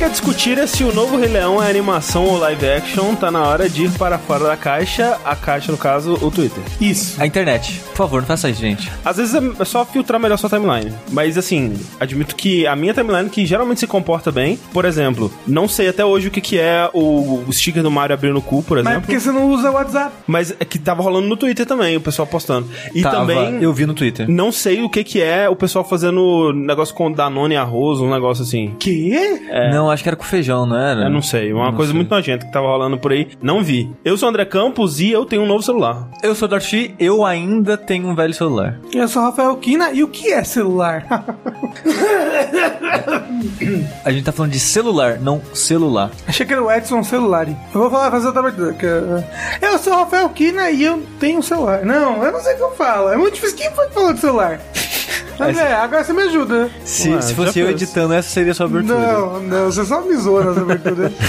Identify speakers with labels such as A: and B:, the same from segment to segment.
A: quer discutir é se o novo Rei Leão é animação ou live action, tá na hora de ir para fora da caixa. A caixa, no caso, o Twitter.
B: Isso.
C: A internet. Por favor, não faça isso, gente.
A: Às vezes é só filtrar melhor sua timeline. Mas assim, admito que a minha timeline, que geralmente se comporta bem, por exemplo, não sei até hoje o que, que é o, sticker do Mario abrindo o cu, por
B: Mas é
A: exemplo.
B: porque você não usa o WhatsApp.
A: Mas é que tava rolando no Twitter também, o pessoal postando. E
C: Tava,
A: também.
C: Eu vi no Twitter.
A: Não sei o que que é o pessoal fazendo negócio com Danone e arroz, um negócio assim.
B: Quê?
C: Não, acho que era com feijão, não era?
A: Eu não sei, uma
C: Não
A: coisa
C: sei.
A: muito nojenta que tava rolando por aí. Não vi. Eu sou o André Campos e eu tenho um novo celular.
C: Eu sou o Darcy, eu ainda tenho um velho celular.
B: Eu sou o Rafael Kina. E o que é celular?
C: A gente tá falando de celular, não celular.
B: Achei que era o Edson Celular. Eu vou falar, fazer outra abertura. que Eu sou o Rafael Kina e eu tenho um celular. Não, eu não sei o que eu falo. É muito difícil. Quem foi que falou de celular? André, agora você me ajuda.
C: Se,
A: Ué,
C: se fosse eu
A: fez.
C: editando, essa seria a sua abertura.
B: Não, não, você só me zoa nas aberturas.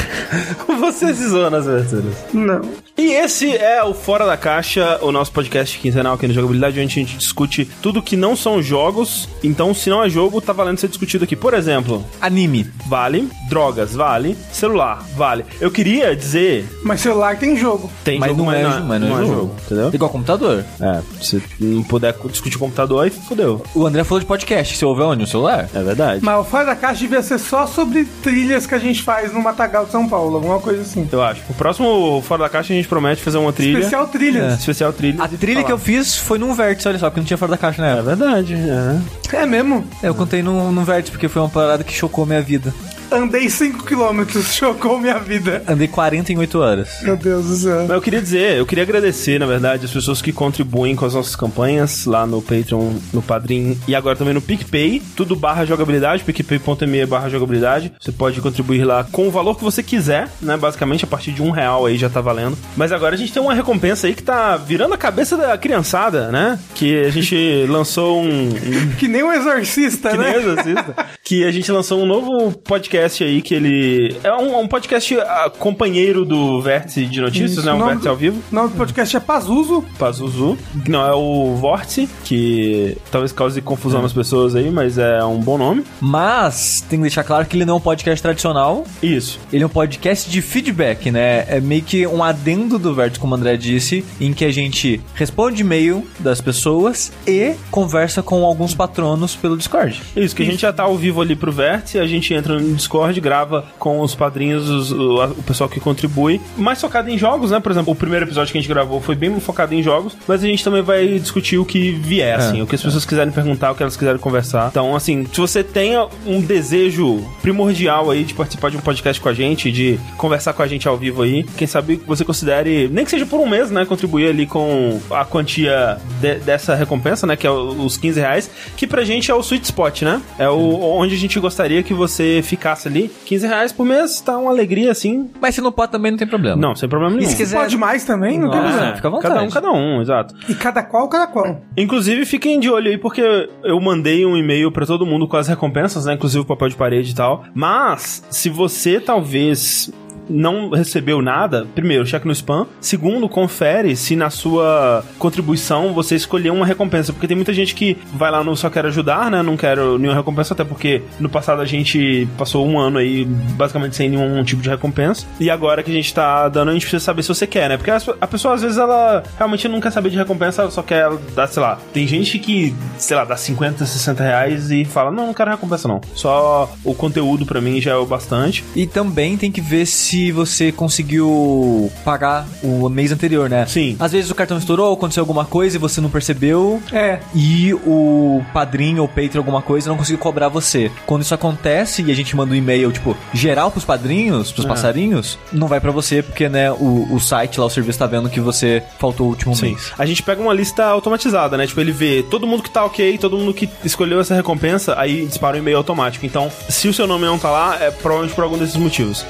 A: Você se zoa nas aberturas.
B: não.
A: E esse é o Fora da Caixa, o nosso podcast quinzenal aqui no Jogabilidade, onde a gente discute tudo que não são jogos. Então, se não é jogo, tá valendo ser discutido aqui. Por exemplo,
C: Anime.
A: vale. Drogas, vale. Celular, vale. Eu queria dizer.
B: Mas celular tem jogo.
A: Tem
C: Mas
A: jogo,
C: não é, mas não é jogo.
A: entendeu?
C: Igual computador.
A: É, se não puder discutir computador, aí fodeu.
C: O André falou de podcast. Você ouve onde? No celular?
A: É verdade.
B: Mas o Fora da Caixa devia ser só sobre trilhas que a gente faz no Matagal de São Paulo, alguma coisa assim.
A: Eu acho. O próximo Fora da Caixa a gente promete fazer uma trilha.
B: Especial trilhas.
A: Especial trilha.
C: A trilha que eu fiz foi num vértice, olha só, porque não tinha fora da caixa na
A: É verdade, é.
B: É mesmo?
C: É, Eu contei num, num vértice porque foi uma parada que chocou minha vida.
B: Andei 5km, chocou minha vida.
C: Andei 40 em 8 horas.
B: Meu Deus do céu.
A: Mas eu queria dizer, eu queria agradecer, na verdade, as pessoas que contribuem com as nossas campanhas lá no Patreon, no Padrim e agora também no PicPay, tudo barra jogabilidade, picpay.me barra jogabilidade. Você pode contribuir lá com o valor que você quiser, né? Basicamente, a partir de um real aí já tá valendo. Mas agora a gente tem uma recompensa aí que tá virando a cabeça da criançada, né? Que a gente lançou um, um
B: Que nem um exorcista,
A: que
B: né?
A: nem exorcista. que a gente lançou um novo podcast aí que ele é um, um podcast ah, companheiro do Vértice de Notícias,
B: Isso,
A: né? Um
B: o
A: Vértice
B: do-
A: ao vivo.
B: O nome do podcast é Pazuzu.
A: Pazuzu. Não é o Vórtice, que talvez cause confusão nas pessoas aí, mas é um bom nome.
C: Mas tem que deixar claro que ele não é um podcast tradicional.
A: Isso.
C: Ele é um podcast de feedback, né? É meio que um adendo do Vértice, como o André disse, em que a gente responde e-mail das pessoas e conversa com alguns patronos pelo Discord.
A: Isso, que a gente já tá ao vivo ali pro Vértice, a gente entra no Discord, grava com os padrinhos, os- o, o pessoal que contribui. Mais focado em jogos, né? Por exemplo, o primeiro episódio que a gente gravou foi bem focado em jogos, mas a gente também vai discutir o que vier, assim, o que as pessoas quiserem perguntar, o que elas quiserem conversar. Então, assim, se você tem um desejo primordial aí de participar de um podcast com a gente, de conversar com a gente ao vivo aí, quem sabe você considere, nem que seja por um mês, né? Contribuir ali com a quantia de- dessa recompensa, né? Que é os 15 reais, que pra gente é o sweet spot, né? É o onde a gente gostaria que você ficasse ali. 15 reais por mês tá uma alegria, assim.
C: Mas se não pode também, não tem problema.
A: Não, sem problema nenhum.
C: se quiser-
B: Pode mais também? Não tem problema.
C: É, fica à vontade.
A: Cada um, cada um, exato.
B: E cada qual, cada qual.
A: Inclusive, fiquem de olho aí, porque eu mandei um e-mail pra todo mundo com as recompensas, né? Inclusive o papel de parede e tal. Mas, se você talvez não recebeu nada, primeiro, cheque no spam. Segundo, confere se na sua contribuição você escolheu uma recompensa. Porque tem muita gente que vai lá no só quero ajudar, né? Não quero nenhuma recompensa, até porque no passado a gente passou um ano aí basicamente sem nenhum tipo de recompensa. E agora que a gente tá dando, a gente precisa saber se você quer, né? Porque a pessoa às vezes ela realmente não quer saber de recompensa, ela só quer dar, sei lá. Tem gente que, sei lá, dá 50, 60 reais e fala: Não, não quero recompensa não. Só o conteúdo pra mim já é o bastante.
C: E também tem que ver se você conseguiu pagar o mês anterior, né?
A: Sim.
C: Às vezes o cartão estourou, aconteceu alguma coisa e você não percebeu.
B: É.
C: E o padrinho ou Patreon alguma coisa não conseguiu cobrar você. Quando isso acontece e a gente manda um e-mail, tipo, geral pros padrinhos, pros
A: É.
C: passarinhos, não vai pra você, porque, né, o, o site lá, o serviço tá vendo que você faltou o último
A: Sim.
C: mês.
A: A gente pega uma lista automatizada, né? Tipo, ele vê todo mundo que tá ok, todo mundo que escolheu essa recompensa, aí dispara um e-mail automático. Então, se o seu nome não tá lá, é provavelmente por algum desses motivos.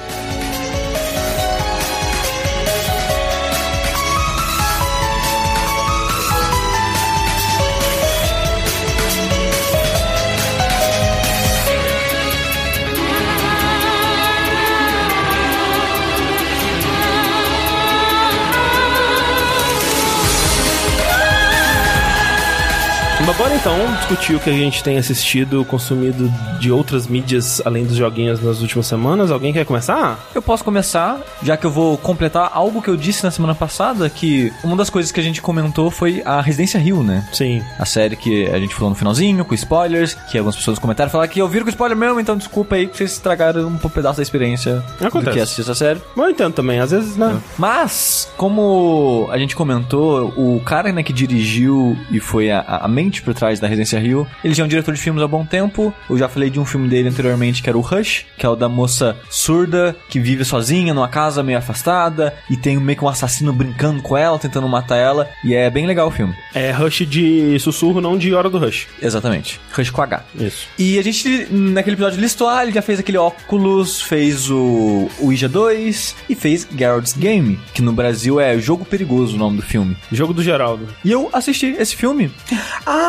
A: Mas bora então discutir o que a gente tem assistido, consumido de outras mídias além dos joguinhos nas últimas semanas. Alguém quer começar?
C: Eu posso começar, já que eu vou completar algo que eu disse na semana passada, que uma das coisas que a gente comentou foi a Residência Rio, né?
A: Sim.
C: A série que a gente falou no finalzinho, com spoilers, que algumas pessoas comentaram falaram que eu vi com spoiler mesmo, então desculpa aí que vocês estragaram um pedaço da experiência
A: Acontece.
C: do que assistir essa série.
A: Bom, entendo também, às vezes, né?
C: Mas, como a gente comentou, o cara né, que dirigiu e foi a, a mente por trás da Residência Rio, ele já é um diretor de filmes há bom tempo. Eu já falei de um filme dele anteriormente, que era o Rush, que é o da moça surda que vive sozinha numa casa meio afastada e tem meio que um assassino brincando com ela, tentando matar ela. E é bem legal o filme.
A: É Rush de sussurro, não de hora do Rush.
C: Exatamente. Rush com H.
A: Isso.
C: E a gente, naquele episódio, listou, ah, ele já fez aquele óculos, fez o Ouija 2 e fez Geralt's Game, que no Brasil é Jogo Perigoso o nome do filme.
A: Jogo do Geraldo.
C: E eu assisti esse filme.
B: Ah,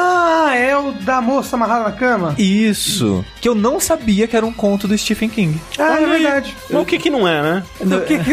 B: é o da moça amarrada na cama?
C: Isso. Que eu não sabia que era um conto do Stephen King.
B: Ah, é verdade.
A: Mas o que que não é, né?
B: O que que...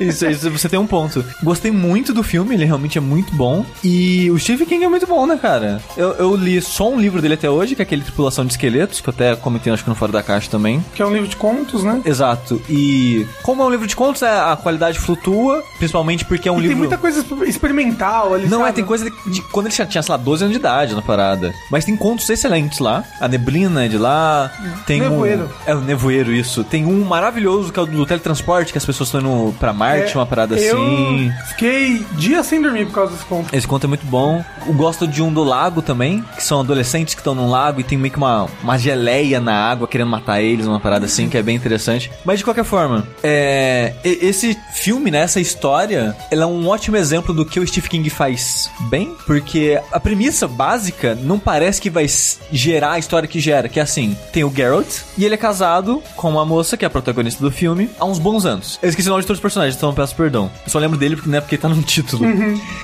C: Isso, isso, você tem um ponto. Gostei muito do filme, ele realmente é muito bom. E o Stephen King é muito bom, né, cara? Eu, eu li só um livro dele até hoje, que é aquele Tripulação de Esqueletos, que eu até comentei, acho que no Fora da Caixa também.
B: que é um livro de contos, né?
C: Exato. E como é um livro de contos, é, a qualidade flutua, principalmente porque é um
B: E
C: livro.
B: tem muita coisa experimental ali,
C: Não,
B: sabe?
C: é, tem coisa de, de- quando ele já tinha, sei lá, 12 anos de idade na parada. Mas tem contos excelentes lá. A Neblina é de lá. Tem
B: Nevoeiro.
C: um. É o Nevoeiro, isso. Tem um maravilhoso que é o do teletransporte, que as pessoas estão indo pra Marte,
B: É,
C: uma parada
B: eu
C: assim.
B: fiquei dias sem dormir por causa desse conto.
C: Esse conto é muito bom. Eu gosto de um do lago também, que são adolescentes que estão num lago e tem meio que uma, uma geleia na água querendo matar eles, uma parada assim, que é bem interessante. Mas de qualquer forma, é, esse filme, né, essa história, ela é um ótimo exemplo do que o Stephen King faz bem, porque a premissa básica não parece que vai gerar a história que gera, que é assim, tem o Geralt e ele é casado com uma moça que é a protagonista do filme há uns bons anos. Eu esqueci o nome de todos os personagens, então eu peço perdão. Eu só lembro dele porque, né, porque tá no título.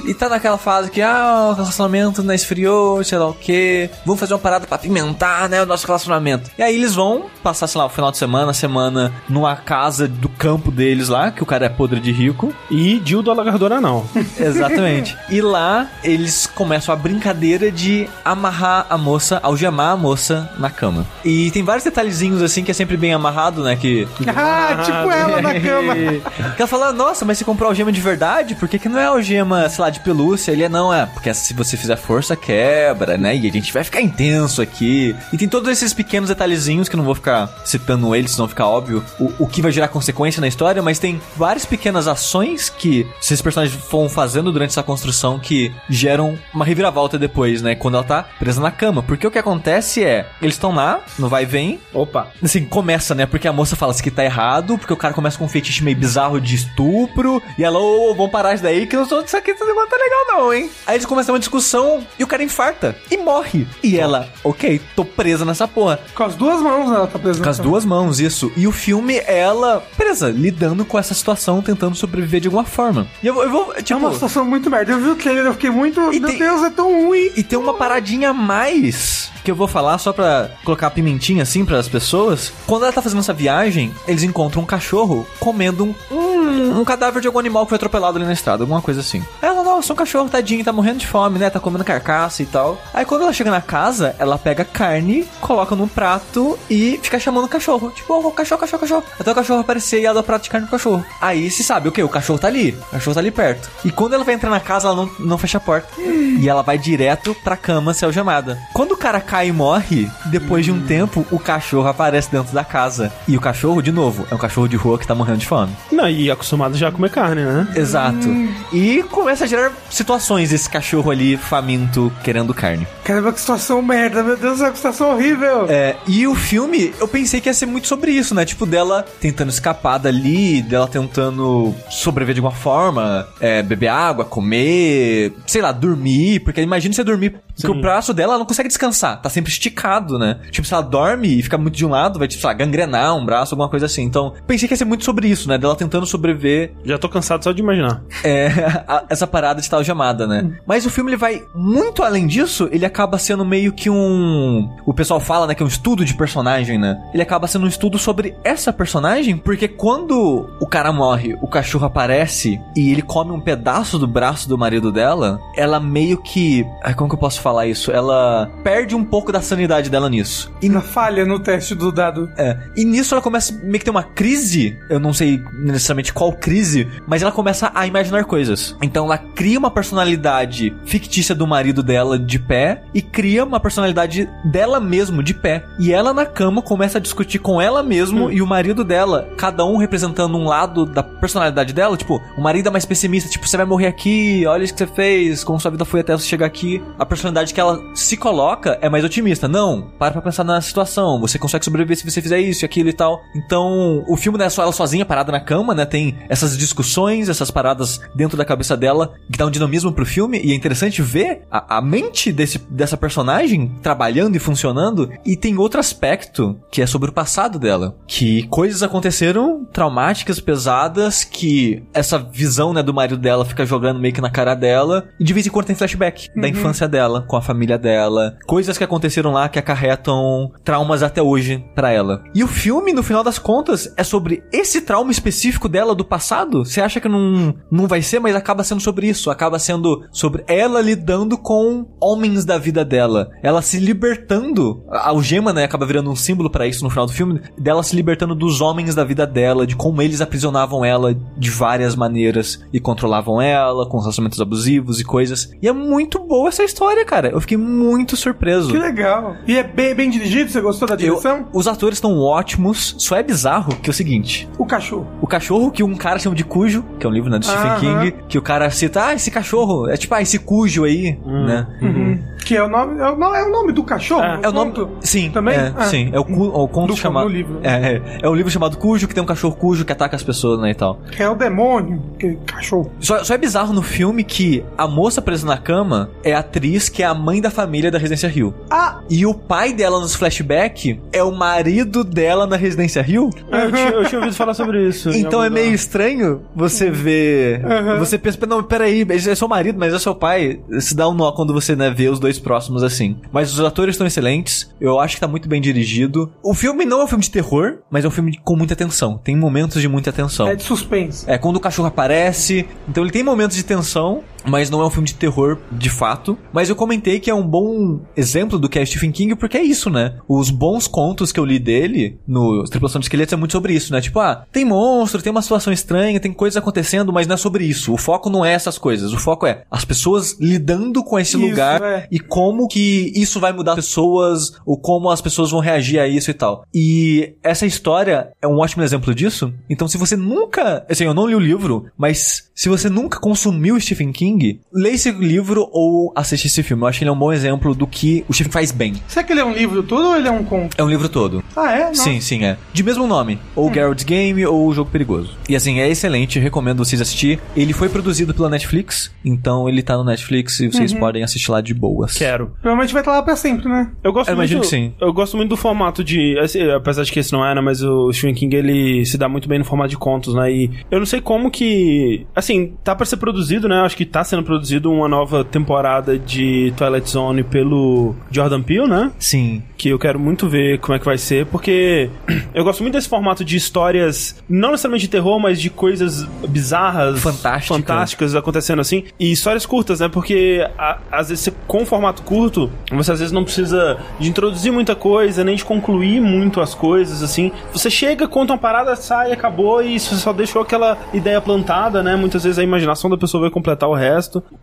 C: E tá naquela fase que, ah, o relacionamento não esfriou, sei lá o quê. Vamos fazer uma parada pra pimentar, né, o nosso relacionamento. E aí eles vão passar, sei lá, o final de semana, semana, numa casa do campo deles lá, que o cara é podre de rico.
A: E Dildo Alagador Anal.
C: Exatamente. e lá eles começam a brincadeira de amarrar a moça, algemar a moça na cama. E tem vários detalhezinhos assim que é sempre bem amarrado, né? Que.
B: Ah, tipo ela na cama.
C: que ela fala, nossa, mas você comprou algema de verdade? Por que, que não é algema, sei lá, de pelúcia? Ele é, não, é, porque se você fizer força, quebra, né? E a gente vai ficar intenso aqui. E tem todos esses pequenos detalhezinhos que eu não vou ficar citando eles, senão fica óbvio o, o que vai gerar consequência na história, mas tem várias pequenas ações que esses personagens vão fazendo durante essa construção que geram uma reviravolta depois, né? Quando ela tá presa na cama. Porque o que acontece é, eles estão lá, no vai e vem,
A: Opa.
C: Assim, começa, né? Porque a moça fala assim que tá errado, porque o cara começa com um fetiche meio bizarro de estupro, e ela, ô, vamos parar isso daí, que eu sou isso aqui, esse negócio tá legal não, hein? Aí eles começam uma discussão, e o cara infarta, e morre. E ela, ok, tô presa nessa porra.
B: Com as duas mãos ela tá presa.
C: Com as duas mãos, isso. E o filme, é ela presa, lidando com essa situação, tentando sobreviver de alguma forma. E eu, vou- eu vou,
B: É
C: tipo...
B: uma situação muito merda. Eu vi o trailer, eu fiquei muito.
C: E
B: Meu
C: tem-
B: Deus, é tão ruim.
C: E tem uma paradinha a mais que eu vou falar só pra colocar pimentinha assim pras pessoas. Quando ela tá fazendo essa viagem, eles encontram um cachorro comendo um, um, um cadáver de algum animal que foi atropelado ali na estrada, alguma coisa assim. Ela, nossa, um cachorro tadinho, tá morrendo de fome, né? Tá comendo carcaça e tal. Aí quando ela chega na casa, ela pega carne, coloca num prato e fica chamando o cachorro. Tipo, oh, cachorro, cachorro, cachorro. Até o cachorro aparecer e ela dá o prato de carne pro cachorro. Aí se sabe o que? O cachorro tá ali. O cachorro tá ali perto. E quando ela vai entrar na casa, ela não, não fecha a porta. E ela vai direto pra cama ser algemada. Quando o cara cai e morre, depois de um tempo, o cachorro aparece dentro da casa. E o cachorro, de novo, é um cachorro de rua que tá morrendo de fome.
A: Não, e acostumado já a comer carne, né?
C: Exato. E começa a gerar situações esse cachorro ali faminto querendo carne.
B: Caramba, que situação merda. Meu Deus, que situação horrível.
C: É, e o filme, eu pensei que ia ser muito sobre isso, né? Tipo, dela tentando escapar dali, dela tentando sobreviver de alguma forma, é, beber água, comer, sei lá, dormir. Porque imagina você dormir, porque o braço dela ela não consegue descansar, tá sempre esticado, né? Tipo, se ela dorme e fica muito de um lado, vai, tipo, sei lá, gangrenar um braço, alguma coisa assim. Então, pensei que ia ser muito sobre isso, né? Dela tentando sobreviver
A: Já tô cansado só de imaginar.
C: é, a- essa parada de tal gemada, né? Mas o filme ele vai muito além disso, ele acaba sendo meio que um. O pessoal fala, né, que é um estudo de personagem, né? Ele acaba sendo um estudo sobre essa personagem, porque quando o cara morre, o cachorro aparece e ele come um pedaço do braço do marido dela, ela meio que. Ai, como que eu posso falar isso? Ela perde um pouco da sanidade dela nisso.
B: E na falha no teste do dado.
C: É. E nisso ela começa meio que ter uma crise. Eu não sei necessariamente qual crise, mas ela começa a imaginar coisas. Então ela cria uma personalidade fictícia do marido dela de pé e cria uma personalidade dela mesmo de pé. E ela na cama começa a discutir com ela mesmo e o marido dela, cada um representando um lado da personalidade dela. Tipo, o marido é mais pessimista, tipo, você vai morrer aqui, olha isso que você fez, como sua vida foi até você chegar aqui. A personalidade que ela se coloca é mais otimista. Não, para pra pensar na situação. Você consegue sobreviver se você fizer isso e aquilo e tal. Então, o filme não é só ela sozinha parada na cama, né? Tem essas discussões, essas paradas dentro da cabeça dela que dá um dinamismo pro filme. E é interessante ver a, a mente desse, dessa personagem trabalhando e funcionando. E tem outro aspecto que é sobre o passado dela. Que coisas aconteceram traumáticas, pesadas, que essa visão, né, do marido dela fica jogando meio que na cara dela. E de vez em quando tem flashback da infância dela, com a família dela. Coisas que aconteceram lá que acarretam traumas até hoje pra ela. E o filme, no final das contas, é sobre esse trauma específico dela do passado. Você acha que não, não vai ser, mas acaba sendo sobre isso. Acaba sendo sobre ela lidando com homens da vida dela. Ela se libertando. A algema, né, acaba virando um símbolo pra isso no final do filme. Dela se libertando dos homens da vida dela, de como eles aprisionavam ela de várias maneiras e controlavam ela, com relacionamentos abusivos e coisas. E é muito boa essa história, cara. Eu fiquei muito surpreso.
B: Que legal. E é bem, bem dirigido? Você gostou da
C: Eu-
B: direção?
C: os atores estão ótimos, só é bizarro que é o seguinte:
B: O cachorro.
C: o cachorro que um cara chama de Cujo, que é um livro né, do Stephen
B: Aham.
C: King, que o cara cita, ah, esse cachorro, é tipo, ah, esse Cujo aí, né?
B: Uhum. Que é o nome. É o, é o nome do cachorro?
A: É,
C: É o nome.
B: conto?
C: Sim,
B: Também?
C: É,
B: Ah.
C: Sim, é o, cu, o conto
B: Do-
C: chamado.
B: do livro.
C: É, é, é o livro chamado Cujo, que tem um cachorro Cujo que ataca as pessoas, né, e tal.
B: Que é o demônio. Que cachorro.
C: Só, só é bizarro no filme que a moça presa na cama é a atriz que é a mãe da família da Residência Rio.
B: Ah!
C: E o pai dela nos flashback é o marido dela na Residência Rio.
A: Eu, tinha, eu tinha ouvido falar sobre isso.
C: Então é meio estranho você ver.
B: Uhum.
C: Você pensa, não, peraí, é seu marido, mas é seu pai. Se dá um nó quando você né, vê os dois próximos assim. Mas os atores estão excelentes. Eu acho que tá muito bem dirigido. O filme não é um filme de terror, mas é um filme com muita tensão. Tem momentos de muita tensão.
B: É de suspense.
C: É, quando o cachorro aparece. Então ele tem momentos de tensão, mas não é um filme de terror de fato. Mas eu comentei que é um bom exemplo do que é Stephen King, porque é isso, né? Os bons contos que eu li dele no Tripulação de Esqueletos é muito sobre isso, né? Tipo, ah, tem monstro, tem uma situação estranha, tem coisas acontecendo, mas não é sobre isso. O foco não é essas coisas. O foco é as pessoas lidando com esse
B: Isso,
C: lugar
B: é.
C: e como que isso vai mudar as pessoas, ou como as pessoas vão reagir a isso e tal. E essa história é um ótimo exemplo disso. Então, se você nunca. Assim, eu não li o livro, mas se você nunca consumiu Stephen King, leia esse livro ou assiste esse filme. Eu acho que ele é um bom exemplo do que o Stephen faz bem.
B: Será que ele é um livro todo ou ele é um conto?
C: É um livro todo.
B: Ah, é? Não.
C: Sim, sim, é. De mesmo nome. Ou Garrett's Game ou O Jogo Perigoso. E assim, é excelente, recomendo vocês assistir. Ele foi produzido pela Netflix, então ele tá no Netflix e vocês podem assistir lá de boas.
A: Quero.
B: Provavelmente vai estar lá pra sempre, né?
A: Eu gosto
C: Eu
A: muito.
C: imagino que sim.
A: Eu gosto muito do formato de. assim, apesar de que esse não era, mas o Stephen King ele se dá muito bem no formato de contos, né? E eu não sei como que. Assim, tá pra ser produzido, né? Acho que tá sendo produzido uma nova temporada de Twilight Zone pelo Jordan Peele, né?
C: Sim.
A: que eu quero muito ver como é que vai ser, porque eu gosto muito desse formato de histórias, não necessariamente de terror, mas de coisas bizarras,
C: Fantásticas.
A: fantásticas acontecendo assim, e histórias curtas, né? Porque a- às vezes você, com um formato curto, você às vezes não precisa de introduzir muita coisa, nem de concluir muito as coisas, assim. Você chega, conta uma parada, sai, acabou, e você só deixou aquela ideia plantada, né? Muitas vezes a imaginação da pessoa vai completar o resto.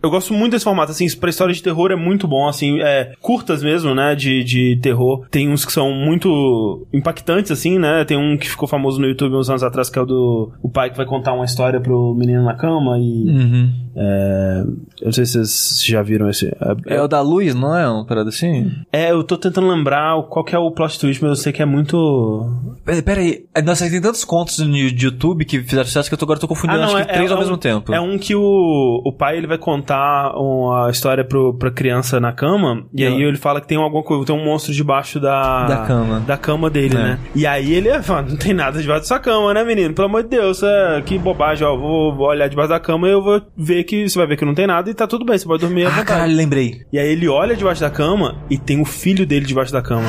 A: Eu gosto muito desse formato, assim, pra história de terror é muito bom, assim, é curtas mesmo, né? De, de terror. Tem uns que são muito impactantes, assim, né? Tem um que ficou famoso no YouTube uns anos atrás, que é o do o pai que vai contar uma história pro menino na cama e.
C: Uhum.
A: É, eu não sei se vocês já viram esse.
C: É o da luz, não é? Uma parada assim?
A: É, eu tô tentando lembrar qual que é o plot twist, mas eu sei que é muito.
C: Pera, pera aí. É, Nossa, tem tantos contos no YouTube que fizeram sucesso que eu tô, agora tô confundindo acho que três ao
A: um-
C: mesmo tempo.
A: É um que o, o pai ele vai contar uma história pro, pra criança na cama, e aí ele fala que tem alguma coisa, tem um monstro debaixo da,
C: Da cama.
A: Da cama dele,
C: É.
A: né? E aí ele fala, não tem nada debaixo da sua cama, né, menino? Pelo amor de Deus, é, que bobagem, ó. Vou, vou olhar debaixo da cama e eu vou ver que. Você vai ver que não tem nada e tá tudo bem, você pode dormir à
C: Ah,
A: vontade.
C: caralho, lembrei.
A: E aí ele olha debaixo da cama e tem o filho dele debaixo da cama.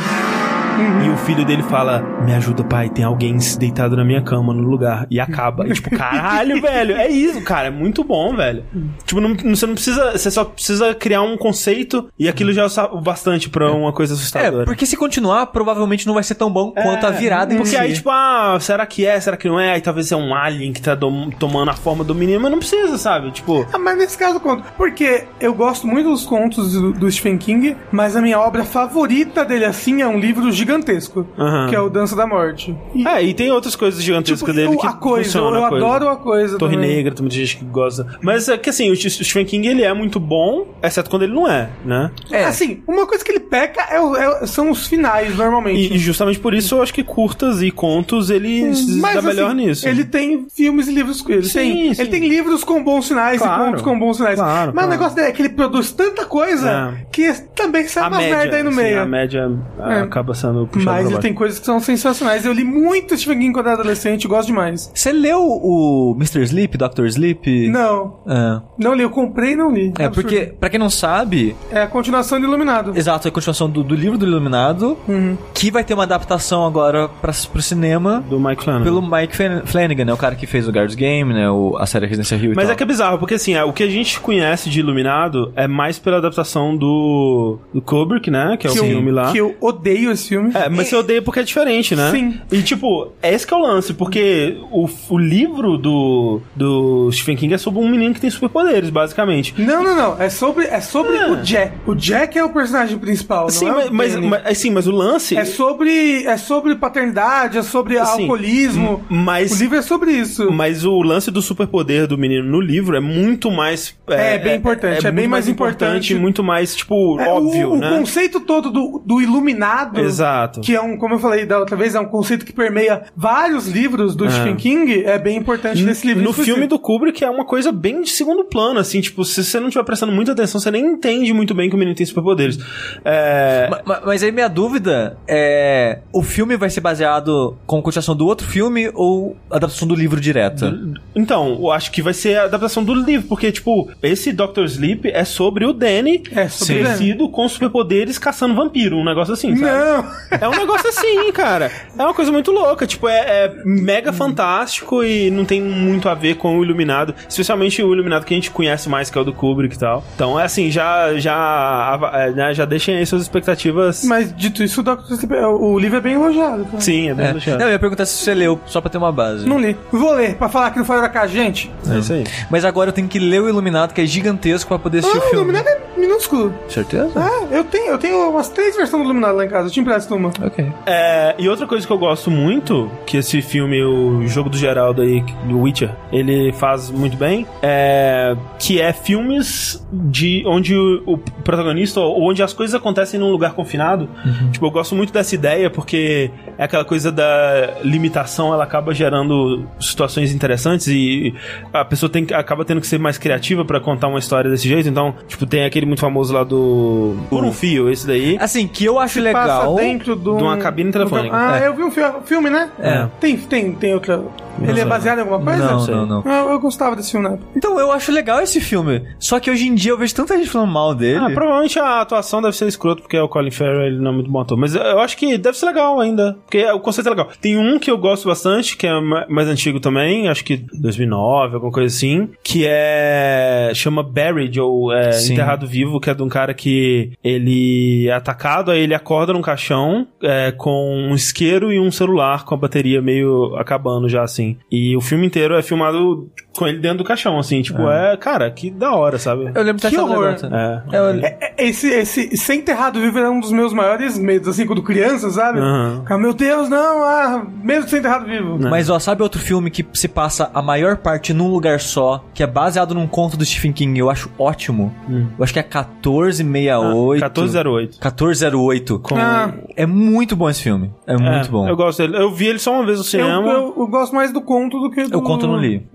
A: E o filho dele fala: Me ajuda, pai, tem alguém deitado na minha cama no lugar. E acaba. E, tipo, caralho, velho. É isso, cara. É muito bom, velho. Tipo, não- você não precisa. Você só precisa criar um conceito e aquilo já é o bastante pra uma coisa
C: É,
A: assustadora.
C: porque se continuar, provavelmente não vai ser tão bom quanto a virada em
A: Porque
C: si.
A: aí, tipo, ah, será que é? Será que não é? Aí talvez é um alien que tá dom- tomando a forma do menino, mas não precisa, sabe? Tipo.
B: Ah, mas nesse caso conta. Porque eu gosto muito dos contos do, do Stephen King, mas a minha obra favorita dele assim é um livro gigantesco,
A: Aham.
B: que é o Dança da Morte. E,
A: É, e tem outras coisas gigantescas
B: tipo,
A: dele
B: eu-
A: que
B: a coisa,
A: funcionam,
B: eu
A: a coisa.
B: adoro a coisa.
A: Torre
B: também.
A: Negra, tem muita gente que gosta. Mas é que assim, o Stephen King ele é muito bom, exceto quando ele não é, né?
C: É.
B: Assim, uma coisa que ele peca é o- é- são os finais, normalmente.
A: E, e justamente por isso eu acho que curtas e contos ele se dá melhor
B: assim,
A: nisso.
B: Ele tem filmes e livros com ele.
A: Sim,
B: tem,
A: sim.
B: Ele tem livros com bons finais
A: Claro.
B: e contos com bons finais.
A: Claro,
B: Mas
A: claro.
B: o negócio dele é que ele produz tanta coisa
A: É.
B: que também sai
A: a
B: uma
A: média,
B: merda aí no
A: assim,
B: meio.
A: a média
B: É.
A: acaba sendo
B: Mas
A: pra
B: ele tem coisas que são sensacionais. Eu li muito Stephen King quando era adolescente, gosto demais.
C: Você leu o Mr. Sleep, Dr. Sleep?
B: Não,
C: É.
B: não li. Eu comprei e não li.
C: É,
B: Absurdo.
C: porque, pra quem não sabe,
B: É a continuação do Iluminado.
C: exato, é a continuação do, do livro do Iluminado,
B: Uhum.
C: que vai ter uma adaptação agora pra, pro cinema
A: Do Mike Flanagan.
C: pelo Mike Flan- Flanagan, né? O cara que fez o Guards Game, né? O, a série Residência Hill e
A: Mas
C: tal.
A: é que é bizarro, porque assim, é, o que a gente conhece de Iluminado é mais pela adaptação do, do Kubrick, né? Que é o filme
B: eu,
A: lá.
B: que eu odeio esse filme.
A: É, mas você odeia porque é diferente, né?
B: Sim.
A: E tipo, é esse que é o lance, porque o, o livro do, do Stephen King é sobre um menino que tem superpoderes, basicamente.
B: Não, não, não. É sobre, é sobre
A: É.
B: o Jack. O Jack é o personagem principal.
A: Sim,
B: não é
A: mas,
B: o
A: mas, assim, mas o lance.
B: É sobre, é sobre paternidade, é sobre
A: Assim,
B: alcoolismo.
A: mas-
B: O livro é sobre isso.
A: Mas o lance do superpoder do menino no livro é muito mais.
B: É, bem importante, é bem
A: muito
B: mais importante.
A: muito mais, tipo,
B: É,
A: óbvio,
B: o,
A: né?
B: o conceito todo do, do iluminado.
A: Exato.
B: Que é um, como eu falei da outra vez, é um conceito que permeia vários livros do Stephen King. É bem importante nesse livro.
A: No
B: específico.
A: filme do Kubrick é uma coisa bem de segundo plano, assim, tipo, se você não estiver prestando muita atenção, você nem entende muito bem que o menino tem superpoderes. É.
C: Ma- ma- Mas aí minha dúvida é: o filme vai ser baseado com continuação do outro filme ou adaptação do livro direta?
A: Então, eu acho que vai ser a adaptação do livro, porque, tipo, esse Dr. Sleep é sobre o Danny
B: É, sobre o Danny.
A: crescido com superpoderes caçando vampiro, um negócio assim, sabe?
B: Não!
A: É um negócio assim, cara. É uma coisa muito louca. Tipo, é, é mega fantástico e não tem muito a ver com o Iluminado. Especialmente o Iluminado que a gente conhece mais, que é o do Kubrick e tal. Então, é assim, já, já, é, né, já deixem aí suas expectativas.
B: Mas dito isso, o, Dr. Sleep- o livro é bem elogiado. tá?
A: Sim, é bem
C: É.
A: deixado.
C: Não, eu ia perguntar se você leu, só pra ter uma base.
B: Não li. Vou ler, pra falar que não foi da casa, gente.
A: É isso aí.
C: Mas agora eu tenho que ler o Iluminado, que é gigantesco, pra poder assistir
B: Ah,
C: o
B: o
C: filme.
B: Iluminado é minúsculo.
C: Certeza?
B: Ah, eu tenho, eu tenho umas três versões do Iluminado lá em casa. Eu te empresto
C: Ok.
A: É, e outra coisa que eu gosto muito, que esse filme, o Jogo do Geraldo aí, do Witcher, ele faz muito bem, é que é filmes de onde o, o protagonista, ou onde as coisas acontecem num lugar confinado. Tipo, eu gosto muito dessa ideia, porque é aquela coisa da limitação, ela acaba gerando situações interessantes e a pessoa tem, acaba tendo que ser mais criativa pra contar uma história desse jeito. Então, tipo, tem aquele muito famoso lá do Por um Fio, esse daí.
C: Assim, que eu acho
B: Se
C: legal.
B: Passa dentro de, um-
A: de uma cabine telefônica.
B: Ah,
C: É.
B: eu vi um fi- filme, né?
C: É.
B: Tem, tem, tem outra. Ele é baseado em alguma coisa?
C: Não, não, não.
B: Ah, eu gostava desse filme época.
C: Então, eu acho legal esse filme. Só que hoje em dia eu vejo tanta gente falando mal dele.
A: Ah, provavelmente a atuação deve ser escroto, porque o Colin Farrell ele não é muito bom ator. Mas eu acho que deve ser legal ainda. Porque o conceito é legal. Tem um que eu gosto bastante, que é ma- mais antigo também, acho que 2009, alguma coisa assim, que é. chama Buried, ou é. Enterrado Vivo, que é de um cara que ele é atacado, aí ele acorda num caixão é, com um isqueiro e um celular com a bateria meio acabando já assim. E o filme inteiro é filmado com ele dentro do caixão, assim, tipo, é, cara, que da hora, sabe?
C: Eu lembro
B: Que
C: achado
B: horror.
A: É.
C: É, eu-
B: É, Esse, esse ser enterrado vivo era um dos meus maiores medos, assim, quando criança, sabe? Ficar, Meu Deus, não, ah, medo de ser enterrado vivo.
C: Mas ó, sabe outro filme que se passa a maior parte num lugar só, que é baseado num conto do Stephen King, eu acho ótimo. Eu acho que é 1468.
A: 1408.
C: 1408.
A: Com...
B: Ah,
C: É muito bom esse filme. É
A: É,
C: muito bom.
A: Eu gosto dele. Eu vi ele só uma vez no
B: eu,
A: cinema.
B: eu, eu gosto mais do conto do que do...
C: Eu conto no li.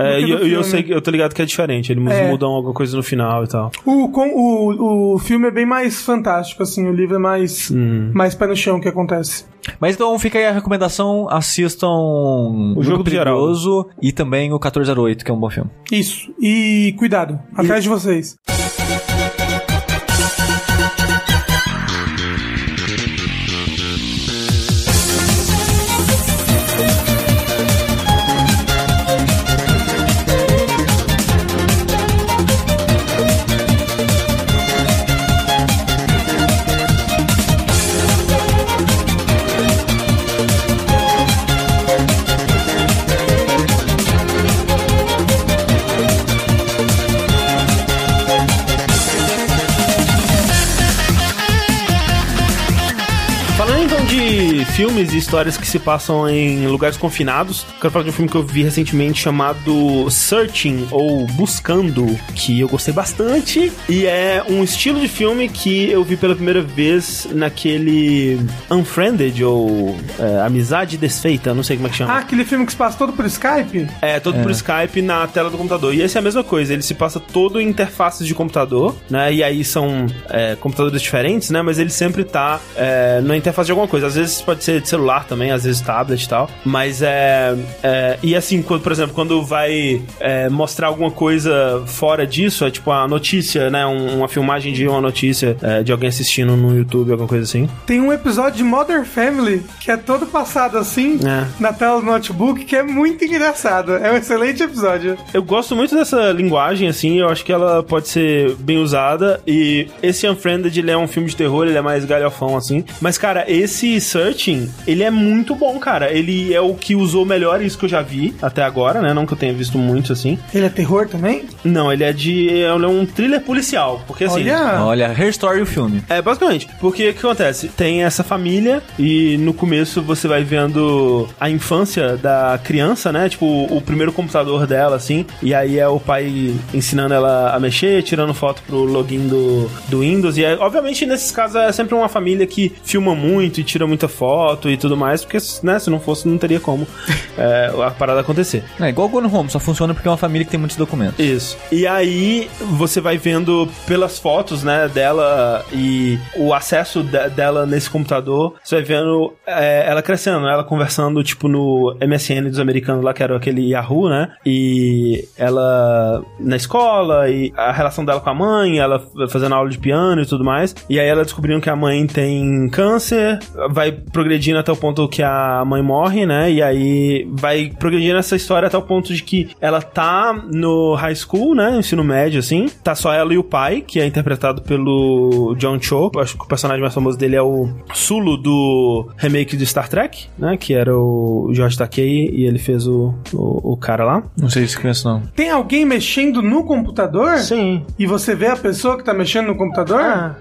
A: É, e eu, eu sei que eu tô ligado que é diferente. Eles
B: É.
A: mudam alguma coisa no final e tal.
B: O, com, o, o filme é bem mais fantástico, assim, o livro é mais,
A: Hum.
B: mais pé no chão que acontece.
C: Mas então fica aí a recomendação: assistam O
A: Jogo
C: Perigoso e também o 1408, que é um bom filme.
B: Isso. E cuidado, atrás de vocês.
A: Filmes e histórias que se passam em lugares confinados, quero falar de um filme que eu vi recentemente chamado Searching ou Buscando, que eu gostei bastante. E é um estilo de filme que eu vi pela primeira vez naquele Unfriended ou é, Amizade Desfeita, não sei como é que chama.
B: Ah, aquele filme que se passa todo por Skype?
A: É, todo por Skype na tela do computador. E esse é a mesma coisa, ele se passa todo em interfaces de computador, né? E aí são é, computadores diferentes, né? Mas ele sempre tá é, na interface de alguma coisa. Às vezes pode ser de celular também, às vezes tablet e tal. Mas é. é e assim, quando, por exemplo, quando vai é, mostrar alguma coisa fora disso, é tipo a notícia, né? Um- uma filmagem de uma notícia é, de alguém assistindo no YouTube, alguma coisa assim.
B: Tem um episódio de Modern Family que é todo passado assim,
A: É.
B: na tela do notebook, que é muito engraçado. É um excelente episódio.
A: Eu gosto muito dessa linguagem, assim, eu acho que ela pode ser bem usada. E esse Unfriended, ele é um filme de terror, ele é mais galhofão, assim. Mas, cara, esse Searching, ele é muito bom, cara. Ele é o que usou melhor isso que eu já vi até agora, né? Não que eu tenha visto muito, assim.
B: Ele é terror também?
A: Não, ele é de... Ele é um thriller policial, porque, assim...
B: Olha!
C: Olha, Story o filme.
A: É, basicamente. Porque o que acontece? Tem essa família e no começo você vai vendo a infância da criança, né? Tipo, o primeiro computador dela, assim. E aí é o pai ensinando ela a mexer, tirando foto pro login do, do Windows. E é, obviamente, nesses casos, é sempre uma família que filma muito e tira muita foto e tudo mais. Porque, né, se não fosse, não teria como é, a parada acontecer.
C: É igual o Gone Home, só funciona porque é uma família que tem muitos documentos.
A: Isso. E aí você vai vendo pelas fotos, né, dela e o acesso de- dela nesse computador, você vai vendo é, ela crescendo, né, ela conversando, tipo, no MSN dos americanos lá, que era aquele Yahoo, né, e ela na escola, e a relação dela com a mãe, ela fazendo aula de piano e tudo mais, e aí ela descobrindo que a mãe tem câncer, vai progredindo até o ponto que a mãe morre, né, e aí vai progredindo essa história até o ponto de que ela tá no high school, né? Ensino médio, assim. Tá só ela e o pai, que é interpretado pelo John Cho. Acho que o personagem mais famoso dele é o Sulu do remake do Star Trek, né? Que era o George Takei e ele fez o, o, o cara lá.
C: Não sei se conhece, não.
B: Tem alguém mexendo no computador?
A: Sim.
B: E você vê a pessoa que tá mexendo no computador?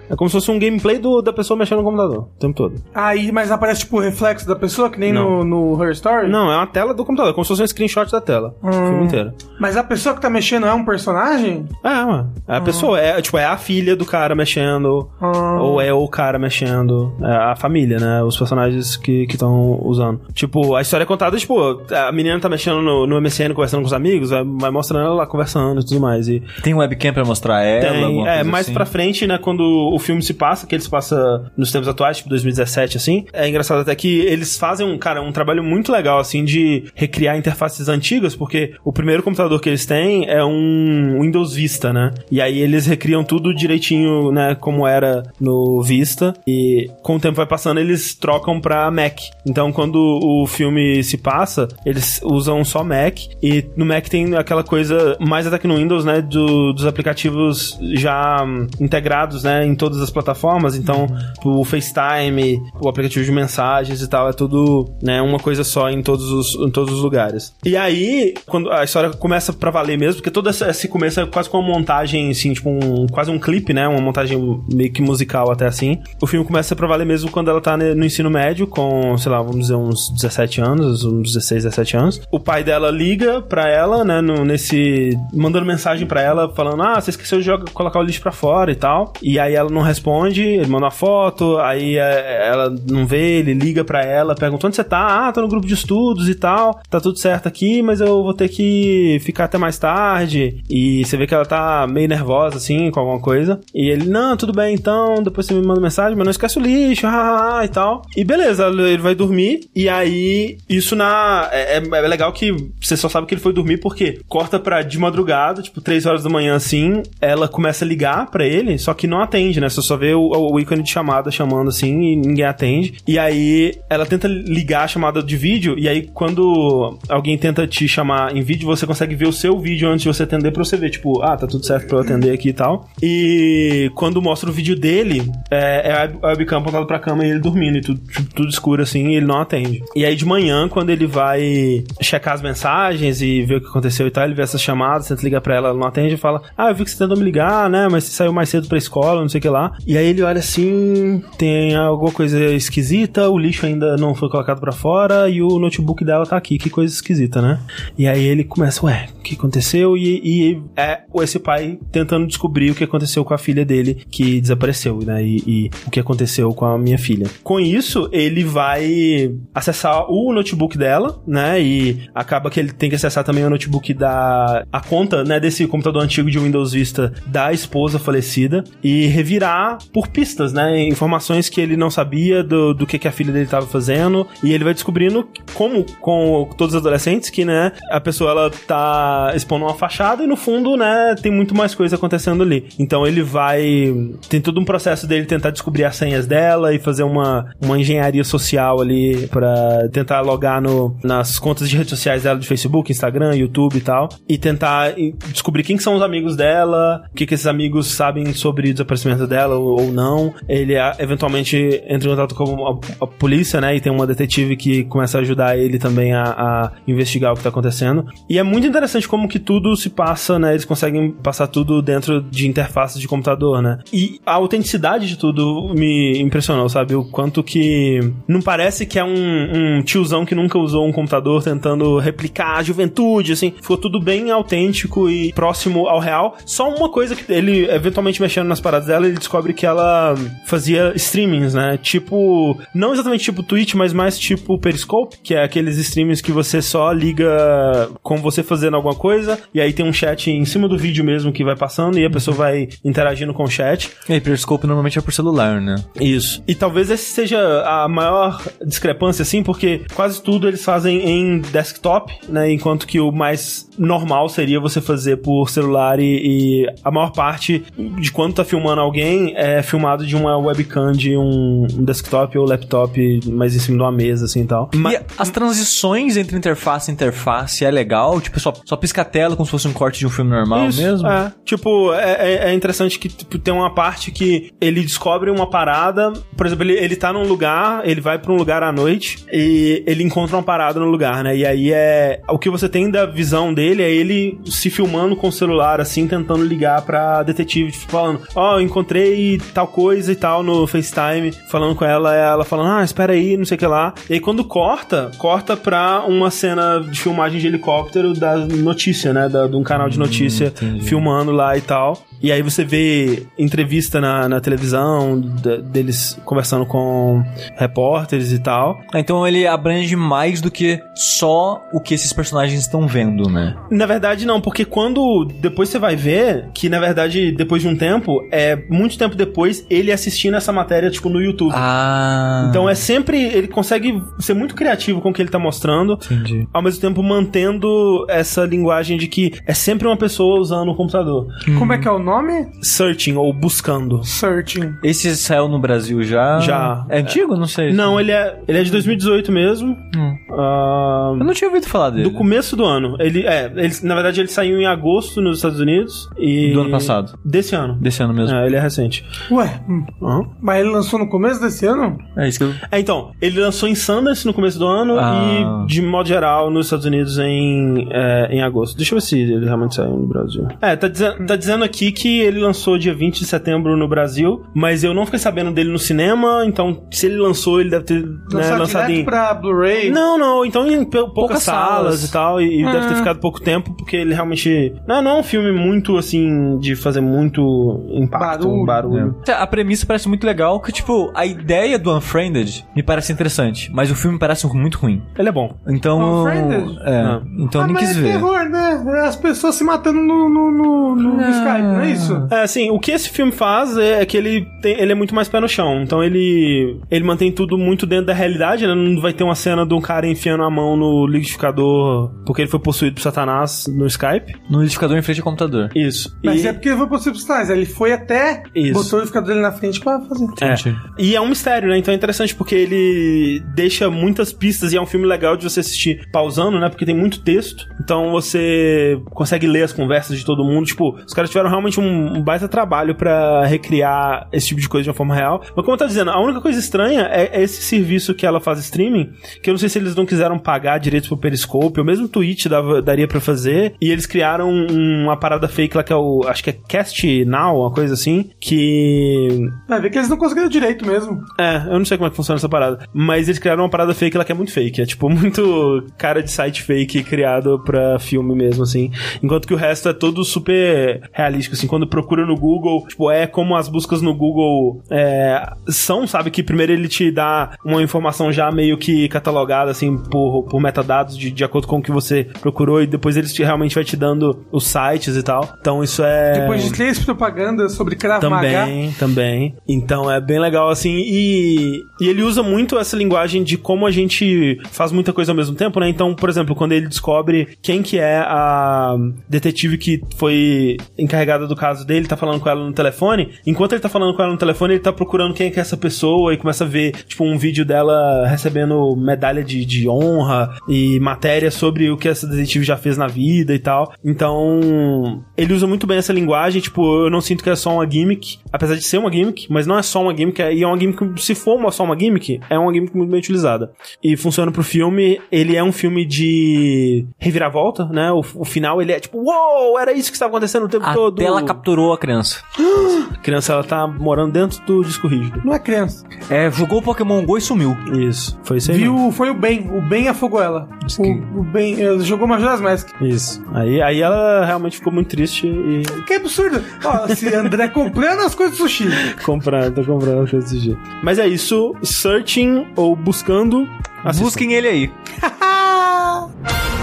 A: É como se fosse um gameplay do, da pessoa mexendo no computador o tempo todo.
B: Aí, mas aparece tipo o reflexo da pessoa, que nem
A: Não.
B: no, no Her Story?
A: Não, é uma tela do computador, como se fosse um screenshot da tela. O filme inteiro.
B: Mas a pessoa que tá mexendo é um personagem?
A: É, mano. A pessoa é, tipo, é a filha do cara mexendo,
B: Ah.
A: ou é o cara mexendo, é a família, né? Os personagens que estão usando. Tipo, a história é contada, tipo, a menina tá mexendo no, no MSN conversando com os amigos, vai, vai mostrando ela lá conversando e tudo mais. E
C: Tem um webcam pra mostrar ela?
A: tem,
C: alguma
A: é,
C: coisa
A: mais
C: assim?
A: pra frente, né, quando o filme se passa, que ele se passa nos tempos atuais, tipo 2017, assim, é engraçado até que eles fazem, um, cara, um trabalho muito legal, assim, de recriar interfaces antigas, porque o primeiro computador que eles têm é um Windows Vista, né, e aí eles recriam tudo direitinho, né, como era no Vista, e com o tempo vai passando, eles trocam pra Mac. Então, quando o filme se passa, eles usam só Mac, e no Mac tem aquela coisa, mais até que no Windows, né, do- dos aplicativos já hum, integrados, né, em todas as plataformas. Então, o FaceTime, o aplicativo de mensagens e tal, é tudo, né, uma coisa só em todos os, em todos os lugares. E aí, quando a história começa pra valer mesmo, porque todo esse, esse começo é quase com uma montagem, assim, tipo um, quase um clipe, né, uma montagem meio que musical até assim. O filme começa pra valer mesmo quando ela tá no ensino médio, com, sei lá, vamos dizer, uns 17 anos, uns 16, 17 anos. O pai dela liga pra ela, né, no, nesse, mandando mensagem pra ela, falando, ah, você esqueceu de jogar, colocar o lixo pra fora e tal. E aí ela não responde, ele manda uma foto, aí é, ela não vê, ele liga pra ela, pergunta onde você tá? Ah, tô no grupo de estudos e tal, tá tudo certo aqui, mas eu vou ter que ficar até mais tarde. E você vê que ela tá meio nervosa, assim, com alguma coisa. E ele, não, tudo bem então, depois você me manda mensagem, mas não esquece o lixo, hahaha, e tal. E beleza, ele vai dormir, e aí, isso na. É, é, é legal que você só sabe que ele foi dormir porque corta pra de madrugada, tipo, 3 horas da manhã assim, ela começa a ligar pra ele, só que não atende, né? Você só vê o, o ícone de chamada chamando assim e ninguém atende. E aí ela tenta ligar a chamada de vídeo, e aí quando alguém tenta te chamar em vídeo, você consegue ver o seu vídeo antes de você atender pra você ver, tipo, ah, tá tudo certo pra eu atender aqui e tal. E quando mostra o vídeo dele, é, é a webcam apontada pra cama e ele dormindo e tudo, tudo escuro assim, e ele não atende. E aí de manhã, quando ele vai checar as mensagens e ver o que aconteceu e tal, ele vê essas chamadas, tenta ligar pra ela, ela não atende e fala: Ah, eu vi que você tentou me ligar, né? Mas você saiu mais cedo pra escola, não sei o que lá. E aí ele olha assim, tem alguma coisa esquisita, o lixo ainda não foi colocado pra fora e o notebook dela tá aqui, que coisa esquisita, né? E aí ele começa, ué, o que aconteceu? E, e é esse pai tentando descobrir o que aconteceu com a filha dele que desapareceu, né? E, e o que aconteceu com a minha filha. Com isso, ele vai acessar o notebook dela, né? E acaba que ele tem que acessar também o notebook da. a conta, né? Desse computador antigo de Windows Vista da esposa falecida e revirar por pistas, né? Informações que ele não sabia do, do que, que a filha dele estava fazendo. E ele vai descobrindo como, com todos os adolescentes, que, né? A pessoa ela tá expondo uma fachada e no fundo, né? Tem muito mais coisa acontecendo ali. Então ele vai. Tem todo um processo dele tentar descobrir as senhas dela e fazer uma, uma engenharia social ali para tentar logar no, nas contas de redes sociais dela de Facebook, Instagram, YouTube e tal. E tentar descobrir quem são os amigos dela, o que, que esses amigos sabem sobre o desaparecimento dela ou, ou não. Ele eventualmente entra em contato com a, a, polícia, né? E tem uma detetive que começa a ajudar ele também a, a investigar o que tá acontecendo. E é muito interessante como que tudo se passa, né? Eles conseguem passar tudo dentro de interfaces de computador, né? E a autenticidade de tudo me impressionou, sabe? O quanto que não parece que é um, um tiozão que nunca usou um computador tentando replicar a juventude, assim. Ficou tudo bem autêntico e próximo ao real. Só uma coisa que ele, eventualmente mexendo nas paradas dela, ele descobre que ela fazia streamings, né? Tipo, não exatamente tipo Twitch, mas mais tipo Periscope, que é aqueles streamings que você só liga com você fazendo alguma coisa, e aí tem um chat em cima do vídeo mesmo que vai passando, e a pessoa vai interagindo com o chat.
C: E aí, Periscope normalmente é por celular, né?
A: Isso. E talvez esse seja a maior discrepância, assim, porque quase tudo eles fazem em desktop, né? Enquanto que o mais normal seria você fazer por celular e, e a maior parte de quando tá filmando alguém é filmado de uma webcam de um, desktop ou laptop mais em cima de uma mesa, assim e tal.
C: Mas... E as transições entre interface e interface é legal? Tipo, só, só pisca a tela como se fosse um corte de um filme normal Isso, mesmo?
A: É. Tipo, é, é, é interessante que tipo, tem uma parte que ele descobre uma parada, por exemplo, ele, ele tá num lugar, ele vai para um lugar à noite e ele encontra uma parada no lugar, né? E aí é. O que você tem da visão dele dele é ele se filmando com o celular, assim, tentando ligar pra detetive, tipo, falando: Ó, oh, encontrei tal coisa e tal no FaceTime, falando com ela, ela falando: Ah, espera aí, não sei o que lá. E aí quando corta, corta pra uma cena de filmagem de helicóptero da notícia, né? Da, de um canal de hum, notícia hum, filmando lá e tal. E aí você vê entrevista na, na televisão deles conversando com repórteres e tal.
C: Então ele abrange mais do que só o que esses personagens estão vendo, né?
A: Na verdade, não, porque quando depois você vai ver que, na verdade, depois de um tempo, é muito tempo depois, ele assistindo essa matéria, tipo, no YouTube.
C: Ah.
A: Então é sempre. Ele consegue ser muito criativo com o que ele tá mostrando.
C: Entendi.
A: Ao mesmo tempo mantendo essa linguagem de que é sempre uma pessoa usando o computador.
B: Como é que é o nome?
A: Searching ou buscando.
B: Searching.
C: Esse saiu no Brasil já?
A: Já.
C: É antigo? Não sei.
A: Não, ele é, ele é de 2018 mesmo.
C: Hum. Uh, Eu não tinha ouvido falar dele.
A: Do começo do ano. Ele, é, ele, na verdade ele saiu em agosto nos Estados Unidos e...
C: Do ano passado?
A: Desse ano.
C: Desse ano mesmo.
A: É, ele é recente.
B: Ué, hum. uhum. mas ele lançou no começo desse ano?
C: É isso que brasileiro.
A: É, então, ele lançou em Sundance no começo do ano
C: Ah.
A: e, de modo geral, nos Estados Unidos em, é, em agosto. Deixa eu ver se ele realmente saiu no Brasil. É, tá, tá dizendo aqui que ele lançou dia 20 de setembro no Brasil, mas eu não fiquei sabendo dele no cinema, então se ele lançou, ele deve ter né,
B: Lançado
A: em...
B: pra Blu-ray.
A: Não, não, então em pou- poucas,
C: Poucas
A: salas,
C: salas.
A: e tal, e, deve ter ficado pouco tempo, porque ele realmente. Não, não é um filme muito assim, de fazer muito impacto,
B: Barulho.
A: barulho.
C: A premissa parece muito legal, que, tipo, a ideia do Unfriended me parece interessante, mas o filme parece muito ruim.
A: Ele é bom.
C: Então.
B: Unfriended?
C: É,
A: Ah.
C: então
B: ah,
C: nem quis
B: é
C: ver.
B: terror, né? É As pessoas se matando no, no, no, no Skype, não é isso?
A: É, assim, o que esse filme faz é, é que ele, tem, ele é muito mais pé no chão. Então ele ele mantém tudo muito dentro da realidade, né? Não vai ter uma cena de um cara enfiando a mão no liquidificador porque ele foi possuído por Satanás no Skype.
C: No liquidificador em frente ao computador.
A: Isso.
B: Mas
A: E-
B: é porque foi possível sinais. Ele foi até,
A: Isso.
B: botou o liquidificador dele na frente pra fazer.
A: É. E é um mistério, né? Então é interessante porque ele deixa muitas pistas e é um filme legal de você assistir pausando, né? Porque tem muito texto. Então você consegue ler as conversas de todo mundo. Tipo, os caras tiveram realmente um, um baita trabalho pra recriar esse tipo de coisa de uma forma real. Mas como eu tô dizendo, a única coisa estranha é, é esse serviço que ela faz streaming, que eu não sei se eles não quiseram pagar direitos pro Periscope, ou mesmo o Twitch dava, daria pra fazer. E eles criaram um, uma parada fake lá que é o. Acho que é Cast Now, uma coisa assim. Que
B: Vai ver que eles não conseguiram direito mesmo.
A: é, eu não sei como é que funciona essa parada. Mas eles criaram uma parada fake lá que é muito fake. É tipo muito cara de site fake criado pra filme mesmo, assim. Enquanto que o resto é todo super realístico, assim. Quando procura no Google, tipo, é como as buscas no Google é, são, sabe? Que primeiro ele te dá uma informação já meio que catalogada, assim, por, por metadados de, de acordo com o que você procurou. E depois eles te, realmente vai te dando os sites e tal. Então isso é.
B: Depois de três propagandas sobre Krav Maga.
A: Também, também. Então é bem legal, assim. E, e ele usa muito essa linguagem de como a gente faz muita coisa ao mesmo tempo, né? Então, por exemplo, quando ele descobre quem que é a detetive que foi encarregada do caso dele, tá falando com ela no telefone, enquanto ele tá falando com ela no telefone, ele tá procurando quem é que é essa pessoa e começa a ver, tipo, um vídeo dela recebendo medalha de, de honra e matéria sobre o que essa detetive já fez na vida e tal. Então, ele usa muito bem essa linguagem, tipo, eu não sinto que é só uma gimmick, apesar de ser uma gimmick, mas não é só uma gimmick, é- e é uma gimmick, se for uma, só uma gimmick, é uma gimmick muito bem utilizada. E funciona pro filme, ele é um filme de reviravolta, né? O, o final, ele é tipo, uou, era isso que estava acontecendo o tempo
C: A
A: todo.
C: tela capturou a criança.
A: A criança, ela tá morando dentro do disco rígido.
B: Não é criança.
C: É, jogou o Pokémon GO e sumiu.
A: Isso, foi isso aí. mesmo.
B: Viu, foi o Ben. O Ben afogou ela.
C: Isso que-
B: O, o Ben eh, jogou Majora's Mask.
A: Isso. Aí, aí ela realmente ficou muito triste e
B: Que absurdo. Ó, se André comprando as coisas do sushi.
A: comprando, tô comprando as coisas desse jeito. Mas é isso, searching ou buscando. assistam.
C: Busquem ele aí.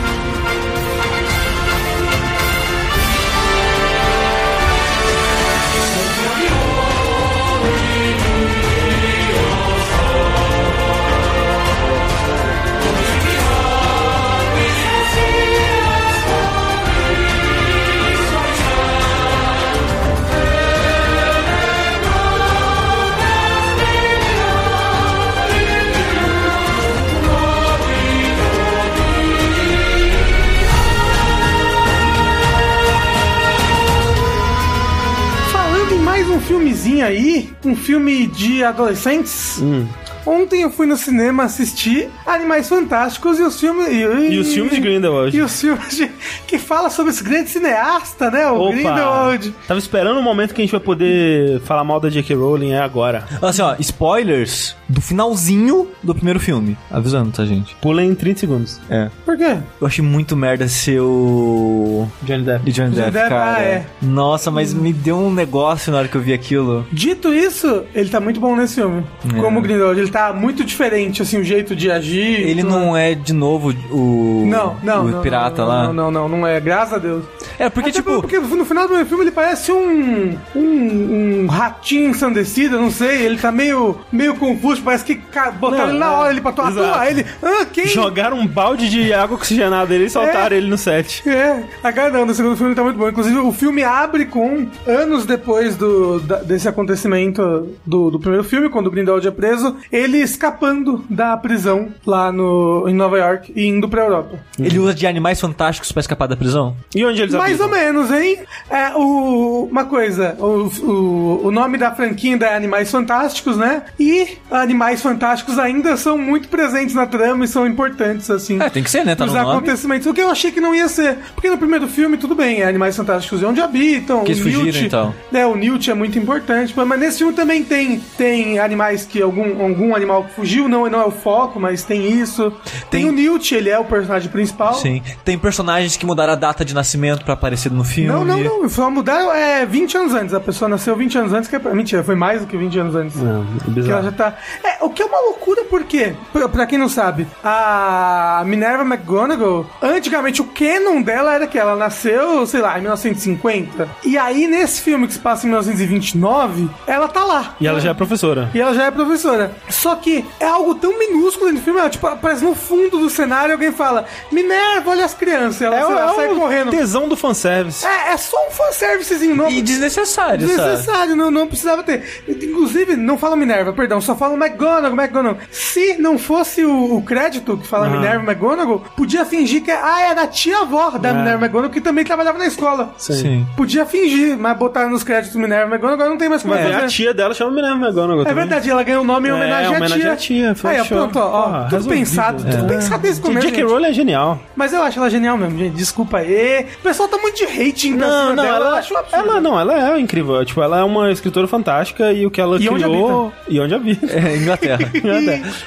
B: aí, um filme de adolescentes.
A: Hum.
B: Ontem eu fui no cinema assistir Animais Fantásticos e os filmes. E,
A: E os filmes de Grindelwald.
B: E os filmes de, que fala sobre esse grande cineasta, né? O
A: Opa!
B: Grindelwald.
A: Tava esperando o momento que a gente vai poder falar mal da J.K. Rowling, é agora.
C: Assim, ó, spoilers do finalzinho do primeiro filme. Avisando, tá, gente?
A: Pulem em 30 segundos.
C: É.
B: Por quê?
C: Eu achei muito merda ser o.
A: Johnny Depp.
C: De Johnny
B: Johnny
C: Depp,
B: Depp,
C: cara.
B: ah, é.
C: Nossa, mas me deu um negócio na hora que eu vi aquilo.
B: Dito isso, ele tá muito bom nesse filme.
C: É.
B: Como o Grindelwald, ele tá muito diferente, assim, o jeito de agir.
C: Ele
B: tudo.
C: não é de novo o.
B: Não, não,
C: O
B: não,
C: pirata
B: não,
C: lá.
B: Não, não, não, não é, graças a Deus.
C: É, porque,
B: Até
C: tipo.
B: porque no final do filme ele parece um, um, um ratinho ensandecido, não sei, ele tá meio, meio confuso, parece que botaram
A: Não,
B: ele na
A: é,
B: hora ele pra atuar,
A: exato.
B: atuar, ele, ah, quem?
A: Jogaram um balde de água oxigenada nele e soltaram ele no set.
B: É, agora não, no segundo filme ele tá muito bom. Inclusive, o filme abre com anos depois do, da- desse acontecimento do, do primeiro filme, quando o Grindelwald é preso, ele ele escapando da prisão lá no, em Nova York e indo pra Europa.
C: Ele usa de animais fantásticos pra escapar da prisão?
A: E onde eles
B: Mais ou menos, hein? É, o, uma coisa, o, o, o nome da franquia ainda é Animais Fantásticos, né? E Animais Fantásticos ainda são muito presentes na trama e são importantes, assim.
C: É, tem que ser, né? Tá
B: Os
C: no nome.
B: acontecimentos. O que eu achei que não ia ser. Porque no primeiro filme, tudo bem, é Animais Fantásticos e onde habitam.
C: Que eles
B: o
C: fugiram,
B: Newt,
C: então.
B: né, o Newt é muito importante. Mas, mas nesse filme também tem, tem animais que. Algum, algum animal que fugiu, não, não é o foco, mas tem isso. Tem,
C: Tem-
B: o Newt, ele é o personagem principal.
C: Sim. Tem personagens que mudaram a data de nascimento pra aparecer no filme.
B: Não, não, não. Só mudaram é 20 anos antes. A pessoa nasceu 20 anos antes, que é. Mentira, foi mais do que 20 anos antes.
A: Não, é
B: Que ela
A: bizarro.
B: já tá. É, o que é uma loucura, porque, pra, pra quem não sabe, a Minerva McGonagall, antigamente o canon dela era que ela nasceu, sei lá, em 1950. E aí, nesse filme que se passa em 1929, ela tá lá.
A: E ela já é professora.
B: E ela já é professora. Só que é algo tão minúsculo no filme, ela, tipo, aparece no fundo do cenário alguém fala: Minerva, olha as crianças. Ela,
A: É,
B: lá,
A: é
B: sai correndo.
A: tesão do fanservice.
B: É, é só um fanservicezinho novo.
C: E desnecessário, sabe?
B: Desnecessário, não, não precisava ter. Inclusive, não fala Minerva, perdão, só fala McGonagall, McGonagall. Se não fosse o, o crédito que fala
A: Aham.
B: Minerva McGonagall, podia fingir que ah, era a tia-avó da
A: É.
B: Minerva McGonagall, que também trabalhava na escola.
C: Sim.
B: Podia fingir, mas botar nos créditos Minerva McGonagall não tem mais como
A: Mas
B: fazer.
A: a tia dela chama Minerva McGonagall
B: É
A: também.
B: verdade, ela ganhou o nome em
A: É,
B: homenagem,
A: homenagem
B: à
A: à
B: tia.
A: tia, foi
B: Aí, ó,
A: show.
B: pronto, ó, ó,
A: Porra,
B: tudo
A: resolvido.
B: pensado, tudo
A: É.
B: pensado desde o começo.
A: J.K. Rowling é genial.
B: Mas eu acho ela genial mesmo, gente. Desculpa aí. O pessoal tá muito de hating pra
A: Não, não,
B: dela.
A: ela,
B: absurdo.
A: ela não, ela é incrível. Tipo, ela é uma escritora fantástica e o que ela
B: E onde
A: criou. E onde habita.
C: É, Inglaterra.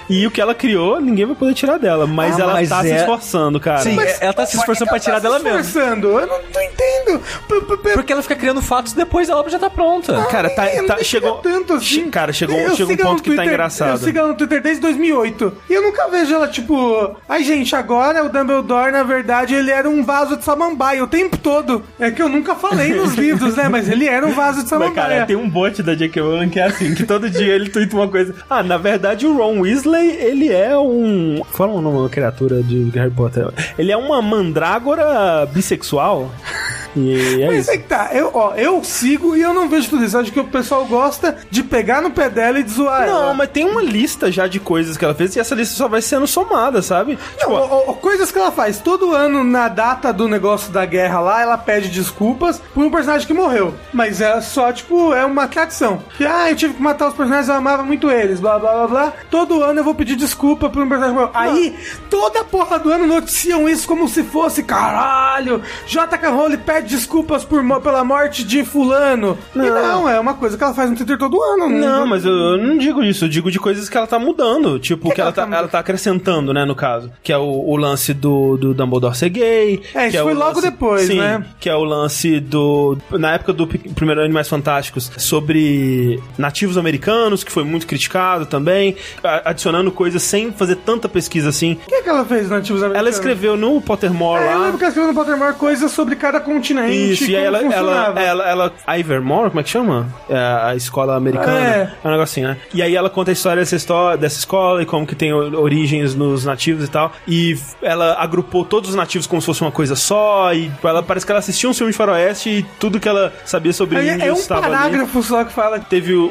A: e o que ela criou, ninguém vai poder tirar dela. Mas
C: Ah,
A: ela
C: mas
A: tá se
C: é-
A: esforçando, cara.
C: Sim, ela tá se esforçando pra tirar
B: Ela tá
C: dela
B: se
C: mesmo.
B: esforçando. Eu não tô entendendo.
C: Porque ela fica criando fatos depois da obra já tá pronta.
A: Cara, tá, tá- chegou.
B: se é tanto assim.
A: Cara, chegou, chegou um
B: ela
A: ponto que tá engraçado.
B: Eu sigo ela no Twitter desde 2008. E eu nunca vejo ela, tipo... Ai, gente, agora o Dumbledore, na verdade, ele era um vaso de samambaia o tempo todo. É que eu nunca falei nos livros, né? Mas ele era um vaso de
A: Mas, cara,
B: samambaia.
A: tem um bot da J.K. Rowling que é assim, que todo dia ele twitta uma coisa. Ah, na verdade o Ron Weasley, ele é um... Fala o nome da criatura de Harry Potter. Ele é uma mandrágora bissexual. E é
B: Mas
A: isso.
B: é que tá, eu, ó, eu sigo e eu não vejo tudo isso. Acho que o pessoal gosta de pegar no pé dela e de zoar
A: Não,
B: ela.
A: mas tem uma lista já de coisas que ela fez e essa lista só vai sendo somada, sabe? Tipo,
B: Não, ó, ó, coisas que ela faz. Todo ano, na data do negócio da guerra lá, ela pede desculpas por um personagem que morreu. Mas é só, tipo, é uma tradição. Que, ah, eu tive que matar os personagens, eu amava muito eles, blá, blá, blá, blá. Todo ano eu vou pedir desculpa por um personagem que morreu. Aí, toda porra do ano noticiam isso como se fosse, caralho, J.K. Rowling pede desculpas por, pela morte de fulano. E não, é uma coisa que ela faz no Twitter todo ano.
A: Não, mas eu, eu não digo isso, eu digo de coisas que ela tá mudando. Tipo, que, ela, tá, ela tá acrescentando, né, no caso. Que é o, o lance do, do Dumbledore ser gay.
B: É, isso
A: que
B: foi logo
A: lance-
B: depois,
A: sim,
B: né?
A: Que é o lance do. Na época do primeiro Animais Fantásticos, sobre nativos americanos, que foi muito criticado também. Adicionando coisas sem fazer tanta pesquisa assim.
B: O que, que ela fez Nativos Americanos?
A: Ela escreveu no Pottermore
B: É, eu
A: lá.
B: lembro que ela escreveu no Pottermore coisas sobre cada continente.
A: Isso, e ela, ela, ela, ela, Ivermore, como é que chama? É a escola americana.
B: É.
A: É. um negocinho, né? E aí ela conta a história dessa, história, dessa escola e como que tem o- origens nos nativos e tal. E ela agrupou todos os nativos como se fosse uma coisa só. E ela parece que ela assistia um filme de faroeste e tudo que ela sabia sobre
B: Aí
A: índios
B: é um
A: estava ali.
B: parágrafo só que fala.
A: Teve o,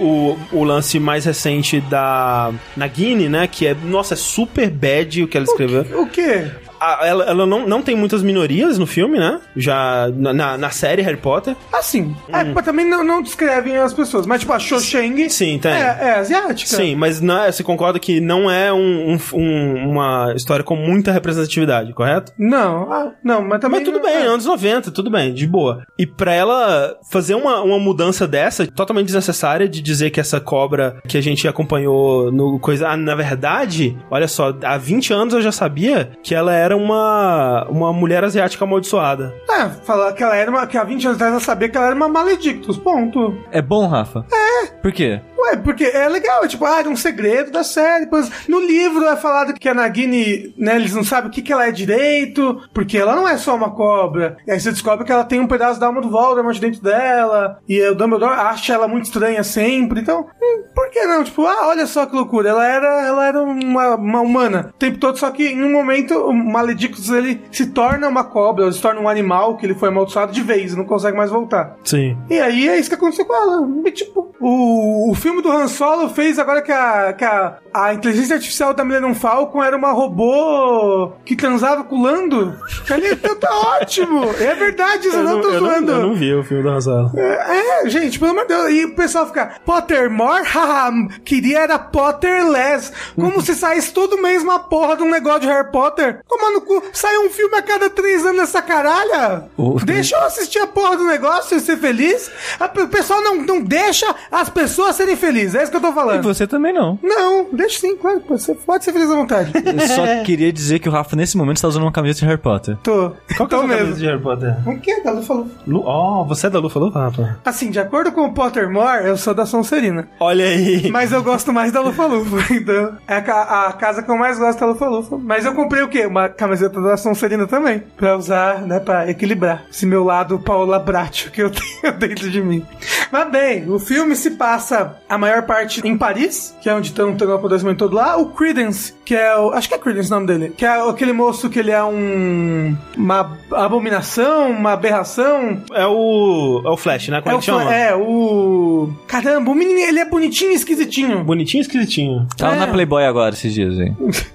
A: o, o lance mais recente da Nagini, né? Que é, nossa, é super bad o que ela escreveu.
B: O quê?
A: A- ela ela não, não tem muitas minorias no filme, né? Já na, na, série Harry Potter.
B: Assim, é, mas também não, não descrevem as pessoas. Mas, tipo, a Cho Chang
A: Sim, tem.
B: é, é asiática.
A: Sim, mas não é- você concorda que não é um- um- uma história com muita representatividade, correto?
B: Não, ah, não, mas também.
A: Mas tudo
B: não-
A: bem,
B: é.
A: anos 90, tudo bem, de boa. E pra ela fazer uma, uma mudança dessa, totalmente desnecessária, de dizer que essa cobra que a gente acompanhou no coisa. Ah, na verdade, olha só, há 20 anos eu já sabia que ela era uma, uma mulher asiática amaldiçoada.
B: É, falar que ela era uma. Que há 20 anos atrás ela sabia que ela era uma maledictus, ponto.
C: É bom, Rafa? É. Por quê?
B: Ué, porque é legal, é tipo, ah, é um segredo da série. Depois, no livro é falado que a Nagini, né, eles não sabem o que, que ela é direito, porque ela não é só uma cobra. E aí você descobre que ela tem um pedaço da alma do Voldemort dentro dela, e o Dumbledore acha ela muito estranha sempre, então, hum, por que não? Tipo, ah, olha só que loucura. Ela era, ela era uma, uma humana o tempo todo, só que em um momento o Maledictus ele se torna uma cobra, ele se torna um animal que ele foi amaldiçoado de vez e não consegue mais voltar.
A: Sim.
B: E aí é isso que aconteceu com ela. E, tipo, o, o filme do Han Solo fez agora que a, que a, a inteligência artificial da Millennium Falcon era uma robô que transava com o Lando. Ali, então tá ótimo. É verdade, isso eu não tô
A: eu
B: zoando.
A: Não, eu não vi o filme do Han Solo.
B: É, é, gente, pelo amor de Deus. E o pessoal fica, Pottermore? Haha, queria era Potterless. Como se saísse todo mês uma porra de um negócio de Harry Potter. Tomando no cu, sai um filme a cada três anos nessa caralha.
C: O-
B: Deixa eu assistir a porra do negócio e ser feliz. A- O pessoal não, não deixa as pessoas serem felizes. É isso que eu tô
C: E
B: falando.
C: você também não.
B: Não, deixa sim, claro. Você pode ser feliz à vontade.
C: Eu só queria dizer que o Rafa, nesse momento, está usando uma camiseta de Harry Potter.
B: Tô.
A: Qual que é
B: Tô
A: a camisa
B: mesmo.
A: de Harry Potter?
B: O que? Ela falou.
A: Lu... Oh, você é da Lufa Lufa, rapaz?
B: Assim, de acordo com o Pottermore, eu sou da Sonserina.
A: Olha aí.
B: Mas eu gosto mais da Lufa Lufa, então. É a, a casa que eu mais gosto da Lufa Lufa. Mas eu comprei o quê? Uma camiseta da Sonserina também. Pra usar, né? Pra equilibrar esse meu lado Paula Bracho que eu tenho dentro de mim. Mas bem, o filme se passa a maior parte em Paris, que é onde estão tendo o apodrecimento todo lá. O Credence, que é o. Acho que é Credence o nome dele. Que é aquele moço que ele é um. Uma abominação, uma aberração.
A: É o. É o Flash, né? Como é,
B: o
A: que chama?
B: É, o. Caramba, o menino, ele é bonitinho e esquisitinho.
A: Bonitinho e esquisitinho.
C: Tava
B: É.
C: na Playboy agora, esses dias aí.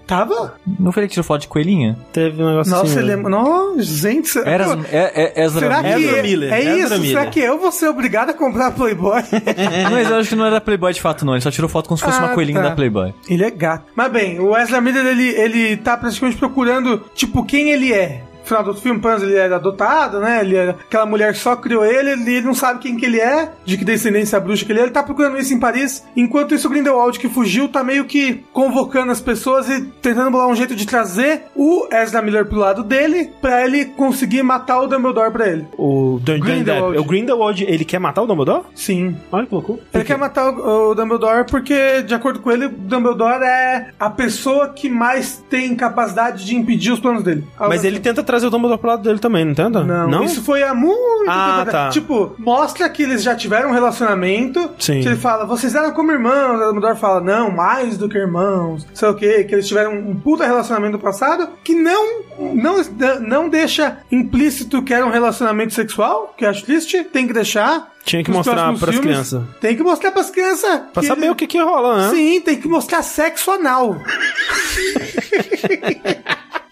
B: Tava?
C: Não foi ele que tirou foto de coelhinha?
A: Teve um negócio
B: Nossa,
A: assim.
B: ele é. Nossa, gente.
C: Era,
B: Pô,
C: é, é, Ezra
B: Será que
C: Miller.
A: Ezra
B: é,
A: Miller,
B: é
A: Ezra
B: isso?
A: Miller.
B: Será que eu vou ser obrigado a comprar Playboy?
C: Mas eu acho que não era Playboy de fato, não. Ele só tirou foto como se fosse
B: Ah,
C: uma coelhinha
B: tá.
C: da Playboy.
B: ele é gato. Mas bem, o Wesley Miller, ele, ele tá praticamente procurando, tipo, quem ele é. No final do filme, Panz, ele era adotado, né? Ele era, aquela mulher só criou ele, ele não sabe quem que ele é, de que descendência bruxa que ele é. Ele tá procurando isso em Paris. Enquanto isso, o Grindelwald, que fugiu, tá meio que convocando as pessoas e tentando bolar um jeito de trazer o Ezra Miller pro lado dele, pra ele conseguir matar o Dumbledore pra ele.
A: O Johnny
B: Grindelwald.
A: O Grindelwald, ele quer matar o Dumbledore?
B: Sim.
A: Olha que loucura.
B: Ele quer matar o, o Dumbledore porque, de acordo com ele, o Dumbledore é a pessoa que mais tem capacidade de impedir os planos dele.
A: Mas ele tenta trazer o Dumbledore pro lado dele também, não tenta?
B: Não, isso foi há muito
A: Ah,
B: tempo
A: tá.
B: Tipo, mostra que eles já tiveram um relacionamento.
A: Sim.
B: Que ele fala, vocês eram como irmãos. O Dumbledore fala, não, mais do que irmãos. Sei o quê. Que eles tiveram um puta relacionamento no passado que não, não, não deixa implícito que era um relacionamento sexual, que eu acho triste. Tem que deixar.
A: Tinha que
B: Nos
A: mostrar pras
B: filmes,
A: crianças.
B: Tem que mostrar pras crianças.
A: Pra
B: que
A: saber
B: ele-
A: o que que rola, né?
B: Sim, tem que mostrar sexo anal.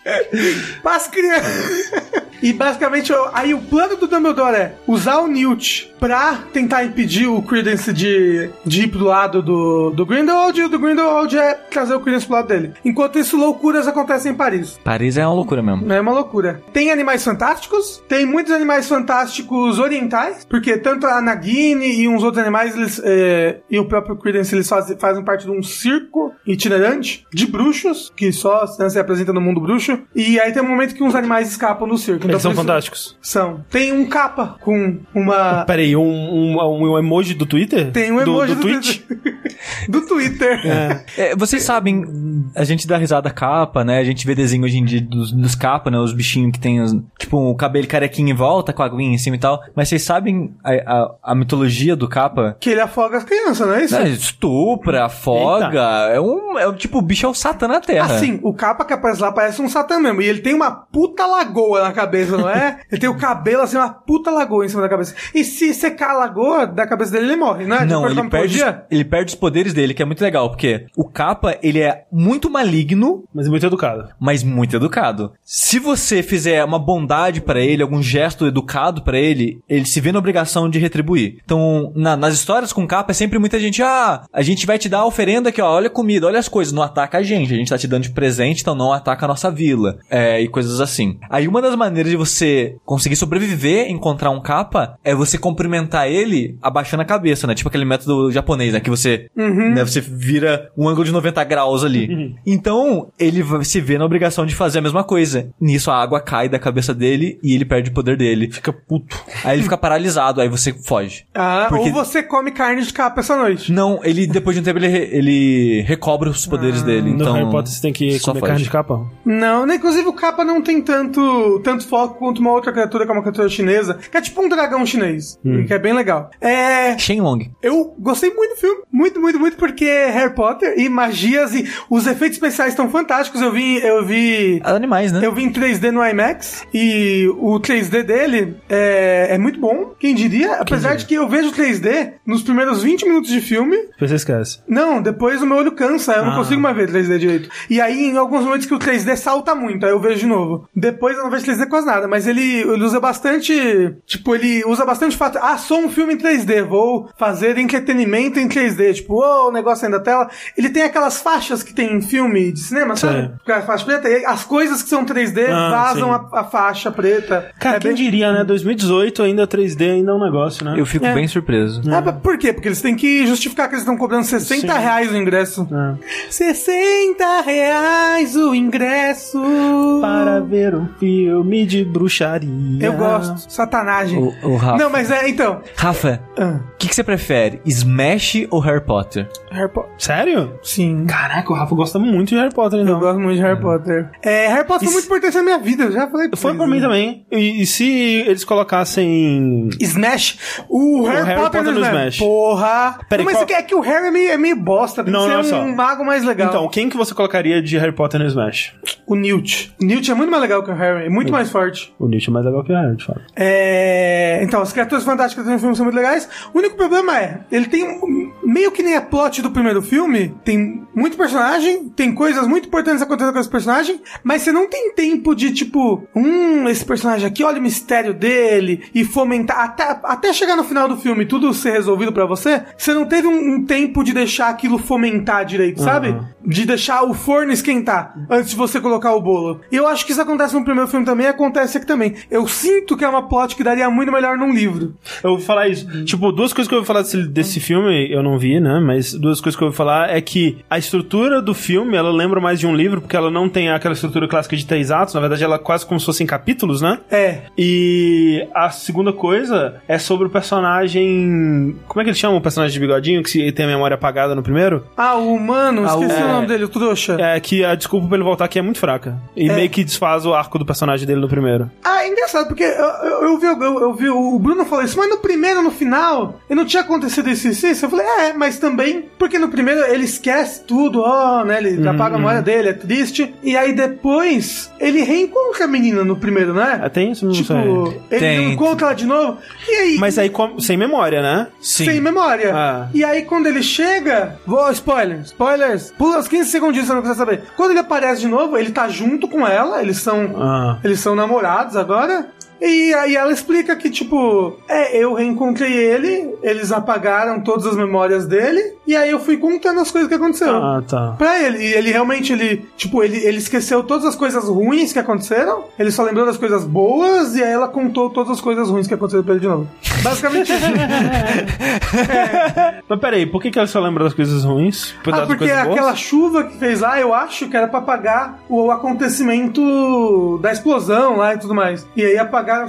B: Pras crianças. E basicamente, aí o plano do Dumbledore é usar o Newt pra tentar impedir o Credence de, de ir pro lado do, do Grindelwald e o do Grindelwald é trazer o Credence pro lado dele. Enquanto isso, loucuras acontecem em Paris.
C: Paris é uma loucura mesmo.
B: É uma loucura. Tem animais fantásticos, tem muitos animais fantásticos orientais, porque tanto a Nagini e uns outros animais, eles, é, e o próprio Credence, eles fazem, fazem parte de um circo itinerante de bruxos, que só né, se apresenta no mundo bruxo. E aí tem um momento que uns animais escapam do circo. Então,
A: Eles são
B: isso-
A: fantásticos.
B: São. Tem um capa com uma.
A: Peraí, um, um, um emoji do Twitter?
B: Tem um
A: do,
B: emoji
A: do,
B: do,
A: Twitch?
B: Twitter. do Twitter.
C: É, vocês sabem, a gente dá risada capa, né? A gente vê desenho hoje em dia dos, dos capa, né? Os bichinhos que tem, os- tipo, o cabelo carequinho em volta, com a aguinha em cima e tal. Mas vocês sabem a, a, a mitologia do capa?
B: Que ele afoga as crianças, não é isso?
C: É, estupra, afoga. É um, é um. Tipo, o bicho é o Satã na Terra.
B: Assim, o capa que aparece lá parece um satã mesmo. E ele tem uma puta lagoa na cabeça, não é? ele tem o cabelo assim, uma puta lagoa em cima da cabeça. E se secar a lagoa da cabeça dele, ele morre, né?
C: Não, ele perde, os, ele perde os poderes dele, que é muito legal, porque o capa, ele é muito maligno,
A: Mas é muito educado.
C: mas muito educado. Se você fizer uma bondade pra ele, algum gesto educado pra ele, ele se vê na obrigação de retribuir. Então, na- nas histórias com capa, é sempre muita gente, ah, a gente vai te dar a oferenda aqui, ó, olha a comida, olha as coisas, não ataca a gente, a gente tá te dando de presente, então não ataca a nossa vila, é, e coisas assim. Aí uma das maneiras de você conseguir sobreviver, encontrar um capa, é você cumprimentar ele abaixando a cabeça, né? Tipo aquele método japonês, né? Que você, né, você vira um ângulo de 90 graus ali. Então, ele vai- se vê na obrigação de fazer a mesma coisa. Nisso, a água cai da cabeça dele e ele perde o poder dele.
A: Fica puto.
C: Aí ele fica paralisado, aí você foge.
B: Ah,
C: Porque-
B: ou você come carne de capa essa noite.
C: Não, ele, depois de um tempo, ele, re- ele recobra os poderes dele.
A: No
C: Então,
A: Harry Potter você tem que
C: só
A: comer
C: foge.
A: carne de capa.
B: Não, né, inclusive o capa não tem tanto, tanto foco contra uma outra criatura que é uma criatura chinesa, que é tipo um dragão chinês,
A: Hum.
B: que é bem legal. É.
C: Shenlong.
B: Eu gostei muito do filme. Muito, muito, muito, porque Harry Potter e magias e os efeitos especiais estão fantásticos. Eu vi. Eu vi.
C: Animais, né?
B: Eu vi em 3D no IMAX e o 3D dele é, é muito bom, quem diria? Apesar de que eu vejo 3D nos primeiros 20 minutos de filme.
A: Depois você esquece.
B: Não, depois o meu olho cansa, eu não
A: Ah.
B: consigo mais ver 3D direito. E aí, em alguns momentos que o 3D salta muito, aí eu vejo de novo. Depois eu não vejo 3D quase nada, mas ele, ele usa bastante. Tipo, ele usa bastante fato. Ah, sou um filme em 3D, vou fazer entretenimento em 3D. Tipo, oh, o negócio ainda da tela. Ele tem aquelas faixas que tem em filme de cinema, sabe?
A: Sim.
B: A faixa preta. E as coisas que são 3D
A: Ah,
B: vazam a, a faixa preta.
A: Cara,
B: é
A: quem
B: bem...
A: diria, né? 2018 ainda 3D ainda é um negócio, né?
C: Eu fico
B: É.
C: bem surpreso.
B: Ah, mas por quê? Porque eles têm que justificar que eles estão cobrando 60
A: Sim.
B: reais o ingresso.
A: É.
B: 60 reais o ingresso.
A: Para ver um filme de bruxaria.
B: Eu gosto. Satanagem.
C: O, o Rafa.
B: Não, mas é, então.
C: Rafa,
B: Ah,
C: o que, que você prefere? Smash ou Harry Potter?
B: Harry Potter.
A: Sério?
B: Sim.
A: Caraca, o Rafa gosta muito de Harry Potter,
B: Eu
A: então.
B: gosto muito de Harry Potter. É, Harry Potter foi muito importante na minha vida, eu já falei pra
A: Foi pra mim
B: né?
A: também. E, e se eles colocassem.
B: Smash? O Harry,
A: Harry
B: Potter,
A: Potter
B: no Smash.
A: Smash.
B: Porra!
A: Peraí,
B: mas
A: qual-
B: é que- é que o Harry é meio, é meio bosta, tem
A: Não,
B: que
A: não,
B: ser
A: só.
B: um mago mais legal.
A: Então, quem que você colocaria de Harry Potter no Smash?
B: O Newt. O Newt é muito mais legal que o Harry, é muito mais forte.
A: O Nietzsche é mais legal que o Harry, de fato.
B: É... Então, as criaturas fantásticas do filme são muito legais. O único problema é, ele tem meio que nem a plot do primeiro filme, tem muito personagem, tem coisas muito importantes acontecendo com esse personagem, mas você não tem tempo de tipo, hum, esse personagem aqui, olha o mistério dele e fomentar até, até chegar no final do filme, tudo ser resolvido pra você. Você não teve um, um tempo de deixar aquilo fomentar direito, sabe? De deixar o forno esquentar antes de você colocar o bolo. E eu acho que isso acontece no primeiro filme também, acontece aqui também. Eu sinto que é uma plot que daria muito melhor num livro.
A: Eu vou falar isso. Tipo, duas coisas que eu vou falar desse, desse filme, eu não vi, né? Mas duas coisas que eu vou falar é que a estrutura do filme, ela lembra mais de um livro, porque ela não tem aquela estrutura clássica de três atos. Na verdade, ela é quase como se fossem capítulos, né?
B: É.
A: E a segunda coisa é sobre o personagem. Como é que ele chama o personagem de bigodinho que se- tem a memória apagada no primeiro?
B: Ah, o humano,
A: Ah, o-
B: esqueci o
A: é.
B: nome dele, o trouxa.
A: É que a desculpa pra ele voltar aqui é muito fraca. E
B: É.
A: meio que desfaz o arco do personagem dele no primeiro.
B: Ah, é engraçado, porque eu, eu, eu vi, eu, eu vi o Bruno falou isso, mas no primeiro, no final, e não tinha acontecido isso e isso, isso. Eu falei, é, mas também, porque no primeiro ele esquece tudo, ó, né? Ele apaga a memória dele, é triste. E aí depois, ele reencontra a menina no primeiro, né?
A: Ah, tem isso? Não
B: tipo,
A: sei.
B: ele
C: Tem.
B: encontra ela de novo. E aí.
A: Mas aí com- sem memória, né?
C: Sim.
B: Sem memória.
A: Ah.
B: E aí, quando ele chega. Vou, spoiler, spoilers. Pula os 15 segundinhos se você não quiser saber. Quando ele aparece de novo, ele tá junto com ela, eles são.
A: Ah.
B: Eles são namorados agora. E aí ela explica que, tipo, é, eu reencontrei ele, eles apagaram todas as memórias dele, e aí eu fui contando as coisas que aconteceram.
A: Ah, tá.
B: Pra ele, e ele realmente, ele, tipo, ele, ele esqueceu todas as coisas ruins que aconteceram, ele só lembrou das coisas boas, e aí ela contou todas as coisas ruins que aconteceram pra ele de novo. Basicamente isso.
A: Mas peraí, por que, que ela só lembra das coisas ruins? Por
B: Ah, porque
A: coisas boas?
B: aquela chuva que fez lá, eu acho que era pra apagar o acontecimento da explosão lá e tudo mais. E aí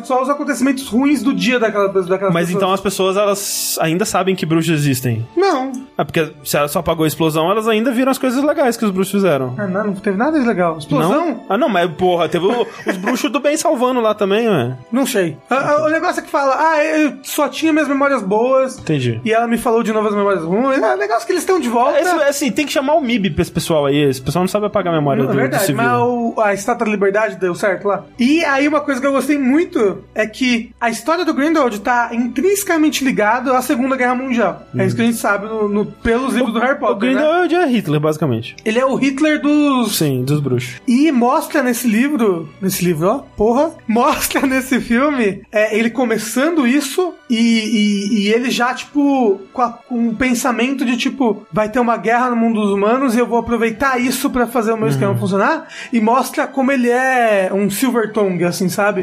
B: só os acontecimentos ruins do dia daquela, daquela
A: Mas então as pessoas, elas ainda sabem que bruxos existem.
B: Não.
A: Ah, porque se ela só apagou a explosão, elas ainda viram as coisas legais que os bruxos fizeram.
B: Ah, não, não teve nada de legal. Explosão?
A: Não? Ah, não, mas porra, teve o- os bruxos do bem salvando lá também, ué.
B: Não sei. Ah, ah, o negócio é que fala, ah, eu só tinha minhas memórias boas.
A: Entendi.
B: E ela me falou de novo as memórias ruins. Ah, o negócio é que eles estão de volta.
A: Esse, assim, tem que chamar o MIB pra esse pessoal aí. Esse pessoal não sabe apagar a memória
B: Não,
A: do,
B: é
A: do
B: verdade,
A: civil.
B: mas o- a Estátua da Liberdade deu certo lá. E aí uma coisa que eu gostei muito é que a história do Grindelwald tá intrinsecamente ligada à Segunda Guerra Mundial. É isso que a gente sabe no, no- pelos livros do Harry
A: O
B: Potter, né?
A: Grindelwald é Hitler, basicamente.
B: Ele é o Hitler dos...
A: Sim, dos bruxos.
B: E mostra nesse livro, nesse livro, ó, porra, mostra nesse filme é, ele começando isso e, e- e ele já, tipo, com, a- com um pensamento de, tipo, vai ter uma guerra no mundo dos humanos e eu vou aproveitar isso pra fazer o meu esquema funcionar. E mostra como ele é um Silver Tongue, assim, sabe?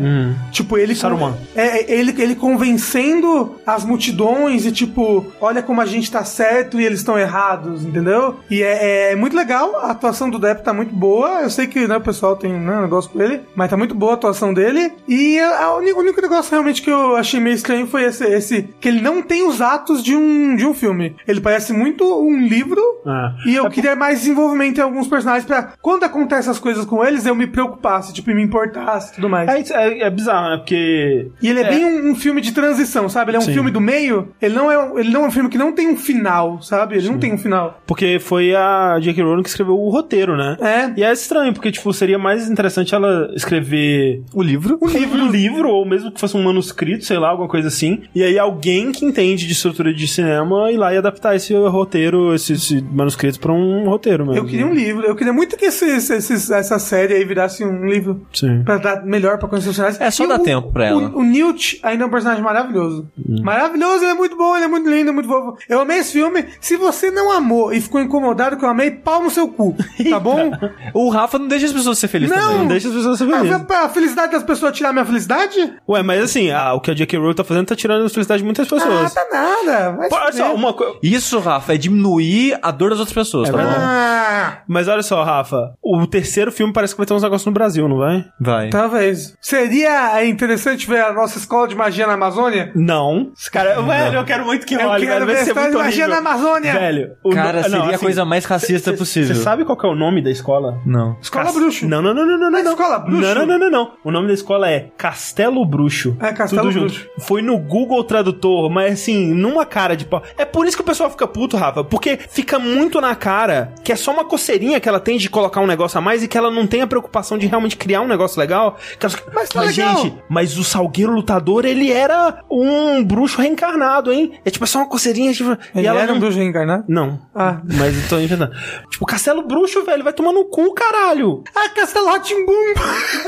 B: Tipo, ele.
A: Saruman.
B: É, é, ele, ele convencendo as multidões e, tipo, olha como a gente tá certo e eles estão errados, entendeu? E é, é muito legal, a atuação do Depp tá muito boa. Eu sei que né, o pessoal tem né, um negócio com ele, mas tá muito boa a atuação dele. E a, única- o único negócio realmente que eu achei meio estranho foi esse, esse que ele não tem os atos de um, de um filme. Ele parece muito um livro.
A: Ah.
B: E eu queria mais desenvolvimento em alguns personagens pra quando acontecem as coisas com eles eu me preocupasse, tipo, me importasse e tudo mais.
A: É, é, é bizarro, né? Porque.
B: E ele é, bem um, um filme de transição, sabe? Ele é um
A: Sim.
B: filme do meio. Ele não é, um- ele não é um filme que não tem um final, sabe? Ele não tem um final.
A: Porque foi a J.K. Rowling que escreveu o roteiro, né?
B: É.
A: E é estranho, porque, tipo, seria mais interessante ela escrever
C: O livro.
A: um livro, um livro, ou mesmo que fosse um manuscrito, sei lá, alguma coisa assim. E aí alguém que entende de estrutura de cinema ir lá e adaptar esse roteiro, esse, esse manuscrito pra um roteiro mesmo.
B: Eu queria um livro. Eu queria muito que esse, esse- esse- essa série aí virasse um livro.
A: Sim.
B: Pra dar melhor pra conhecer os personagens.
C: É, só
B: E
C: dá
B: o-
C: tempo pra ela.
B: O, o Newt ainda é um personagem maravilhoso.
A: Hum.
B: Maravilhoso, ele é muito bom, ele é muito lindo, é muito fofo. Eu amei esse filme. Se você não amou e ficou incomodado que eu amei, pau no seu cu. Tá bom?
C: O Rafa não deixa as pessoas ser felizes
B: Não.
C: também.
A: Não deixa as pessoas se
B: a,
A: felizes.
B: a felicidade das pessoas tirar minha felicidade?
A: Ué, mas assim, a- o que a J.K. Rowling tá fazendo tá tirando a felicidade de muitas
B: Ah,
A: pessoas.
B: tá nada. Se
A: olha só, uma coisa.
C: Isso, Rafa, é diminuir a dor das outras pessoas,
A: É
C: tá bom?
A: verdade.
B: Ah,
A: Mas olha só, Rafa, o terceiro filme parece que vai ter uns negócios no Brasil, não vai?
C: Vai.
B: talvez. Seria interessante ver a nossa escola de magia na Amazônia?
A: Não. Cara, velho, eu quero muito que
B: Eu
A: role,
B: quero
A: velho. Vai
B: ver a
A: ser muito
B: magia
A: horrível.
B: na Amazônia.
A: Velho, o
C: Cara,
A: no- não,
C: seria a
A: assim,
C: coisa mais racista
A: cê-
C: possível.
A: Você sabe qual que é o nome da escola?
C: Não.
B: Escola
A: Cas-
B: Bruxo.
A: Não, não, não, não, não, não.
B: É
A: não.
B: Escola Bruxo?
A: Não, não, não, não, não. O nome da escola é Castelo Bruxo.
B: É, Castelo
A: Tudo junto.
B: Bruxo.
A: Foi no Google Tradutor, mas assim, numa cara de pau. É por isso que o pessoal fica puto, Rafa, porque fica muito na cara que é só uma coceirinha que ela tem de colocar um negócio a mais e que ela não tem a preocupação de realmente criar um negócio legal. Que ela-
B: Mas tá legal.
A: gente, mas o Salgueiro Lutador, ele era um bruxo reencarnado, hein? É tipo, é só uma coceirinha, tipo,
B: Ele era um
A: não...
B: bruxo reencarnado?
A: Não.
B: Ah.
A: Mas eu tô inventando. Tipo, Castelo Bruxo, velho, vai tomar no cu, caralho.
B: Ah, Castelo Ratimbum!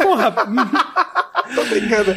A: Porra.
B: Tô brincando.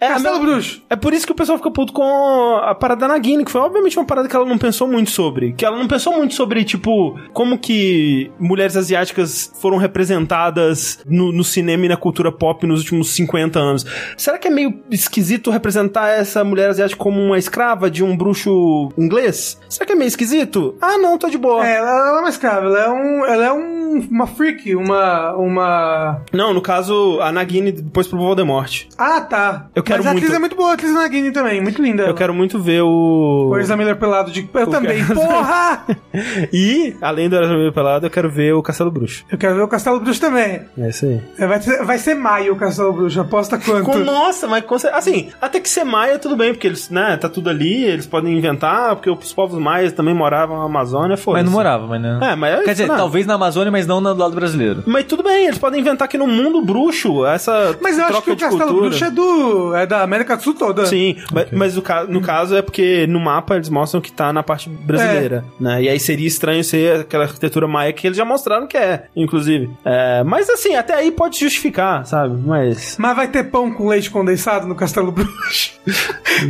A: É,
B: Castelo Bruxo.
A: É por isso que o pessoal fica puto com a parada da Nagini, que foi obviamente uma parada que ela não pensou muito sobre. Que ela não pensou muito sobre, tipo, como que mulheres asiáticas foram representadas no, no cinema e na cultura pop nos últimos 50 anos. Será que é meio esquisito representar essa mulher asiática como uma escrava de um bruxo inglês? Será que é meio esquisito? Ah, não, tô de boa.
B: É, ela, ela é uma escrava, ela é, um, ela é um, uma freak, uma, uma...
A: Não, no caso, a Nagini depois pro Voldemort.
B: Ah, tá.
A: Eu quero
B: Mas a atriz
A: muito-
B: é muito boa, a atriz Nagini também, muito linda.
A: Eu quero muito ver o.
B: O Ezra Miller pelado de... Eu também,
A: cara-
B: porra!
A: E, além do Erasmo Pelado, eu quero ver o Castelo Bruxo.
B: Eu quero ver o Castelo Bruxo também.
A: É isso aí.
B: É, Vai ser, vai ser maio o Castelo Bruxo, aposta quanto?
A: Com- nossa, mas assim, até que ser maia tudo bem, porque eles, né, tá tudo ali, eles podem inventar, porque os povos maias também moravam na Amazônia, foda
C: Mas não morava, mas não.
A: É, mas é
C: Quer dizer,
A: isso, né?
C: talvez na Amazônia, mas não no lado brasileiro.
A: Mas tudo bem, eles podem inventar que no mundo bruxo, essa
B: Mas eu acho
A: troca
B: que o
A: de
B: Castelo
A: cultura...
B: Bruxo é do... é da América do Sul toda.
A: Sim, mas, mas o ca- no caso é porque no mapa eles mostram que tá na parte brasileira, né? E aí seria estranho ser aquela arquitetura maia que eles já mostraram que é, inclusive. É, mas assim, até aí pode justificar, sabe? Mas.
B: Mas vai ter pão com leite condensado no Castelo Bruxo?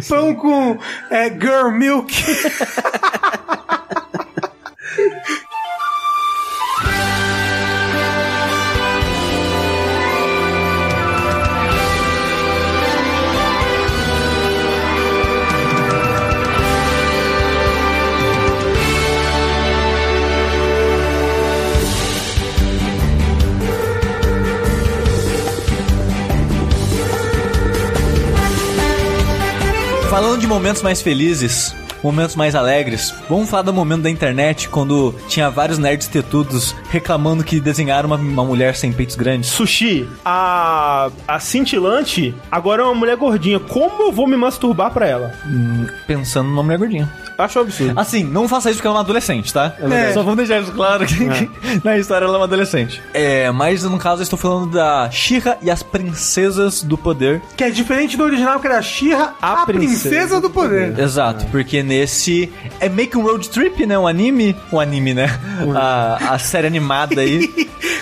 B: pão com é, girl milk?
C: Falando de momentos mais felizes, momentos mais alegres, vamos falar do momento da internet quando tinha vários nerds tetudos reclamando que desenharam uma, uma mulher sem peitos grandes.
A: Sushi, a, a cintilante agora é uma mulher gordinha. Como eu vou me masturbar pra ela?
C: Pensando numa mulher gordinha.
A: Acho um absurdo.
C: Assim, não faça isso porque ela é uma adolescente, tá?
B: verdade.
C: Só vamos deixar isso claro que, que na história ela é uma adolescente. É, mas no caso eu estou falando da Shira e as Princesas do Poder.
B: Que é diferente do original, que era Shira, a,
A: A
B: princesa,
A: Princesa
B: do poder.
C: Exato, porque nesse é meio que um road trip, né? Um anime. Um anime, né? A, a série animada aí.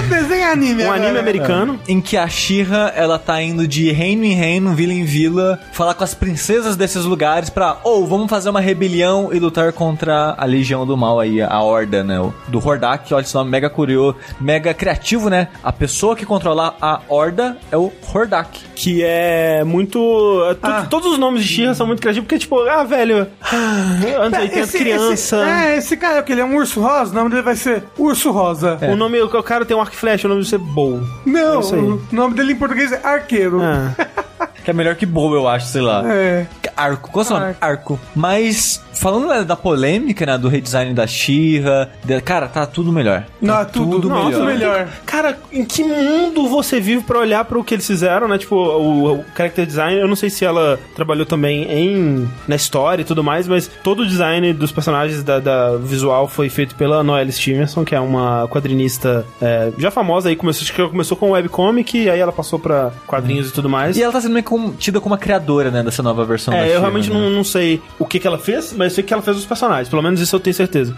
B: Todo desenho é anime
A: Um
B: agora.
A: anime americano.
C: em que a Shira ela tá indo de reino em reino, vila em vila, falar com as princesas desses lugares pra, ou vamos fazer uma rebelião e lutar contra a legião do mal aí, a horda, né? o- Do Hordak, olha esse nome mega curioso, mega criativo, né? A pessoa que controla a horda é o Hordak.
A: Que é muito. é tu-
B: Ah.
A: Todos os nomes de She-Ra são muito criativos, porque, tipo, ah, velho. ah, Anos 80,
B: Esse-
A: criança.
B: esse- é, esse cara é o que? Ele é um urso rosa? O nome dele vai ser Urso Rosa.
A: O nome, o cara tem um arco e flecha, o nome deve ser Bow.
B: Não,
A: É
B: o nome dele em português é Arqueiro.
A: Ah.
C: Que é melhor que Boa, eu acho, sei lá.
B: É.
C: Arco, qual é o seu nome?
B: Arco.
C: Arco. Mas, falando né, da polêmica, né, do redesign da de- cara, tá tudo melhor.
B: Não,
C: Tá
B: é tudo,
A: Nossa,
B: tudo melhor.
A: Cara, em que mundo você vive pra olhar pro que eles fizeram, né? Tipo, o, o character design, eu não sei se ela trabalhou também em na história e tudo mais, mas todo o design dos personagens da, da visual foi feito pela Noelle Stevenson, que é uma quadrinista é, já famosa aí, começou, acho que começou com webcomic, aí ela passou pra quadrinhos e tudo mais.
C: E ela tá sendo meio como- tida como a criadora, né, dessa nova versão da
A: É, eu realmente
C: né?
A: não, não sei o que, que ela fez, mas eu sei que ela fez os personagens. Pelo menos isso eu tenho certeza.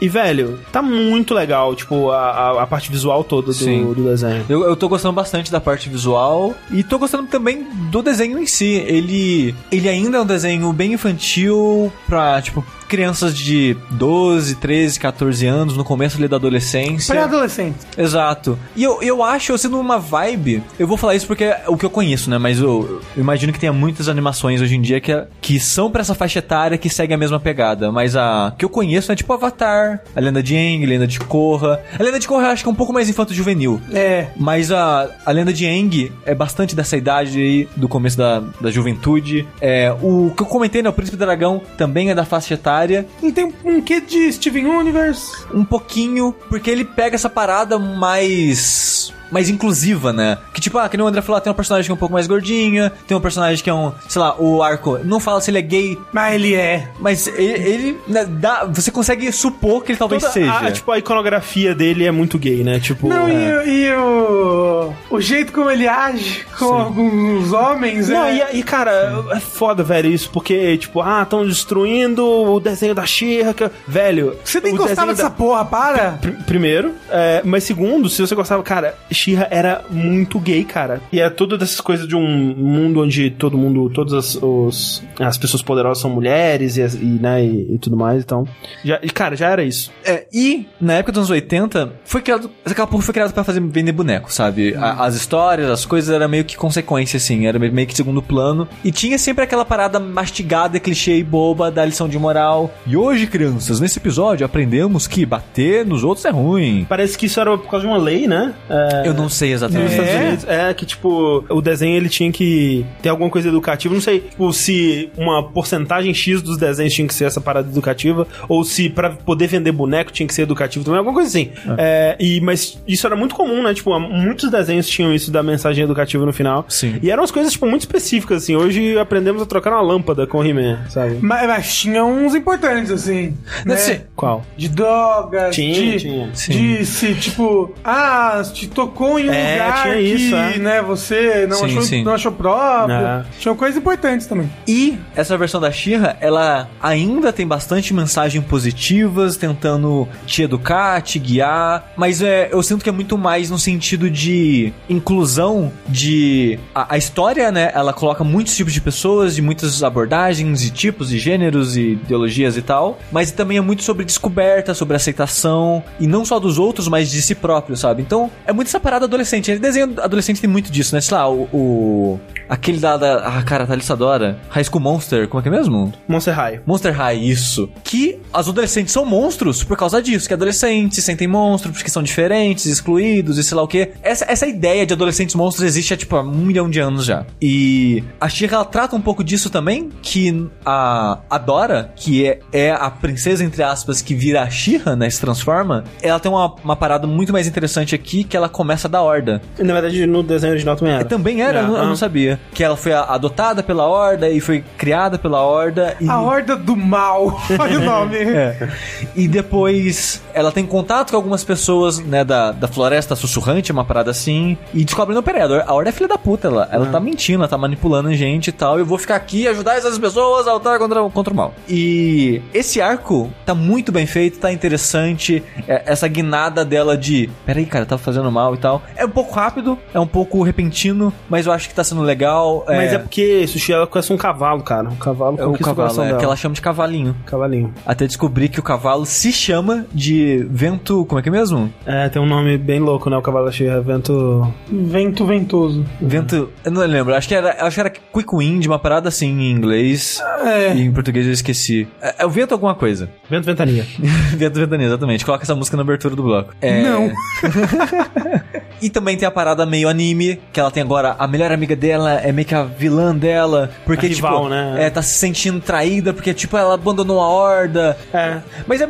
A: E, velho, tá muito legal, tipo, a, a, a parte visual toda
C: Sim.
A: do, do desenho.
C: Eu, eu tô gostando bastante da parte visual e tô gostando também do desenho em si. Ele, ele ainda é um desenho bem infantil pra, tipo, crianças de 12, 13, 14 anos, no começo ali da adolescência.
B: Pré-adolescente.
C: Exato. E eu, eu acho, eu sendo uma vibe, eu vou falar isso porque é o que eu conheço, né? Mas eu, eu imagino que tenha muitas animações hoje em dia que, é- que são pra essa faixa etária que segue a mesma pegada. Mas a que eu conheço é tipo Avatar, a Lenda de Aang, a Lenda de Korra. A Lenda de Korra eu acho que é um pouco mais infanto-juvenil.
B: É.
C: Mas a, a lenda de Aang é bastante dessa idade aí, do começo da, da juventude. É, o que eu comentei, né? O Príncipe Dragão também é da faixa etária.
B: E tem um quê de Steven Universe?
C: Um pouquinho, porque ele pega essa parada mais. Mais inclusiva, né? Que tipo, ah, que nem o André falou, ah, tem uma personagem que é um pouco mais gordinha, tem um personagem que é um, sei lá, o arco. Não fala se ele é gay,
B: Mas ele é.
C: mas ele, ele, né, dá, você consegue supor que ele talvez
A: Toda
C: seja.
A: a, tipo, a iconografia dele é muito gay, né? Tipo.
B: Não,
A: é.
B: e, e o, o jeito como ele age com alguns homens
A: Não,
B: é...
A: e, e, cara, é foda, velho, isso, porque, tipo, ah, estão destruindo o desenho da Xirra. que- Velho.
B: Você nem gostava dessa
A: da-
B: porra, para?
A: Pr- Primeiro, é, mas segundo, se você gostava, cara, She-Ra era muito gay, cara. E é tudo dessas coisas de um mundo onde todo mundo, todas as, os- as pessoas poderosas são mulheres e, e, né, e, e tudo mais, então. Já, e, cara, já era isso.
C: É, e na época dos anos 80, foi criado. Aquela porra foi criada pra fazer vender boneco, sabe? A- as histórias, as coisas era meio que consequência, assim, era meio que segundo plano. E tinha sempre aquela parada mastigada, clichê e boba da lição de moral. E hoje, crianças, nesse episódio aprendemos que bater nos outros é ruim.
A: Parece que isso era por causa de uma lei, né? É,
C: Eu não sei
A: Nos
C: exatamente.
A: Estados
B: É?
A: Unidos, é que, tipo, o desenho ele tinha que ter alguma coisa educativa. Não sei, tipo, se uma porcentagem X dos desenhos tinha que ser essa parada educativa, ou se pra poder vender boneco tinha que ser educativo também, alguma coisa assim. É, e, mas isso era muito comum, né? Tipo, muitos desenhos tinham isso da mensagem educativa no final.
C: Sim.
A: E eram umas coisas, tipo, muito específicas, assim. Hoje aprendemos a trocar uma lâmpada com o He-Man, sabe?
B: Mas, mas tinha uns importantes, assim. Né?
A: Qual?
B: De drogas,
A: Tinha,
B: de,
A: tinha.
B: de se, tipo, ah, te tocou em um
A: É,
B: lugar
A: tinha
B: que,
A: é.
B: né, você não,
C: Sim,
B: achou,
C: sim.
B: não achou próprio.
A: É.
B: Tinha coisas importantes também.
C: E essa versão da Shira, ela ainda tem bastante mensagens positivas, tentando te educar, te guiar, mas é, eu sinto que é muito mais no sentido de inclusão de a, a história, né? Ela coloca muitos tipos de pessoas, de muitas abordagens e tipos e gêneros e ideologias e tal, mas também é muito sobre descoberta, sobre aceitação e não só dos outros, mas de si próprio, sabe? Então é muito essa parada adolescente. E desenho adolescente tem muito disso, né? Sei lá, o, o aquele da, da ah, cara, Thalissa adora. High School Monster, como é que é mesmo?
A: Monster High.
C: Monster High, isso. Que as adolescentes são monstros por causa disso. Que adolescentes se sentem monstros porque são diferentes, excluídos e sei lá o que. Essa, essa ideia de adolescentes monstros existe há, tipo, há um milhão de anos já. E a Shira, ela trata um pouco disso também. Que a, a Dora, que é, é a princesa, entre aspas, que vira a Shira, né? Se transforma. Ela tem uma, uma parada muito mais interessante aqui. Que ela começa promessa da Horda.
A: Na verdade, no desenho original também era.
C: Também era,
A: É,
C: eu, não- eu
A: ah.
C: não sabia. Que ela foi adotada pela Horda e foi criada pela Horda. E...
B: A Horda do Mal. Olha o nome.
C: É. E depois ela tem contato com algumas pessoas, né, da, da floresta sussurrante, uma parada assim, e descobre, não, peraí, a Horda é filha da puta, ela, ela tá mentindo, ela tá manipulando a gente e tal, eu vou ficar aqui e ajudar essas pessoas a lutar contra, contra o mal. E esse arco tá muito bem feito, tá interessante, é- essa guinada dela de, peraí, cara, tá fazendo mal e tal. É um pouco rápido, é um pouco repentino, mas eu acho que tá sendo legal.
A: Mas é porque Sushi ela conhece um cavalo, cara. Um cavalo
C: é
A: conquista
C: cavalo, é, que ela chama de cavalinho.
A: Cavalinho.
C: Até descobri que o cavalo se chama de vento. Como é que é mesmo?
A: É, tem um nome bem louco, né? O cavalo da Xirra. Vento...
B: Vento ventoso.
C: Vento. Eu não lembro. Acho que era, acho que era Quick Wind, uma parada assim em inglês.
B: É.
C: E em português eu esqueci. É, é o vento alguma coisa.
A: Vento Ventania.
C: vento ventania, exatamente. Coloca essa música na abertura do bloco. É...
B: Não.
C: e também tem a parada meio anime, que ela tem agora a melhor amiga dela, é meio que a vilã dela. Porque,
A: A rival,
C: tipo,
A: né?
C: é, tá se sentindo traída, porque, tipo, ela abandonou a horda.
A: É.
C: Mas é,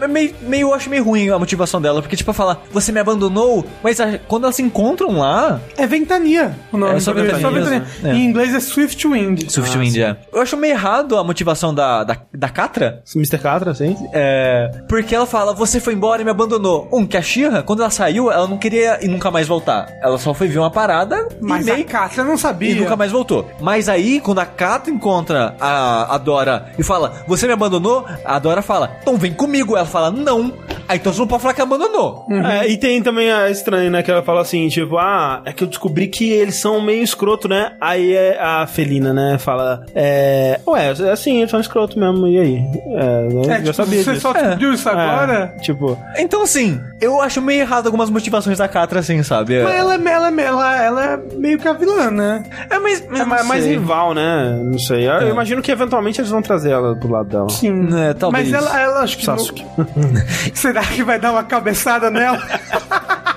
C: é meio, meio, eu acho meio ruim a motivação dela, porque, tipo, fala, você me abandonou, mas a- quando elas se encontram lá.
B: É Ventania. O nome
C: É só Ventania
B: Ventania.
C: mesmo. É.
B: Em inglês é Swift Wind.
C: Swift Wind, é. Eu acho meio errado a motivação da, da, da Catra.
A: Mr. Catra, sim.
C: É. Porque ela fala, você foi embora e me abandonou. Um, que a Shira, quando ela saiu, ela não queria ir nunca mais voltar. Ela só foi ver uma parada
B: Mas
C: e
B: a
C: meio
B: Cássia não sabia.
C: e nunca mais voltou. Mas aí, quando a Kata encontra a, a Dora e fala, você me abandonou? A Dora fala, então vem comigo. Ela fala, não. Aí então você não pode falar que abandonou.
A: É, e tem também a estranha, né? Que ela fala assim, tipo, ah, é que eu descobri que eles são meio escroto, né? Aí é a Felina, né? Fala, é. Ué, é assim, eles são escroto mesmo, e aí? É?
B: É,
A: já
B: tipo,
A: sabia
B: você
A: disso.
B: só descobriu isso agora?
A: É, tipo,
C: Então, assim, eu acho meio errado algumas motivações da Catra, assim, sabe?
B: Mas ela, é- ela, é- ela, ela é meio que a vilã, né?
C: É, mas,
A: é mais, mais rival, né? Não sei. Eu, eu imagino que eventualmente eles vão trazer ela do lado dela.
B: Sim.
C: É, talvez.
B: Mas ela, ela acho que.
A: Sasuke.
B: Será que vai dar uma cabeçada nela?